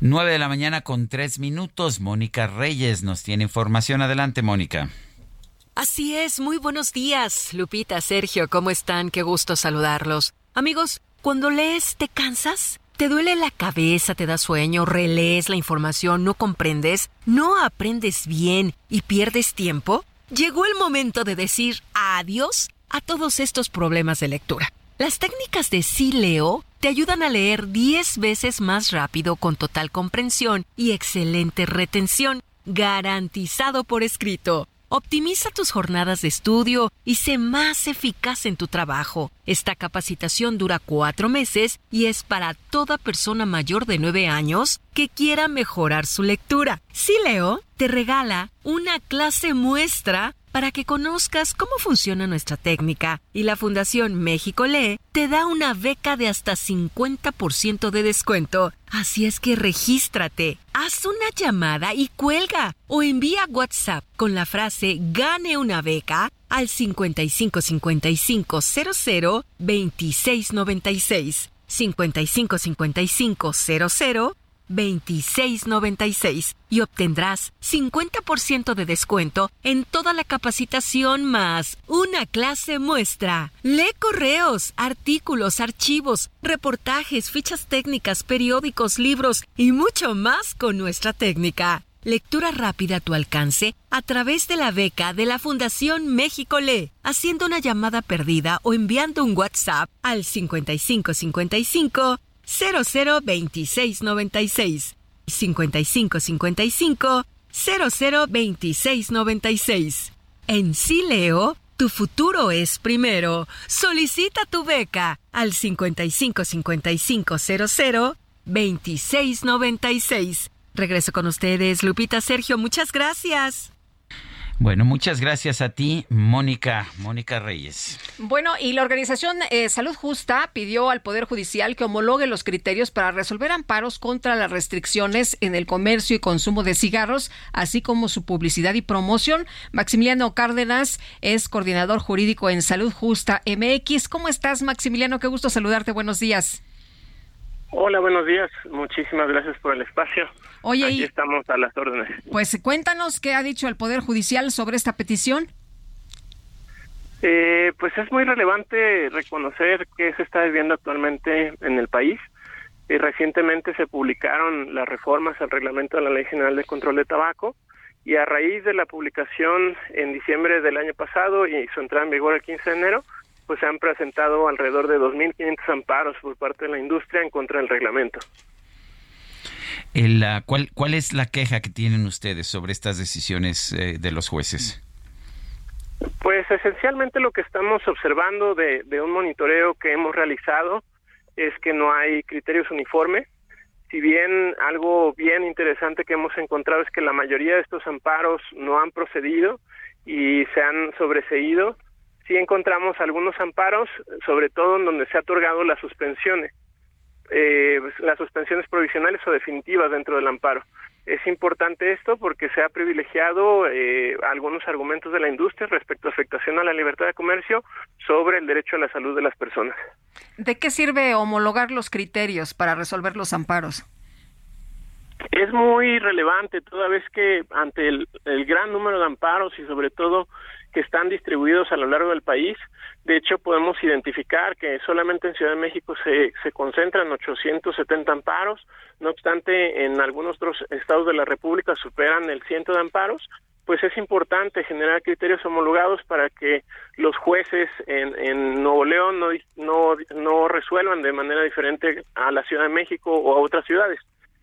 Nueve de la mañana con tres minutos. Mónica Reyes nos tiene información. Adelante, Mónica. Así es, muy buenos días, Lupita, Sergio, ¿cómo están? Qué gusto saludarlos. Amigos, cuando lees, ¿te cansas? ¿Te duele la cabeza, te da sueño, relees la información, no comprendes, no aprendes bien y pierdes tiempo? Llegó el momento de decir adiós a todos estos problemas de lectura. Las técnicas de Sí Leo te ayudan a leer 10 veces más rápido con total comprensión y excelente retención, garantizado por escrito. Optimiza tus jornadas de estudio y sé más eficaz en tu trabajo. Esta capacitación dura cuatro meses y es para toda persona mayor de nueve años que quiera mejorar su lectura. Sileo te regala una clase muestra para que conozcas cómo funciona nuestra técnica y la Fundación México Lee te da una beca de hasta 50% de descuento. Así es que regístrate, haz una llamada y cuelga o envía WhatsApp con la frase gane una beca al 5555 00 2696 5555 00 2696 y obtendrás 50% de descuento en toda la capacitación más una clase muestra. Lee correos, artículos, archivos, reportajes, fichas técnicas, periódicos, libros y mucho más con nuestra técnica. Lectura rápida a tu alcance a través de la beca de la Fundación México Lee, haciendo una llamada perdida o enviando un WhatsApp al 5555 002696 5555 002696. En Sileo, tu futuro es primero. Solicita tu beca al 5555 00 2696. Regreso con ustedes, Lupita Sergio. Muchas gracias. Bueno, muchas gracias a ti, Mónica, Mónica Reyes. Bueno, y la organización eh, Salud Justa pidió al Poder Judicial que homologue los criterios para resolver amparos contra las restricciones en el comercio y consumo de cigarros, así como su publicidad y promoción. Maximiliano Cárdenas es coordinador jurídico en Salud Justa MX. ¿Cómo estás, Maximiliano? Qué gusto saludarte. Buenos días. Hola, buenos días. Muchísimas gracias por el espacio. Oye, Aquí estamos a las órdenes. Pues cuéntanos qué ha dicho el Poder Judicial sobre esta petición. Eh, pues es muy relevante reconocer que se está viviendo actualmente en el país. Y recientemente se publicaron las reformas al reglamento de la Ley General de Control de Tabaco y a raíz de la publicación en diciembre del año pasado y su entrada en vigor el 15 de enero, pues se han presentado alrededor de 2.500 amparos por parte de la industria en contra del reglamento. El, ¿cuál, ¿Cuál es la queja que tienen ustedes sobre estas decisiones eh, de los jueces? Pues esencialmente lo que estamos observando de, de un monitoreo que hemos realizado es que no hay criterios uniformes. Si bien algo bien interesante que hemos encontrado es que la mayoría de estos amparos no han procedido y se han sobreseído, sí encontramos algunos amparos, sobre todo en donde se ha otorgado las suspensiones, eh, las suspensiones provisionales o definitivas dentro del amparo. Es importante esto porque se ha privilegiado eh, algunos argumentos de la industria respecto a afectación a la libertad de comercio sobre el derecho a la salud de las personas. ¿De qué sirve homologar los criterios para resolver los amparos? Es muy relevante toda vez que ante el, el gran número de amparos y sobre todo que están distribuidos a lo largo del país. De hecho, podemos identificar que solamente en Ciudad de México se, se concentran 870 amparos, no obstante, en algunos otros estados de la República superan el ciento de amparos, pues es importante generar criterios homologados para que los jueces en, en Nuevo León no, no, no resuelvan de manera diferente a la Ciudad de México o a otras ciudades.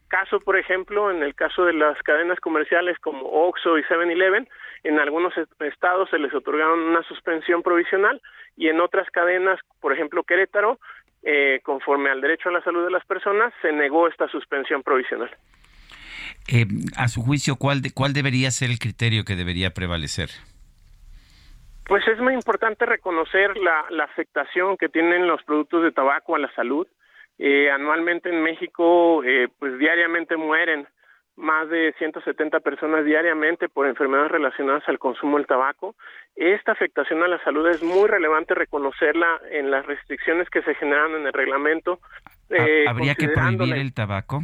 Caso, por ejemplo, en el caso de las cadenas comerciales como Oxxo y 7-Eleven, en algunos estados se les otorgaron una suspensión provisional y en otras cadenas, por ejemplo Querétaro, eh, conforme al derecho a la salud de las personas, se negó esta suspensión provisional. Eh, a su juicio, ¿cuál, de, ¿cuál debería ser el criterio que debería prevalecer? Pues es muy importante reconocer la, la afectación que tienen los productos de tabaco a la salud. Eh, anualmente en México, eh, pues diariamente mueren más de 170 personas diariamente por enfermedades relacionadas al consumo del tabaco. Esta afectación a la salud es muy relevante reconocerla en las restricciones que se generan en el reglamento. Eh, ¿Habría que prohibir el tabaco?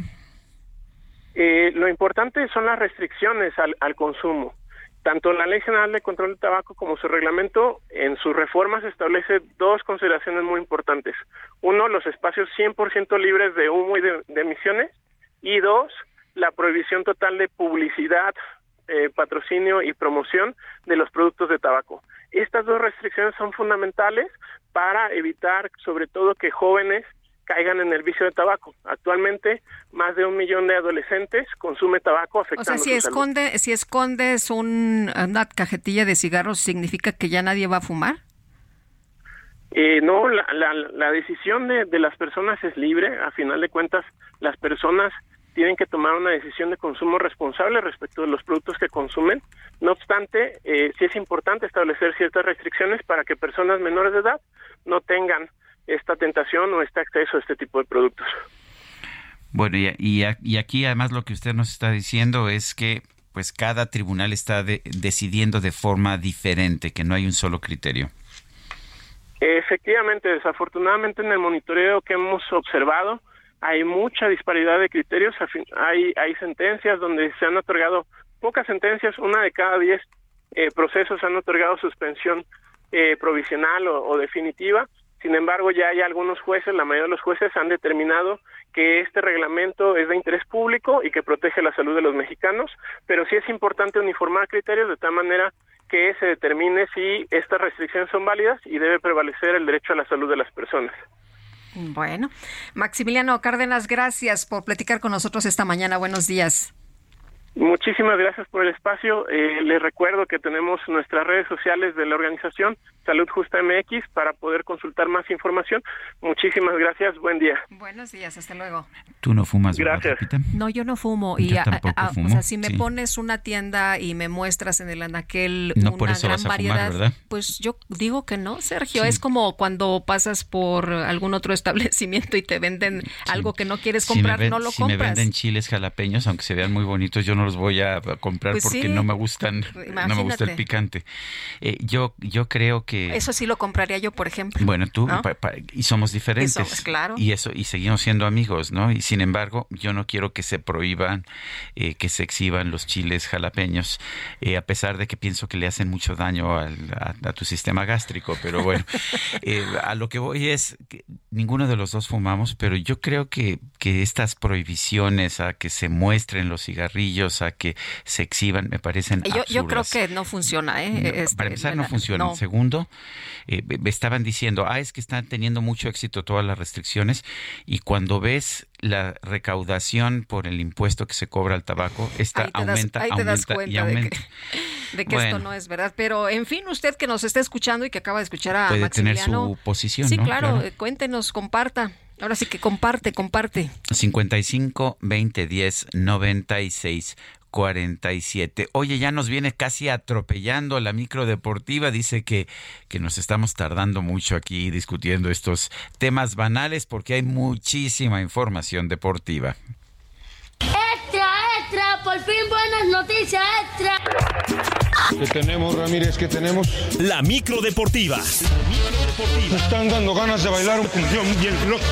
Eh, lo importante son las restricciones al, al consumo. Tanto la Ley General de Control del Tabaco como su reglamento, en sus reformas establece dos consideraciones muy importantes. Uno, los espacios 100% libres de humo y de, de, emisiones. Y dos, la prohibición total de publicidad, eh, patrocinio y promoción de los productos de tabaco. Estas dos restricciones son fundamentales para evitar, sobre todo, que jóvenes caigan en el vicio de tabaco. Actualmente, más de un millón de adolescentes consume tabaco afectando O sea, si esconde, si escondes un, una cajetilla de cigarros, ¿significa que ya nadie va a fumar? Eh, no, la, la, la decisión de, de, las personas es libre. A final de cuentas, las personas tienen que tomar una decisión de consumo responsable respecto de los productos que consumen. No obstante, eh, sí es importante establecer ciertas restricciones para que personas menores de edad no tengan esta tentación o este acceso a este tipo de productos. Bueno, y, y, y aquí además lo que usted nos está diciendo es que pues cada tribunal está de, decidiendo de forma diferente, que no hay un solo criterio. Efectivamente, desafortunadamente en el monitoreo que hemos observado hay mucha disparidad de criterios, hay, hay sentencias donde se han otorgado pocas sentencias, una de cada diez eh, procesos han otorgado suspensión eh, provisional o, o definitiva, sin embargo, ya hay algunos jueces, la mayoría de los jueces han determinado que este reglamento es de interés público y que protege la salud de los mexicanos, pero sí es importante uniformar criterios de tal manera que se determine si estas restricciones son válidas y debe prevalecer el derecho a la salud de las personas. Bueno, Maximiliano Cárdenas, gracias por platicar con nosotros esta mañana. Buenos días. Muchísimas gracias por el espacio. Eh, les recuerdo que tenemos nuestras redes sociales de la organización Salud Justa MX para poder consultar más información. Muchísimas gracias. Buen día. Buenos días. Hasta luego. ¿Tú no fumas? Gracias. ¿verdad, no, yo no fumo. Yo y a, a, fumo. O sea, si me sí. pones una tienda y me muestras en el anaquel no una por eso gran vas a variedad, fumar, ¿verdad? pues yo digo que no, Sergio. Sí. Es como cuando pasas por algún otro establecimiento y te venden sí. algo que no quieres comprar, si ven, no lo si compras. me venden chiles jalapeños, aunque se vean muy bonitos, yo no los voy a comprar Pues porque sí. no me gustan, no me gusta el picante. Eh, yo, yo creo que Eso sí lo compraría yo, por ejemplo. Bueno, tú ¿no? pa, pa, y somos diferentes. Y somos, claro. Y eso y seguimos siendo amigos, ¿no? Y sin embargo, yo no quiero que se prohíban, eh, que se exhiban los chiles jalapeños, eh, a pesar de que pienso que le hacen mucho daño al, a, a, tu sistema gástrico. Pero bueno, eh, a lo que voy es que ninguno de los dos fumamos, pero yo creo que, que estas prohibiciones a que se muestren los cigarrillos a que se exhiban, me parecen yo, yo creo que no funciona, ¿eh? Este, para empezar, no funciona. Segundo, eh, estaban diciendo, ah, es que están teniendo mucho éxito todas las restricciones y cuando ves la recaudación por el impuesto que se cobra al tabaco, esta aumenta, aumenta y aumenta. De que, esto no es verdad. Pero, en fin, usted que nos está escuchando y que acaba de escuchar a puede tener su posición, Sí, claro, cuéntenos, comparta. Ahora sí que comparte, comparte. 55 20 10 96 47. Oye, ya nos viene casi atropellando la micro deportiva. Dice que, que nos estamos tardando mucho aquí discutiendo estos temas banales porque hay muchísima información deportiva. Por fin buenas noticias, extra. ¿Qué tenemos, Ramírez? ¿Qué tenemos? La micro deportiva. Me están dando ganas de bailar un función bien loco.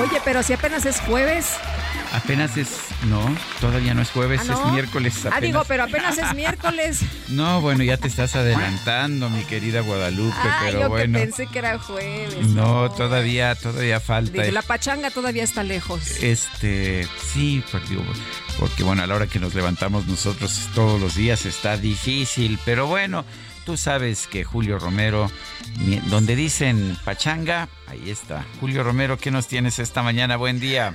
Oye, pero si apenas es jueves. Apenas es, no, todavía no es jueves, Ah, es miércoles. Ah, digo, pero apenas es miércoles. No, bueno, ya te estás adelantando, mi querida Guadalupe, Ah, pero yo bueno. que pensé que era jueves. No, todavía, todavía falta. Digo, la pachanga todavía está lejos. Este, sí, pues, digo, porque bueno, a la hora que nos levantamos nosotros todos los días está difícil, pero bueno, tú sabes que Julio Romero, donde dicen pachanga, ahí está. Julio Romero, ¿qué nos tienes esta mañana? Buen día.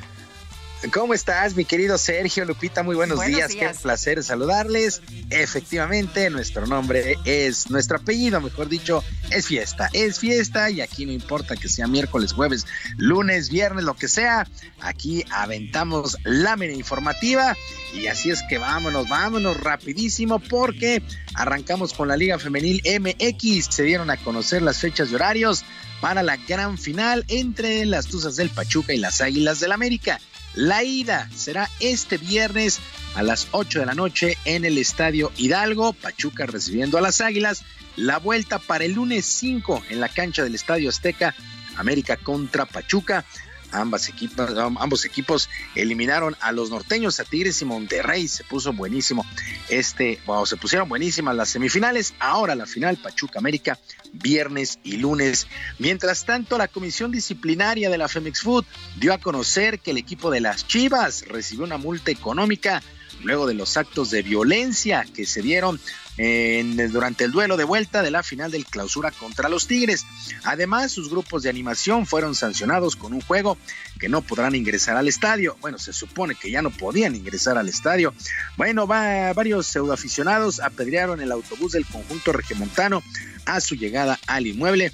¿Cómo estás, mi querido Sergio Lupita? Muy buenos, Buenos días. días. Qué placer saludarles. Efectivamente, nuestro nombre es, nuestro apellido, mejor dicho, es fiesta. Es fiesta y aquí no importa que sea miércoles, jueves, lunes, viernes, lo que sea. Aquí aventamos lámina informativa y así es que vámonos, vámonos rapidísimo porque arrancamos con la Liga Femenil MX. Se dieron a conocer las fechas y horarios para la gran final entre las Tuzas del Pachuca y las Águilas del América. La ida será este viernes a las 8 de la noche en el Estadio Hidalgo, Pachuca recibiendo a las Águilas. La vuelta para el lunes 5 en la cancha del Estadio Azteca, América contra Pachuca. Ambas ambos equipos eliminaron a los norteños, a Tigres y Monterrey. Se puso buenísimo este, bueno, se pusieron buenísimas las semifinales. Ahora la final, Pachuca América, viernes y lunes. Mientras tanto, la comisión disciplinaria de la Femex Food dio a conocer que el equipo de las Chivas recibió una multa económica luego de los actos de violencia que se dieron durante el duelo de vuelta de la final del clausura contra los Tigres. Además, sus grupos de animación fueron sancionados con un juego que no podrán ingresar al estadio. Bueno, se supone que ya no podían ingresar al estadio. Bueno, va, varios pseudoaficionados apedrearon el autobús del conjunto regiomontano a su llegada al inmueble.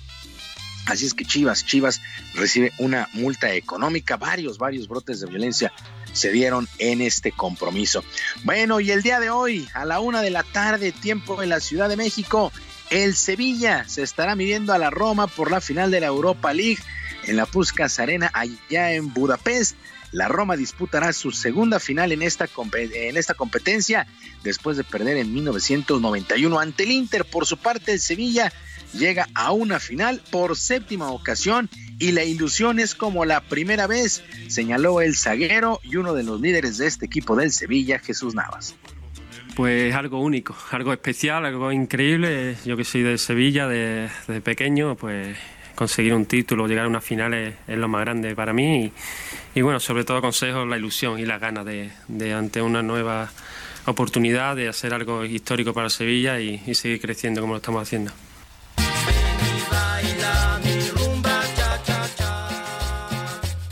Así es que Chivas, Chivas recibe una multa económica, varios, varios brotes de violencia se dieron en este compromiso. Bueno, y el día de hoy, a la una de la tarde, tiempo en la Ciudad de México, el Sevilla se estará midiendo a la Roma por la final de la Europa League en la Puskas Arena allá en Budapest. La Roma disputará su segunda final en esta, en esta competencia después de perder en 1991 ante el Inter. Por su parte, el Sevilla llega a una final por séptima ocasión y la ilusión es como la primera vez, señaló el zaguero y uno de los líderes de este equipo del Sevilla, Jesús Navas. Pues algo único, algo especial, algo increíble. Yo que soy de Sevilla, de, de pequeño, pues conseguir un título, llegar a una final es, es lo más grande para mí. Y, y bueno, sobre todo consejo la ilusión y las ganas de, de ante una nueva oportunidad de hacer algo histórico para Sevilla y, y seguir creciendo como lo estamos haciendo.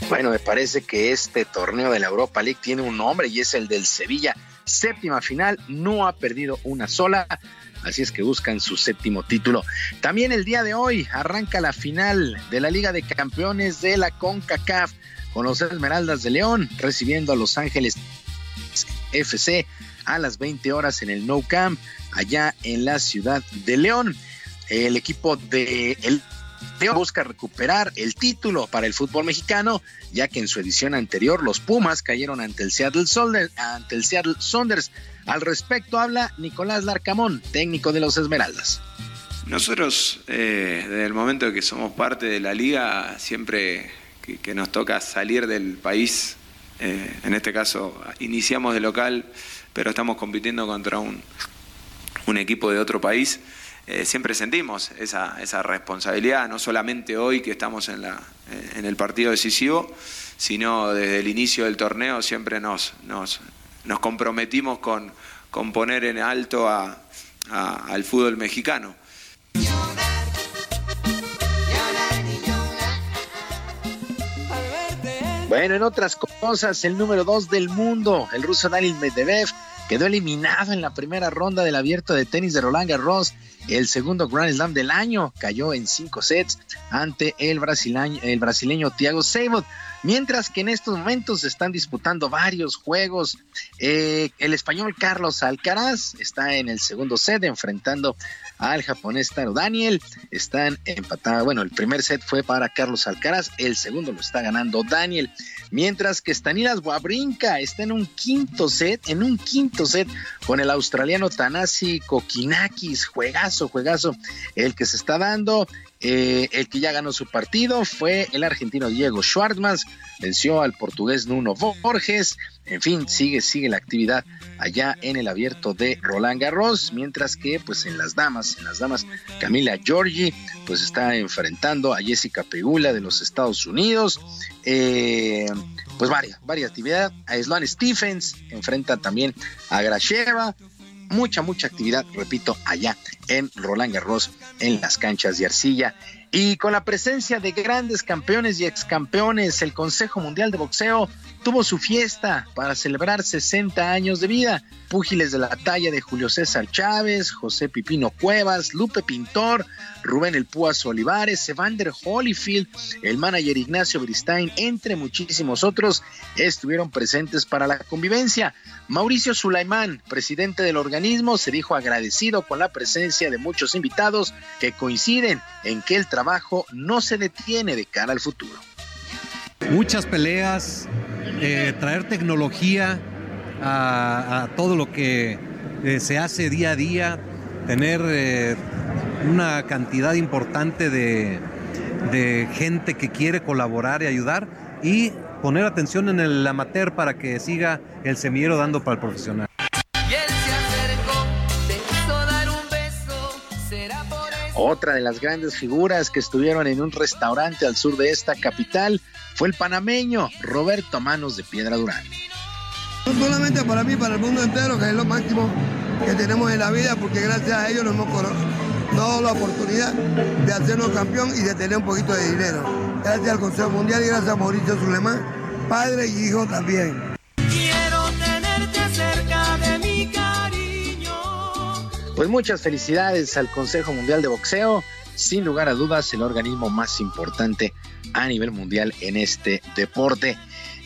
Bueno, me parece que este torneo de la Europa League tiene un nombre y es el del Sevilla. Séptima final, no ha perdido una sola. Así es que buscan su séptimo título. También el día de hoy arranca la final de la Liga de Campeones de la CONCACAF con los Esmeraldas de León recibiendo a Los Ángeles FC a las 20 horas en el No Camp allá en la ciudad de León. El equipo de el busca recuperar el título para el fútbol mexicano, ya que en su edición anterior los Pumas cayeron ante el Seattle, Solder- ante el Seattle Saunders. Al respecto habla Nicolás Larcamón, técnico de los Esmeraldas. Nosotros, eh, desde el momento que somos parte de la liga, siempre que, nos toca salir del país eh, en este caso iniciamos de local, pero estamos compitiendo contra un equipo de otro país, eh, siempre sentimos esa, esa, responsabilidad, no solamente hoy que estamos en, la, en el partido decisivo, sino desde el inicio del torneo siempre nos, nos, nos comprometimos con, con, poner en alto a, a, al fútbol mexicano. Bueno, en otras cosas, el número dos del mundo, el ruso Daniel Medvedev, quedó eliminado en la primera ronda del abierto de tenis de Roland Garros, el segundo Grand Slam del año. Cayó en cinco sets ante el brasileño, el brasileño Thiago Seyboth. Mientras que en estos momentos se están disputando varios juegos. Eh, el español Carlos Alcaraz está en el segundo set enfrentando al japonés Taro Daniel. Están empatados. Bueno, el primer set fue para Carlos Alcaraz, el segundo lo está ganando Daniel. Mientras que Stanilas Wawrinka está en un quinto set, en un quinto set con el australiano Tanasi Kokinakis. Juegazo, juegazo el que se está dando. Eh, el que ya ganó su partido fue el argentino Diego Schwartzman, venció al portugués Nuno Borges. En fin, sigue, sigue la actividad allá en el abierto de Roland Garros, mientras que pues en las damas, en las damas, Camila Giorgi pues está enfrentando a Jessica Pegula de los Estados Unidos. Eh, pues varias, varias actividades. A Sloan Stephens enfrenta también a Grasheva mucha, mucha actividad, repito, allá en Roland Garros, en las canchas de arcilla. Y con la presencia de grandes campeones y excampeones, el Consejo Mundial de Boxeo tuvo su fiesta para celebrar 60 años de vida. Púgiles de la talla de Julio César Chávez, José Pipino Cuevas, Lupe Pintor, Rubén El Púas Olivares, Evander Holyfield, el manager Ignacio Bristain, entre muchísimos otros, estuvieron presentes para la convivencia. Mauricio Sulaimán, presidente del organismo, se dijo agradecido con la presencia de muchos invitados que coinciden en que el trabajo no se detiene de cara al futuro. Muchas peleas, eh, traer tecnología a, todo lo que eh, se hace día a día, tener eh, una cantidad importante de, de, gente que quiere colaborar y ayudar y poner atención en el amateur para que siga el semillero dando para el profesional. Otra de las grandes figuras que estuvieron en un restaurante al sur de esta capital fue el panameño Roberto Manos de Piedra Durán. No solamente para mí, para el mundo entero, que es lo máximo que tenemos en la vida, porque gracias a ellos nos hemos dado la oportunidad de hacernos campeón y de tener un poquito de dinero. Gracias al Consejo Mundial y gracias a Mauricio Sulemán, padre y hijo también. Pues muchas felicidades al Consejo Mundial de Boxeo sin lugar a dudas el organismo más importante a nivel mundial en este deporte.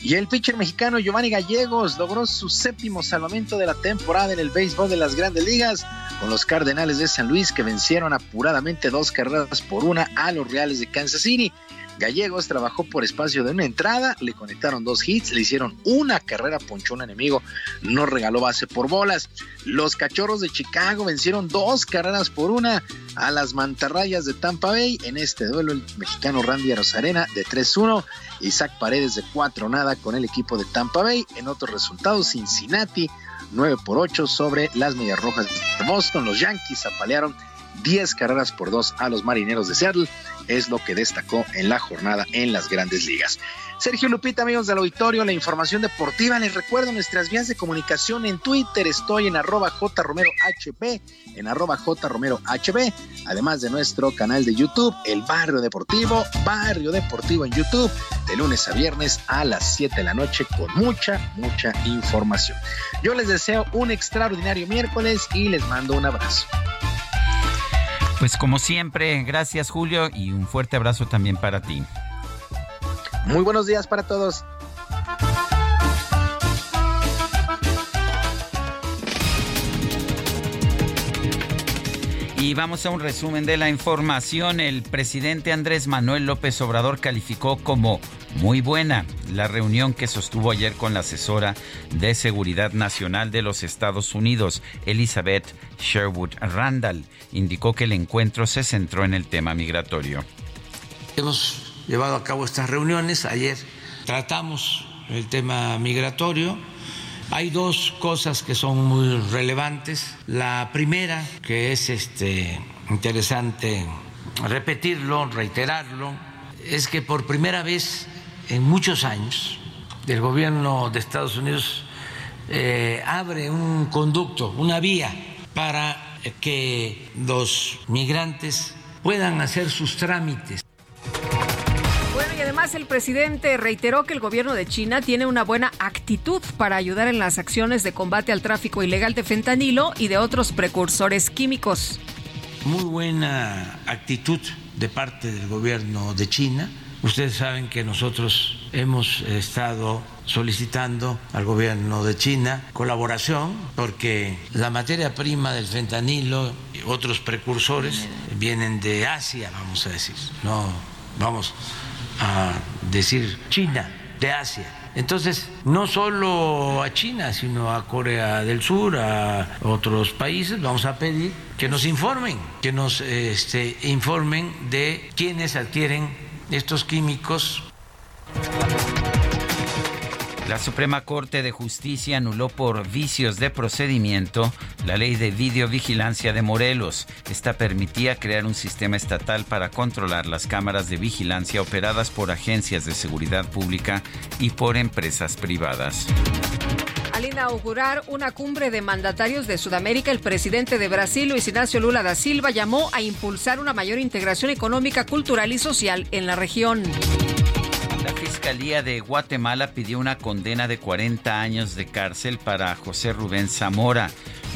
Y el pitcher mexicano Giovanni Gallegos logró su séptimo salvamento de la temporada en el béisbol de las grandes ligas con los Cardenales de San Luis que vencieron apuradamente dos carreras por una a los Reales de Kansas City. Gallegos trabajó por espacio de una entrada, le conectaron dos hits, le hicieron una carrera, ponchó un enemigo, no regaló base por bolas. Los Cachorros de Chicago vencieron dos carreras por una a las Mantarrayas de Tampa Bay. En este duelo el mexicano Randy Rosarena de 3-1, Isaac Paredes de 4 nada con el equipo de Tampa Bay. En otros resultados, Cincinnati 9 por 8 sobre las Medias Rojas de Boston. Los Yankees apalearon 10 carreras por 2 a los Marineros de Seattle. Es lo que destacó en la jornada en las grandes ligas. Sergio Lupita, amigos del auditorio, la información deportiva. Les recuerdo nuestras vías de comunicación en Twitter. Estoy en arroba jromerohb, en arroba jromerohb, además de nuestro canal de YouTube, El Barrio Deportivo, Barrio Deportivo en YouTube, de lunes a viernes a las 7 de la noche con mucha, mucha información. Yo les deseo un extraordinario miércoles y les mando un abrazo. Pues como siempre, gracias Julio y un fuerte abrazo también para ti. Muy buenos días para todos. Y vamos a un resumen de la información. El presidente Andrés Manuel López Obrador calificó como muy buena la reunión que sostuvo ayer con la asesora de Seguridad Nacional de los Estados Unidos, Elizabeth Sherwood Randall. Indicó que el encuentro se centró en el tema migratorio. Hemos llevado a cabo estas reuniones. Ayer tratamos el tema migratorio. Hay dos cosas que son muy relevantes. La primera, que es este, interesante repetirlo, reiterarlo, es que por primera vez en muchos años el gobierno de Estados Unidos eh, abre un conducto, una vía para que los migrantes puedan hacer sus trámites además el presidente reiteró que el gobierno de China tiene una buena actitud para ayudar en las acciones de combate al tráfico ilegal de fentanilo y de otros precursores químicos. Muy buena actitud de parte del gobierno de China. Ustedes saben que nosotros hemos estado solicitando al gobierno de China colaboración porque la materia prima del fentanilo y otros precursores vienen de Asia, vamos a decir. No, vamos a decir China, de Asia. Entonces, no solo a China, sino a Corea del Sur, a otros países, vamos a pedir que nos informen, que nos este, informen de quiénes adquieren estos químicos la Suprema Corte de Justicia anuló por vicios de procedimiento la ley de videovigilancia de Morelos. Esta permitía crear un sistema estatal para controlar las cámaras de vigilancia operadas por agencias de seguridad pública y por empresas privadas. Al inaugurar una cumbre de mandatarios de Sudamérica, el presidente de Brasil, Luis Ignacio Lula da Silva, llamó a impulsar una mayor integración económica, cultural y social en la región. La Fiscalía de Guatemala pidió una condena de 40 años de cárcel para José Rubén Zamora,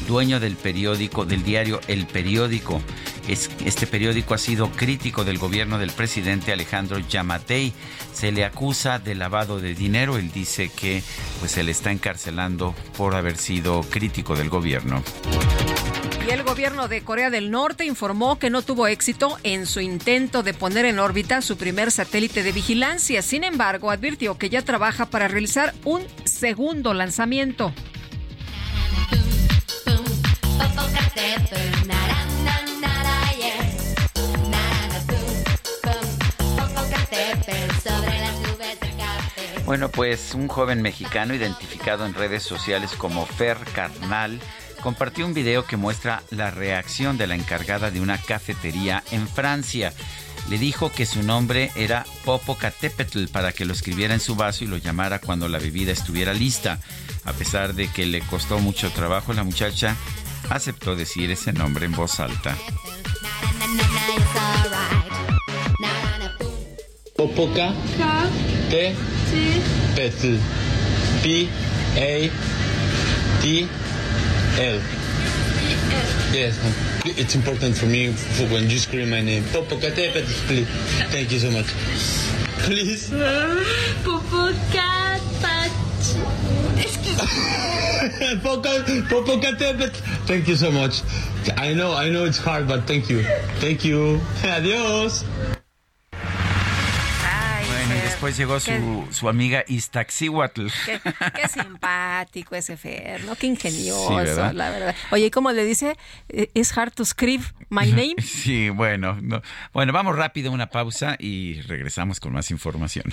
dueño del periódico, del diario El Periódico. Este periódico ha sido crítico del gobierno del presidente Alejandro Yamatei. Se le acusa de lavado de dinero. Él dice que pues, se le está encarcelando por haber sido crítico del gobierno. Y el gobierno de Corea del Norte informó que no tuvo éxito en su intento de poner en órbita su primer satélite de vigilancia. Sin embargo, advirtió que ya trabaja para realizar un segundo lanzamiento. Bueno, pues un joven mexicano identificado en redes sociales como Fer Carnal compartió un video que muestra la reacción de la encargada de una cafetería en Francia. Le dijo que su nombre era Popocatépetl para que lo escribiera en su vaso y lo llamara cuando la bebida estuviera lista. A pesar de que le costó mucho trabajo, la muchacha aceptó decir ese nombre en voz alta. Popoca T P A T L. Yes, it's important for me for when you scream my name. Popocatépetl, please. Thank you so much. Please. Popocatépetl. Popocatépetl. Thank you so much. I know, I know it's hard, but thank you. Thank you. Adiós. Después llegó su, su amiga Iztaxihuatl. Qué, qué, simpático ese Fer, ¿no? Qué ingenioso, la verdad. Oye, ¿cómo le dice? ¿Es hard to scribe my name? Sí, bueno. No. Bueno, vamos rápido a una pausa y regresamos con más información.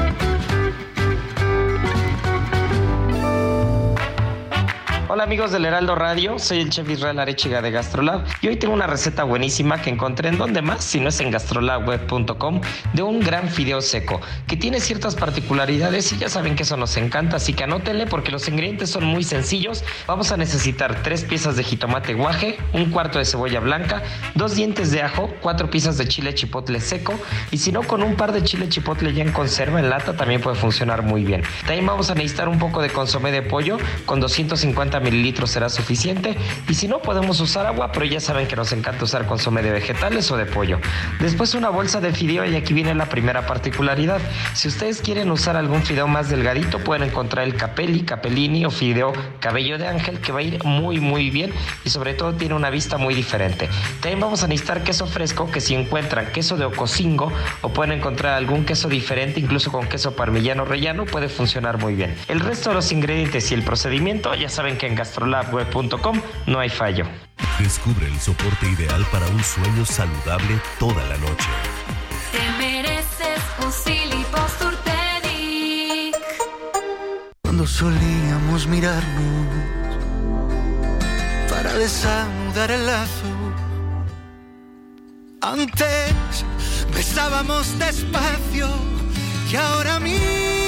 Hola amigos del Heraldo Radio, soy el chef Israel Arechiga de Gastrolab y hoy tengo una receta buenísima que encontré en donde más, si no es en gastrolabweb.com, de un gran fideo seco que tiene ciertas particularidades y ya saben que eso nos encanta, así que anótenle porque los ingredientes son muy sencillos. Vamos a necesitar tres piezas de jitomate guaje, un cuarto de cebolla blanca, dos dientes de ajo, cuatro piezas de chile chipotle seco y si no con un par de chile chipotle ya en conserva en lata también puede funcionar muy bien. También vamos a necesitar un poco de consomé de pollo con 250 mililitros será suficiente y si no podemos usar agua, pero ya saben que nos encanta usar consomé de vegetales o de pollo. Después una bolsa de fideo y aquí viene la primera particularidad. Si ustedes quieren usar algún fideo más delgadito, pueden encontrar el capelli, capellini o fideo cabello de ángel que va a ir muy muy bien y sobre todo tiene una vista muy diferente. También vamos a necesitar queso fresco que si encuentran queso de ocosingo o pueden encontrar algún queso diferente incluso con queso parmillano rellano puede funcionar muy bien. El resto de los ingredientes y el procedimiento ya saben que en Gastrolab labweb.com no hay fallo. Descubre el soporte ideal para un sueño saludable toda la noche. Te mereces un Cuando solíamos mirarnos para desanudar el lazo. Antes besábamos despacio y ahora miramos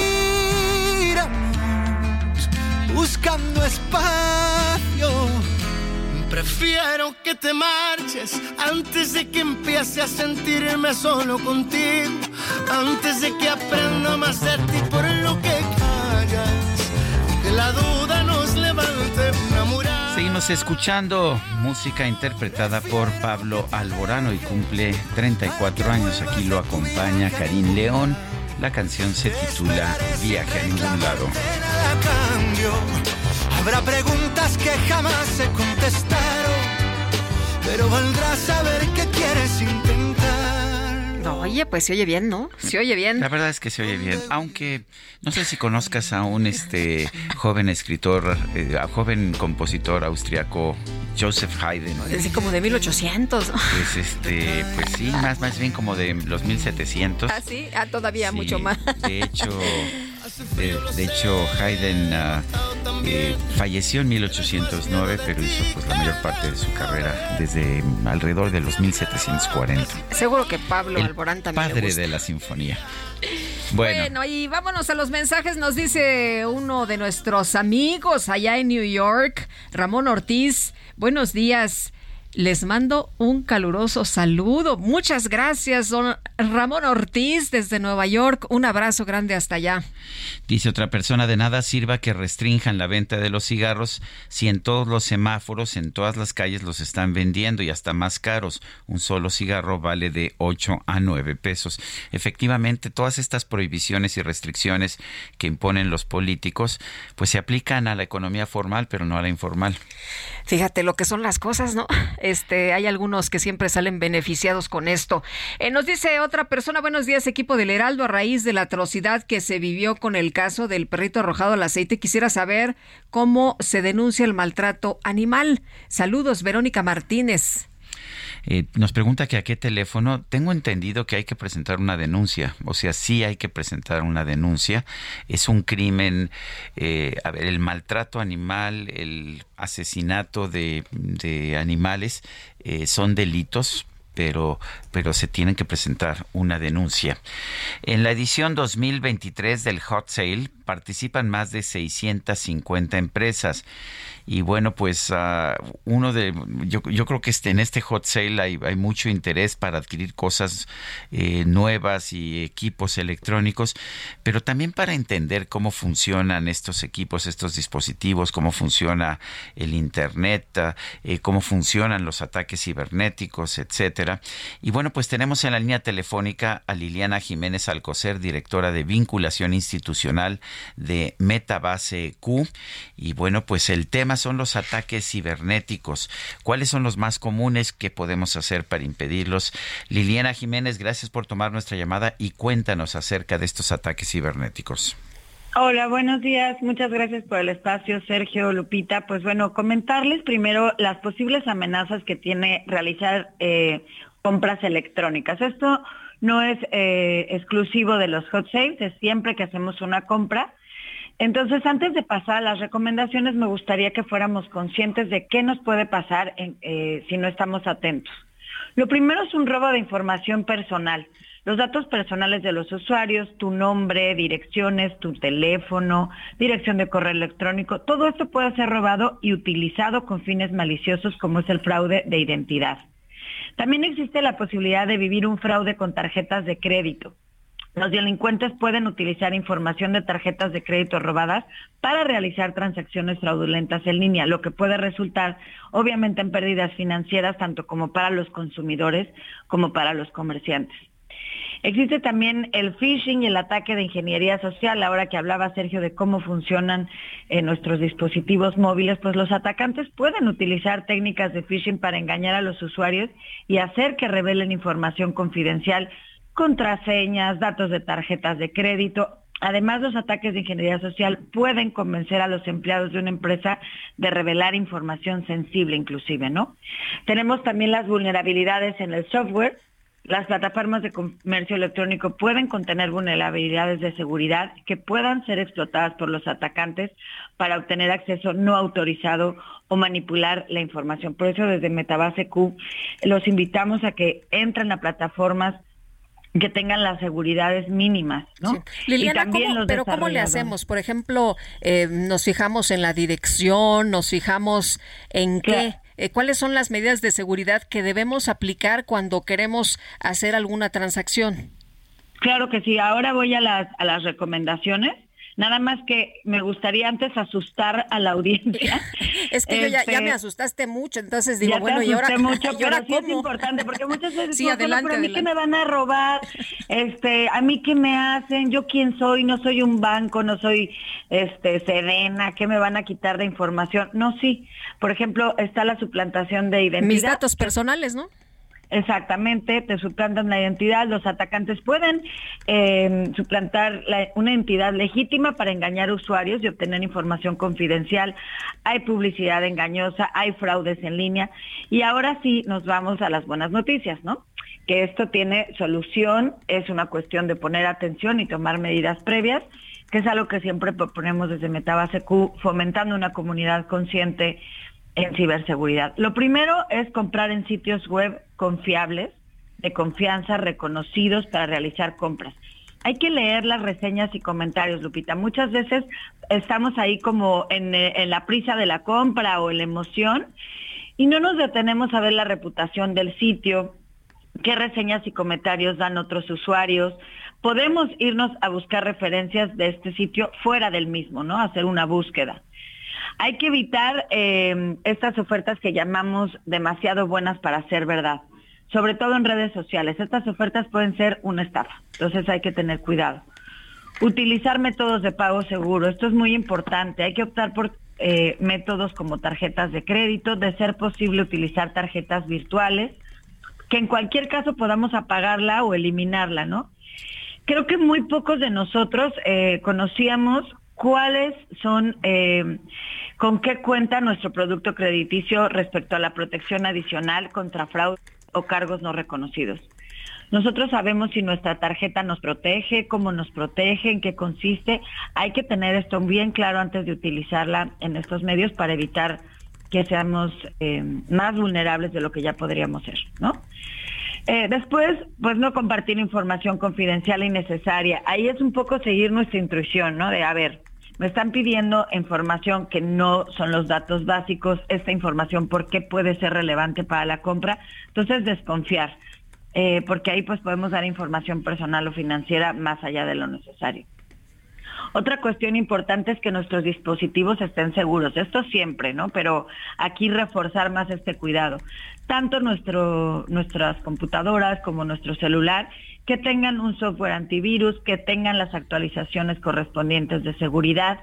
buscando espacio. Prefiero que te marches antes de que empiece a sentirme solo contigo, antes de que aprenda más de ti por lo que callas, que la duda nos levante una muralla. Seguimos escuchando música interpretada por Pablo Alborano y cumple 34 años. Aquí lo acompaña Karim León. La canción se titula Viaje a ningún lado. Habrá preguntas que jamás se contestaron, pero valdrá saber qué quieres intentar. Oye, pues se oye bien, ¿no? Se oye bien. La verdad es que se oye bien, aunque no sé si conozcas a un este joven escritor, eh, a joven compositor austriaco Joseph Haydn. Así como de 1800. Pues este, pues sí, más, más bien como de los 1700. Ah, sí, ah, todavía mucho más. De hecho, de, hecho Haydn ah, eh, falleció en 1809, pero hizo pues la mayor parte de su carrera desde alrededor de los 1740. Seguro que Pablo Alborán también. Padre de la sinfonía. Bueno. bueno. y vámonos a los mensajes. Nos dice uno de nuestros amigos allá en New York, Ramón Ortiz. Buenos días. Les mando un caluroso saludo. Muchas gracias, don Ramón Ortiz, desde Nueva York. Un abrazo grande hasta allá. Dice otra persona, de nada sirva que restrinjan la venta de los cigarros si en todos los semáforos, en todas las calles los están vendiendo y hasta más caros. Un solo cigarro vale de 8 a 9 pesos. Efectivamente, todas estas prohibiciones y restricciones que imponen los políticos, pues se aplican a la economía formal, pero no a la informal. Fíjate lo que son las cosas, ¿no? Este, hay algunos que siempre salen beneficiados con esto. Eh, nos dice otra persona, buenos días, equipo del Heraldo, a raíz de la atrocidad que se vivió con el caso del perrito arrojado al aceite, quisiera saber cómo se denuncia el maltrato animal. Saludos, Verónica Martínez. Eh, nos pregunta que a qué teléfono. Tengo entendido que hay que presentar una denuncia. O sea, sí hay que presentar una denuncia. Es un crimen. Eh, a ver, el maltrato animal, el asesinato de, animales eh, son delitos pero, pero se tienen que presentar una denuncia. En la edición 2023 del Hot Sale participan más de 650 empresas. Y bueno, pues ah, uno de, yo, yo, creo que este, en este hot sale hay, hay mucho interés para adquirir cosas eh, nuevas y equipos electrónicos, pero también para entender cómo funcionan estos equipos, estos dispositivos, cómo funciona el Internet, ah, eh, cómo funcionan los ataques cibernéticos, etcétera. Y bueno, pues tenemos en la línea telefónica a Liliana Jiménez Alcocer, directora de vinculación institucional de Metabase Q. Y bueno, pues el tema son los ataques cibernéticos. ¿Cuáles son los más comunes que podemos hacer para impedirlos? Liliana Jiménez, gracias por tomar nuestra llamada y cuéntanos acerca de estos ataques cibernéticos. Hola, buenos días. Muchas gracias por el espacio, Sergio, Lupita. Pues bueno, comentarles primero las posibles amenazas que tiene realizar eh, compras electrónicas. Esto no es eh, exclusivo de los hot sales, es siempre que hacemos una compra Entonces, antes de pasar a las recomendaciones, me gustaría que fuéramos conscientes de qué nos puede pasar eh, si no estamos atentos. Lo primero es un robo de información personal. Los datos personales de los usuarios, tu nombre, direcciones, tu teléfono, dirección de correo electrónico, todo esto puede ser robado y utilizado con fines maliciosos como es el fraude de identidad. También existe la posibilidad de vivir un fraude con tarjetas de crédito. Los delincuentes pueden utilizar información de tarjetas de crédito robadas para realizar transacciones fraudulentas en línea, lo que puede resultar obviamente en pérdidas financieras tanto como para los consumidores como para los comerciantes. Existe también el phishing y el ataque de ingeniería social. Ahora que hablaba Sergio de cómo funcionan eh, nuestros dispositivos móviles, pues los atacantes pueden utilizar técnicas de phishing para engañar a los usuarios y hacer que revelen información confidencial contraseñas, datos de tarjetas de crédito. Además, los ataques de ingeniería social pueden convencer a los empleados de una empresa de revelar información sensible inclusive, ¿no? Tenemos también las vulnerabilidades en el software. Las plataformas de comercio electrónico pueden contener vulnerabilidades de seguridad que puedan ser explotadas por los atacantes para obtener acceso no autorizado o manipular la información. Por eso desde Metabase Q los invitamos a que entren a plataformas que tengan las seguridades mínimas, ¿no? Liliana, pero ¿cómo le hacemos? Por ejemplo, eh, nos fijamos en la dirección, nos fijamos en qué, eh, cuáles son las medidas de seguridad que debemos aplicar cuando queremos hacer alguna transacción. Claro que sí. Ahora voy a las, a las recomendaciones. Nada más que me gustaría antes asustar a la audiencia. es que ya, me este, asustaste mucho, entonces digo, bueno, y ahora, mucho, pero sí es importante, porque muchas veces sí, adelante, a mí que me van a robar, este, a mí qué me hacen, yo quién soy, no soy un banco, no soy este Sedena, ¿qué me van a quitar de información? No, sí. Por ejemplo, está la suplantación de identidad. Mis datos personales, ¿no? Exactamente, te suplantan la identidad. Los atacantes pueden eh, suplantar una entidad legítima para engañar usuarios y obtener información confidencial. Hay publicidad engañosa, hay fraudes en línea. Y ahora sí nos vamos a las buenas noticias, ¿no? Que esto tiene solución, es una cuestión de poner atención y tomar medidas previas que es algo que siempre proponemos desde Metabase Q, fomentando una comunidad consciente en ciberseguridad. Lo primero es comprar en sitios web confiables, de confianza, reconocidos para realizar compras. Hay que leer las reseñas y comentarios, Lupita. Muchas veces estamos ahí como en, en la prisa de la compra o en la emoción y no nos detenemos a ver la reputación del sitio, qué reseñas y comentarios dan otros usuarios. Podemos irnos a buscar referencias de este sitio fuera del mismo, ¿no? Hacer una búsqueda. Hay que evitar eh, estas ofertas que llamamos demasiado buenas para ser verdad, sobre todo en redes sociales. Estas ofertas pueden ser una estafa, entonces hay que tener cuidado. Utilizar métodos de pago seguro, esto es muy importante. Hay que optar por eh, métodos como tarjetas de crédito, de ser posible utilizar tarjetas virtuales, que en cualquier caso podamos apagarla o eliminarla, ¿no? Creo que muy pocos de nosotros eh, conocíamos cuáles son, eh, con qué cuenta nuestro producto crediticio respecto a la protección adicional contra fraude o cargos no reconocidos. Nosotros sabemos si nuestra tarjeta nos protege, cómo nos protege, en qué consiste. Hay que tener esto bien claro antes de utilizarla en estos medios para evitar que seamos eh, más vulnerables de lo que ya podríamos ser, ¿no? Eh, después, pues no compartir información confidencial y necesaria. Ahí es un poco seguir nuestra intuición, ¿no? De, a ver, me están pidiendo información que no son los datos básicos, esta información, ¿por qué puede ser relevante para la compra? Entonces, desconfiar, eh, porque ahí pues podemos dar información personal o financiera más allá de lo necesario. Otra cuestión importante es que nuestros dispositivos estén seguros. Esto siempre, ¿no? Pero aquí reforzar más este cuidado. Tanto nuestras computadoras como nuestro celular que tengan un software antivirus, que tengan las actualizaciones correspondientes de seguridad.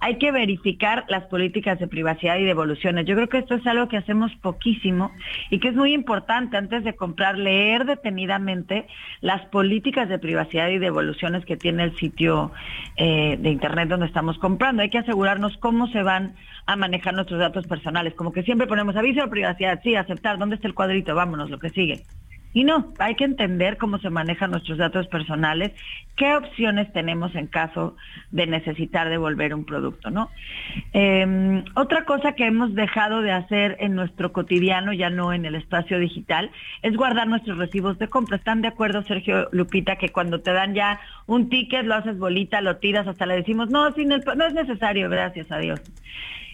Hay que verificar las políticas de privacidad y devoluciones. Yo creo que esto es algo que hacemos poquísimo y que es muy importante antes de comprar, leer detenidamente las políticas de privacidad y devoluciones que tiene el sitio eh, de Internet donde estamos comprando. Hay que asegurarnos cómo se van a manejar nuestros datos personales. Como que siempre ponemos aviso de privacidad, sí, aceptar, ¿dónde está el cuadrito? Vámonos, lo que sigue. Y no, hay que entender cómo se manejan nuestros datos personales, qué opciones tenemos en caso de necesitar devolver un producto, ¿no? Em, otra cosa que hemos dejado de hacer en nuestro cotidiano, ya no en el espacio digital, es guardar nuestros recibos de compra. ¿Están de acuerdo, Sergio Lupita, que cuando te dan ya un ticket, lo haces bolita, lo tiras, hasta le decimos, no, no es necesario, gracias a Dios.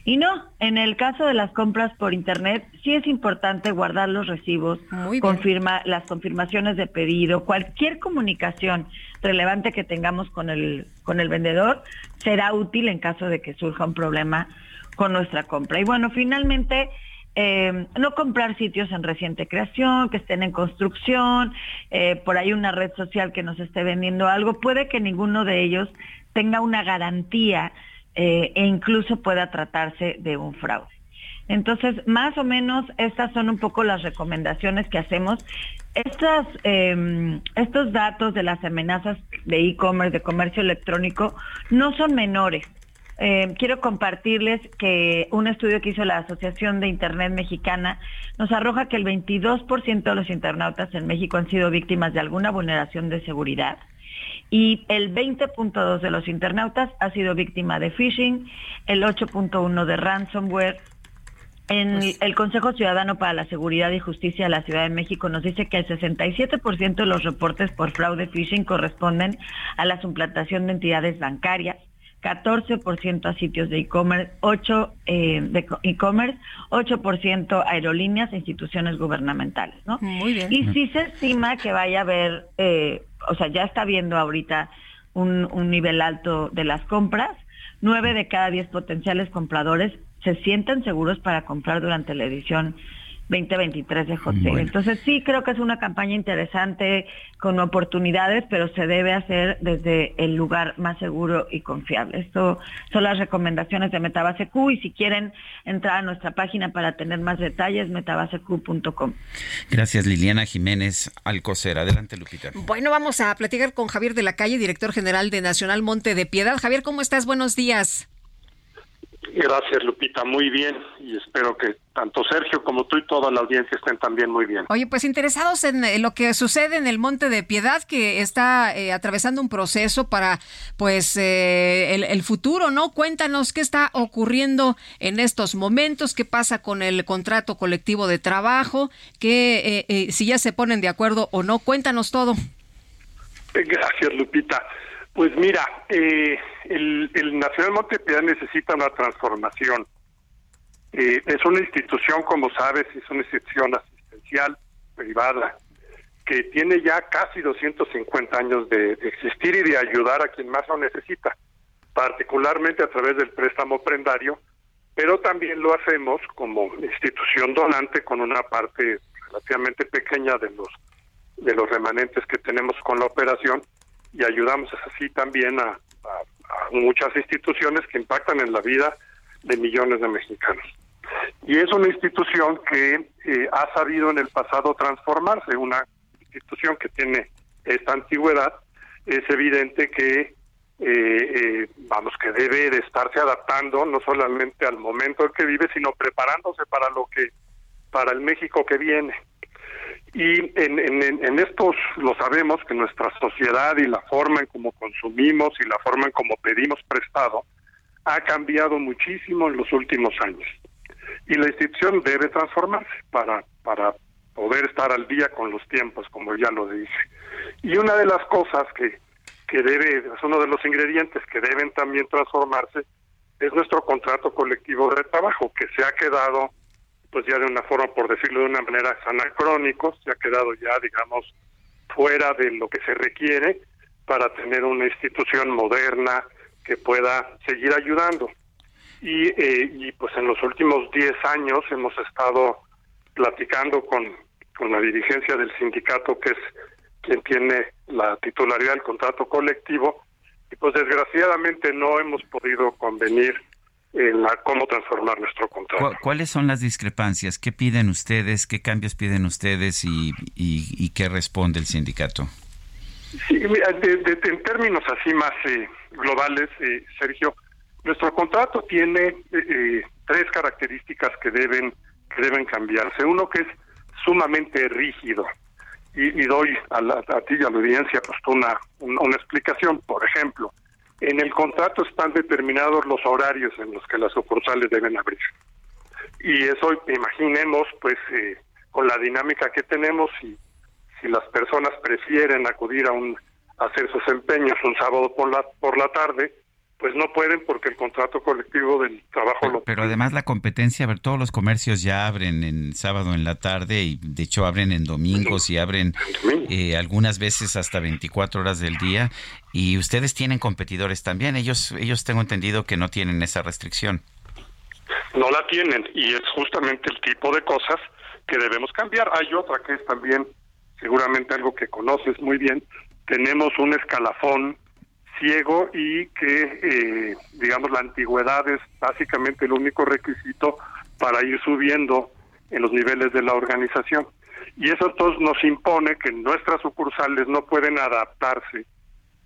Y no, en el caso de las compras por internet, sí es importante guardar los recibos, confirma las confirmaciones de pedido, cualquier comunicación relevante que tengamos con el con el vendedor será útil en caso de que surja un problema con nuestra compra. Y bueno, finalmente eh, no comprar sitios en reciente creación, que estén en construcción, eh, por ahí una red social que nos esté vendiendo algo, puede que ninguno de ellos tenga una garantía eh, e incluso pueda tratarse de un fraude. Entonces, más o menos estas son un poco las recomendaciones que hacemos. Estas, em, estos datos de las amenazas de e-commerce, de comercio electrónico, no son menores. Em, quiero compartirles que un estudio que hizo la Asociación de Internet Mexicana nos arroja que el 22% de los internautas en México han sido víctimas de alguna vulneración de seguridad y el 20.2 de los internautas ha sido víctima de phishing, el 8.1 de ransomware. En pues el Consejo Ciudadano para la Seguridad y Justicia de la Ciudad de México nos dice que el 67% de los reportes por fraude phishing corresponden a la suplantación de entidades bancarias, 14% a sitios de e-commerce, 8 eh, de e-commerce, 8% aerolíneas e instituciones gubernamentales, ¿no? Muy bien. Y si se estima que vaya a haber, eh, o sea, ya está viendo ahorita un, un nivel alto de las compras, 9 de cada 10 potenciales compradores se sienten seguros para comprar durante la edición 2023 de José. Entonces sí creo que es una campaña interesante con oportunidades, pero se debe hacer desde el lugar más seguro y confiable. Esto son las recomendaciones de Metabase Q y si quieren entrar a nuestra página para tener más detalles, metabaseq.com. Gracias Liliana Jiménez Alcocer. Adelante Lupita. Bueno, vamos a platicar con Javier de la Calle, director general de Nacional Monte de Piedad. Javier, ¿cómo estás? Buenos días. Gracias, Lupita. Muy bien. Y espero que tanto Sergio como tú y toda la audiencia estén también muy bien. Oye, pues interesados en eh, lo que sucede en el Monte de Piedad, que está eh, atravesando un proceso para, pues, eh, el, futuro, ¿no? Cuéntanos qué está ocurriendo en estos momentos, qué pasa con el contrato colectivo de trabajo, que si ya se ponen de acuerdo o no. Cuéntanos todo. Gracias, Lupita. Pues mira, eh, el, Nacional Montepiedad necesita una transformación. Eh, es una institución, como sabes, es una institución asistencial privada que tiene ya casi 250 años de, existir y de ayudar a quien más lo necesita, particularmente a través del préstamo prendario, pero también lo hacemos como institución donante con una parte relativamente pequeña de los de los remanentes que tenemos con la operación y ayudamos así también a, muchas instituciones que impactan en la vida de millones de mexicanos. Y es una institución que eh, ha sabido en el pasado transformarse, una institución que tiene esta antigüedad, es evidente que eh, eh, vamos que debe de estarse adaptando no solamente al momento en que vive, sino preparándose para lo que para el México que viene. Y en, en, estos lo sabemos que nuestra sociedad y la forma en cómo consumimos y la forma en cómo pedimos prestado ha cambiado muchísimo en los últimos años. Y la institución debe transformarse para, para poder estar al día con los tiempos, como ya lo dice. Y una de las cosas que, que debe, es uno de los ingredientes que deben también transformarse, es nuestro contrato colectivo de trabajo, que se ha quedado pues ya de una forma, por decirlo de una manera, es anacrónico, se ha quedado ya, digamos, fuera de lo que se requiere para tener una institución moderna que pueda seguir ayudando. Y, eh, y pues en los últimos 10 años hemos estado platicando con, con la dirigencia del sindicato, que es quien tiene la titularidad del contrato colectivo, y pues desgraciadamente no hemos podido convenir en la, cómo transformar nuestro contrato. ¿Cuáles son las discrepancias? ¿Qué piden ustedes? ¿Qué cambios piden ustedes? ¿Y, y, qué responde el sindicato? Sí, en términos así más eh, globales, eh, Sergio, nuestro contrato tiene eh, tres características que deben, que deben cambiarse. Uno que es sumamente rígido y, doy a, a, ti y a la audiencia pues una, una explicación. Por ejemplo, en el contrato están determinados los horarios en los que las sucursales deben abrir. Y eso, imaginemos, pues, eh, con la dinámica que tenemos, si, si las personas prefieren acudir a un hacer sus empeños un sábado por la por la tarde, pues no pueden porque el contrato colectivo del trabajo pero, lo... Pero además la competencia, a ver, todos los comercios ya abren en sábado en la tarde y de hecho abren en domingos y abren eh, algunas veces hasta 24 horas del día y ustedes tienen competidores también, ellos ellos tengo entendido que no tienen esa restricción. No la tienen y es justamente el tipo de cosas que debemos cambiar. Hay otra que es también seguramente algo que conoces muy bien. Tenemos un escalafón ciego y que, eh, digamos, la antigüedad es básicamente el único requisito para ir subiendo en los niveles de la organización. Y eso entonces nos impone que nuestras sucursales no pueden adaptarse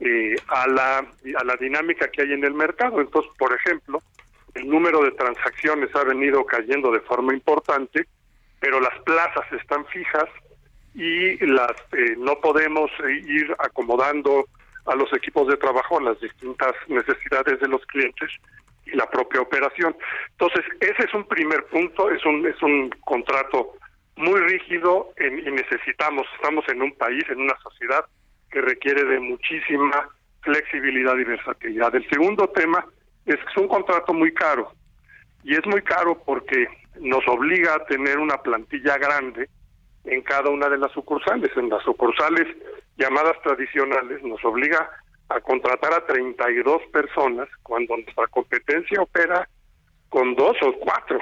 eh, a, la, a la dinámica que hay en el mercado. Entonces, por ejemplo, el número de transacciones ha venido cayendo de forma importante, pero las plazas están fijas y las eh, no podemos ir acomodando a los equipos de trabajo a las distintas necesidades de los clientes y la propia operación. Entonces, ese es un primer punto, es un, es un contrato muy rígido y necesitamos, estamos en un país, en una sociedad que requiere de muchísima flexibilidad y versatilidad. El segundo tema es que es un contrato muy caro y es muy caro porque nos obliga a tener una plantilla grande en cada una de las sucursales. En las sucursales llamadas tradicionales nos obliga a contratar a 32 personas cuando nuestra competencia opera con dos o cuatro.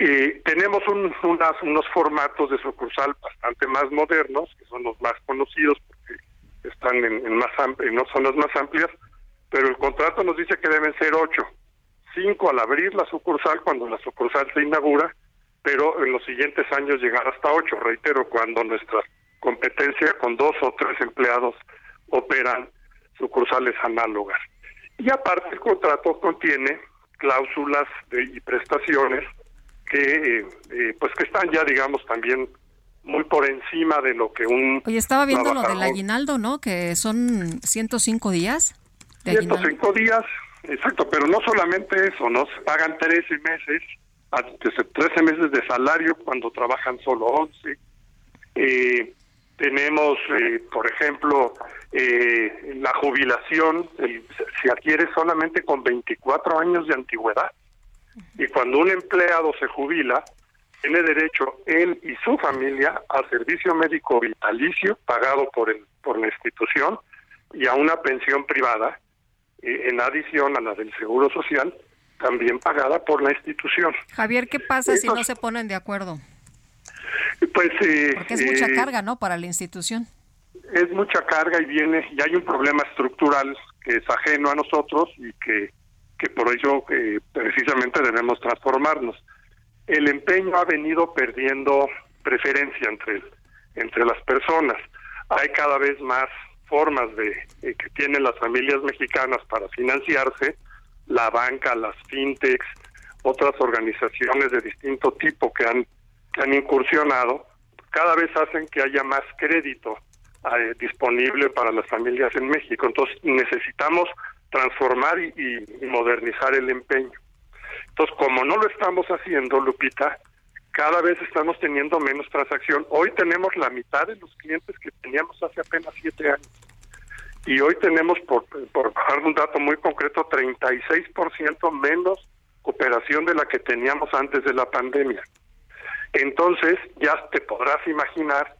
Y tenemos un, unos formatos de sucursal bastante más modernos, que son los más conocidos porque están en, más en zonas más amplias, pero el contrato nos dice que deben ser ocho, cinco al abrir la sucursal cuando la sucursal se inaugura, pero en los siguientes años llegar hasta ocho, reitero, cuando nuestra competencia con dos o tres empleados operan sucursales análogas. Y aparte el contrato contiene cláusulas de, y prestaciones que eh, eh, pues que están ya digamos también muy por encima de lo que un Oye, estaba viendo lo del aguinaldo, ¿no? Que son 105 días. 105 días, exacto, pero no solamente eso, nos pagan 13 meses, 13 meses de salario cuando trabajan solo 11. Eh, tenemos, eh, por ejemplo, eh, la jubilación, se adquiere solamente con 24 años de antigüedad. Y cuando un empleado se jubila, tiene derecho él y su familia al servicio médico vitalicio pagado por, el, por la institución y a una pensión privada, eh, en adición a la del Seguro Social, también pagada por la institución. Javier, ¿qué pasa si no se ponen de acuerdo? Pues, eh, Porque es mucha eh, carga, ¿no? Para la institución. Es mucha carga y viene, y hay un problema estructural que es ajeno a nosotros y que, que por ello eh, precisamente debemos transformarnos. El empeño ha venido perdiendo preferencia entre, entre las personas. Hay cada vez más formas de que tienen las familias mexicanas para financiarse, la banca, las fintechs, otras organizaciones de distinto tipo que han han incursionado, cada vez hacen que haya más crédito eh, disponible para las familias en México. Entonces necesitamos transformar y, modernizar el empeño. Entonces, como no lo estamos haciendo, Lupita, cada vez estamos teniendo menos transacción. Hoy tenemos la mitad de los clientes que teníamos hace apenas siete años. Y hoy tenemos, por, por dar un dato muy concreto, 36% menos cooperación de la que teníamos antes de la pandemia. Entonces ya te podrás imaginar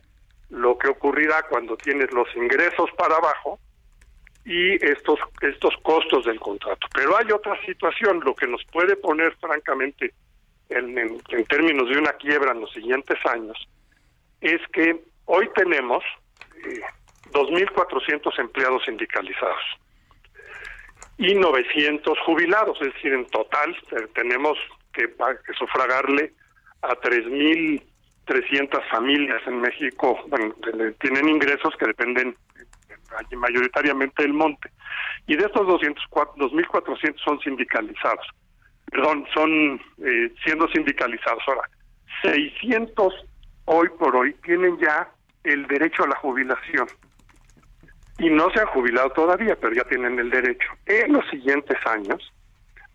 lo que ocurrirá cuando tienes los ingresos para abajo y estos estos costos del contrato. Pero hay otra situación, lo que nos puede poner francamente en, en, términos de una quiebra en los siguientes años, es que hoy tenemos eh, 2.400 empleados sindicalizados y 900 jubilados, es decir, en total eh, tenemos que, que sufragarle a 3.300 familias en México, tienen ingresos que dependen mayoritariamente del monte. Y de estos 2.400 son sindicalizados. Perdón, son eh, siendo sindicalizados. Ahora, 600 hoy por hoy tienen ya el derecho a la jubilación y no se han jubilado todavía, pero ya tienen el derecho. En los siguientes años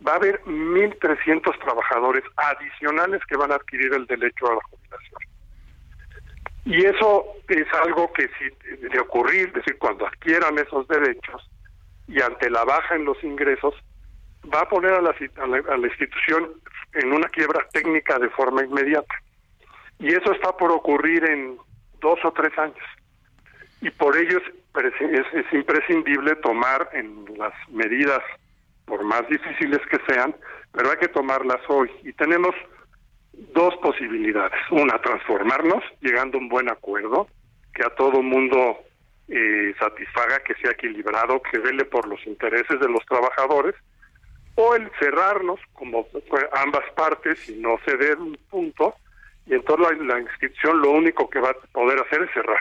va a haber 1.300 trabajadores adicionales que van a adquirir el derecho a la jubilación. Y eso es algo que si de ocurrir, es decir, cuando adquieran esos derechos y ante la baja en los ingresos, va a poner a la, institución en una quiebra técnica de forma inmediata. Y eso está por ocurrir en dos o tres años. Y por ello es, es, imprescindible tomar en las medidas, por más difíciles que sean, pero hay que tomarlas hoy. Y tenemos dos posibilidades. Una, transformarnos, llegando a un buen acuerdo, que a todo mundo eh, satisfaga, que sea equilibrado, que vele por los intereses de los trabajadores, o el cerrarnos, como ambas partes, y no ceder un punto, y entonces la, la inscripción lo único que va a poder hacer es cerrar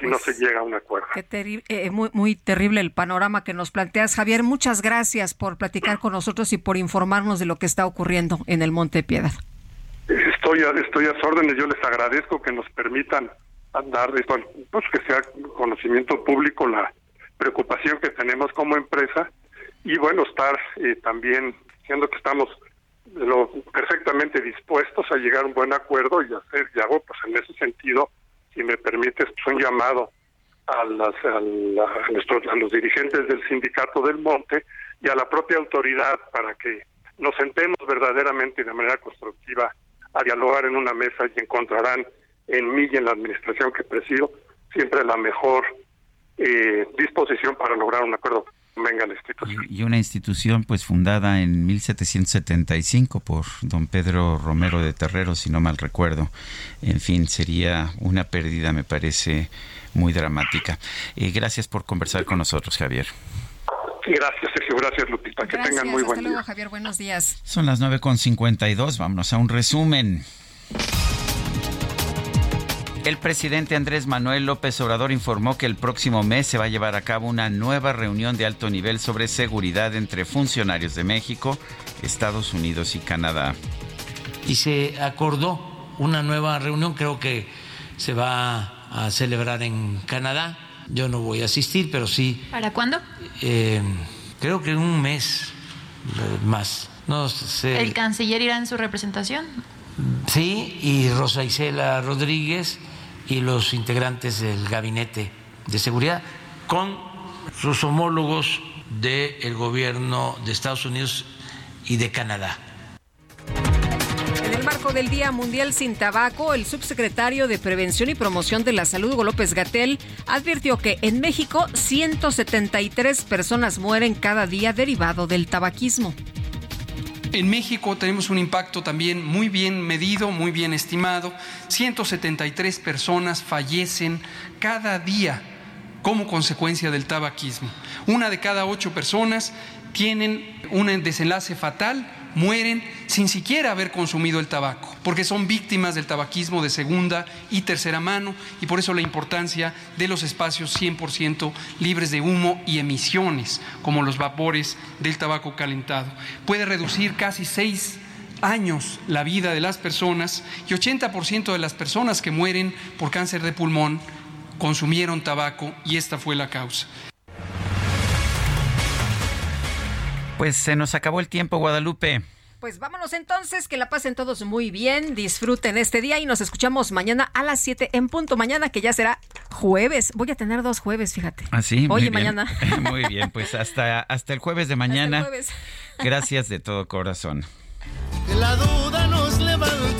si no se pues, llega a un acuerdo. Qué eh, muy, muy terrible el panorama que nos planteas, Javier. Muchas gracias por platicar con nosotros y por informarnos de lo que está ocurriendo en el Monte Piedad. Estoy a, estoy a sus órdenes. Yo les agradezco que nos permitan dar, pues que sea conocimiento público la preocupación que tenemos como empresa y bueno, estar eh, también diciendo que estamos lo, perfectamente dispuestos a llegar a un buen acuerdo y hacer, y hago pues en ese sentido, si me permites, un llamado a, las, a, nuestros, a los dirigentes del sindicato del monte y a la propia autoridad para que nos sentemos verdaderamente de manera constructiva a dialogar en una mesa y encontrarán en mí y en la administración que presido siempre la mejor eh, disposición para lograr un acuerdo venga la institución. Y, una institución pues fundada en 1775 por don Pedro Romero de Terrero, si no mal recuerdo. En fin, sería una pérdida, me parece, muy dramática. Eh, gracias por conversar con nosotros, Javier. Gracias, Sergio. Gracias, Lupita. Que tengan muy buen día. Javier. Buenos días. Son las 9.52. Vámonos a un resumen. El presidente Andrés Manuel López Obrador informó que el próximo mes se va a llevar a cabo una nueva reunión de alto nivel sobre seguridad entre funcionarios de México, Estados Unidos y Canadá. Y se acordó una nueva reunión, creo que se va a celebrar en Canadá. Yo no voy a asistir, pero sí. ¿Para cuándo? Eh, creo que en un mes eh, más. No sé. ¿El canciller irá en su representación? Sí, y Rosa Isela Rodríguez y los integrantes del gabinete de seguridad con sus homólogos del gobierno de Estados Unidos y de Canadá. En el marco del Día Mundial sin Tabaco, el subsecretario de Prevención y Promoción de la Salud, Hugo López Gatel, advirtió que en México 173 personas mueren cada día derivado del tabaquismo. En México tenemos un impacto también muy bien medido, muy bien estimado. 173 personas fallecen cada día como consecuencia del tabaquismo. Una de cada ocho personas tienen un desenlace fatal mueren sin siquiera haber consumido el tabaco, porque son víctimas del tabaquismo de segunda y tercera mano y por eso la importancia de los espacios 100% libres de humo y emisiones, como los vapores del tabaco calentado. Puede reducir casi seis años la vida de las personas y 80% de las personas que mueren por cáncer de pulmón consumieron tabaco y esta fue la causa. Pues se nos acabó el tiempo, Guadalupe. Pues vámonos entonces, que la pasen todos muy bien, disfruten este día y nos escuchamos mañana a las 7 en punto. Mañana que ya será jueves. Voy a tener dos jueves, fíjate. Así. ¿Ah, Oye, mañana. Muy bien, pues hasta, hasta el jueves de mañana. Gracias de todo corazón. Que la duda nos levante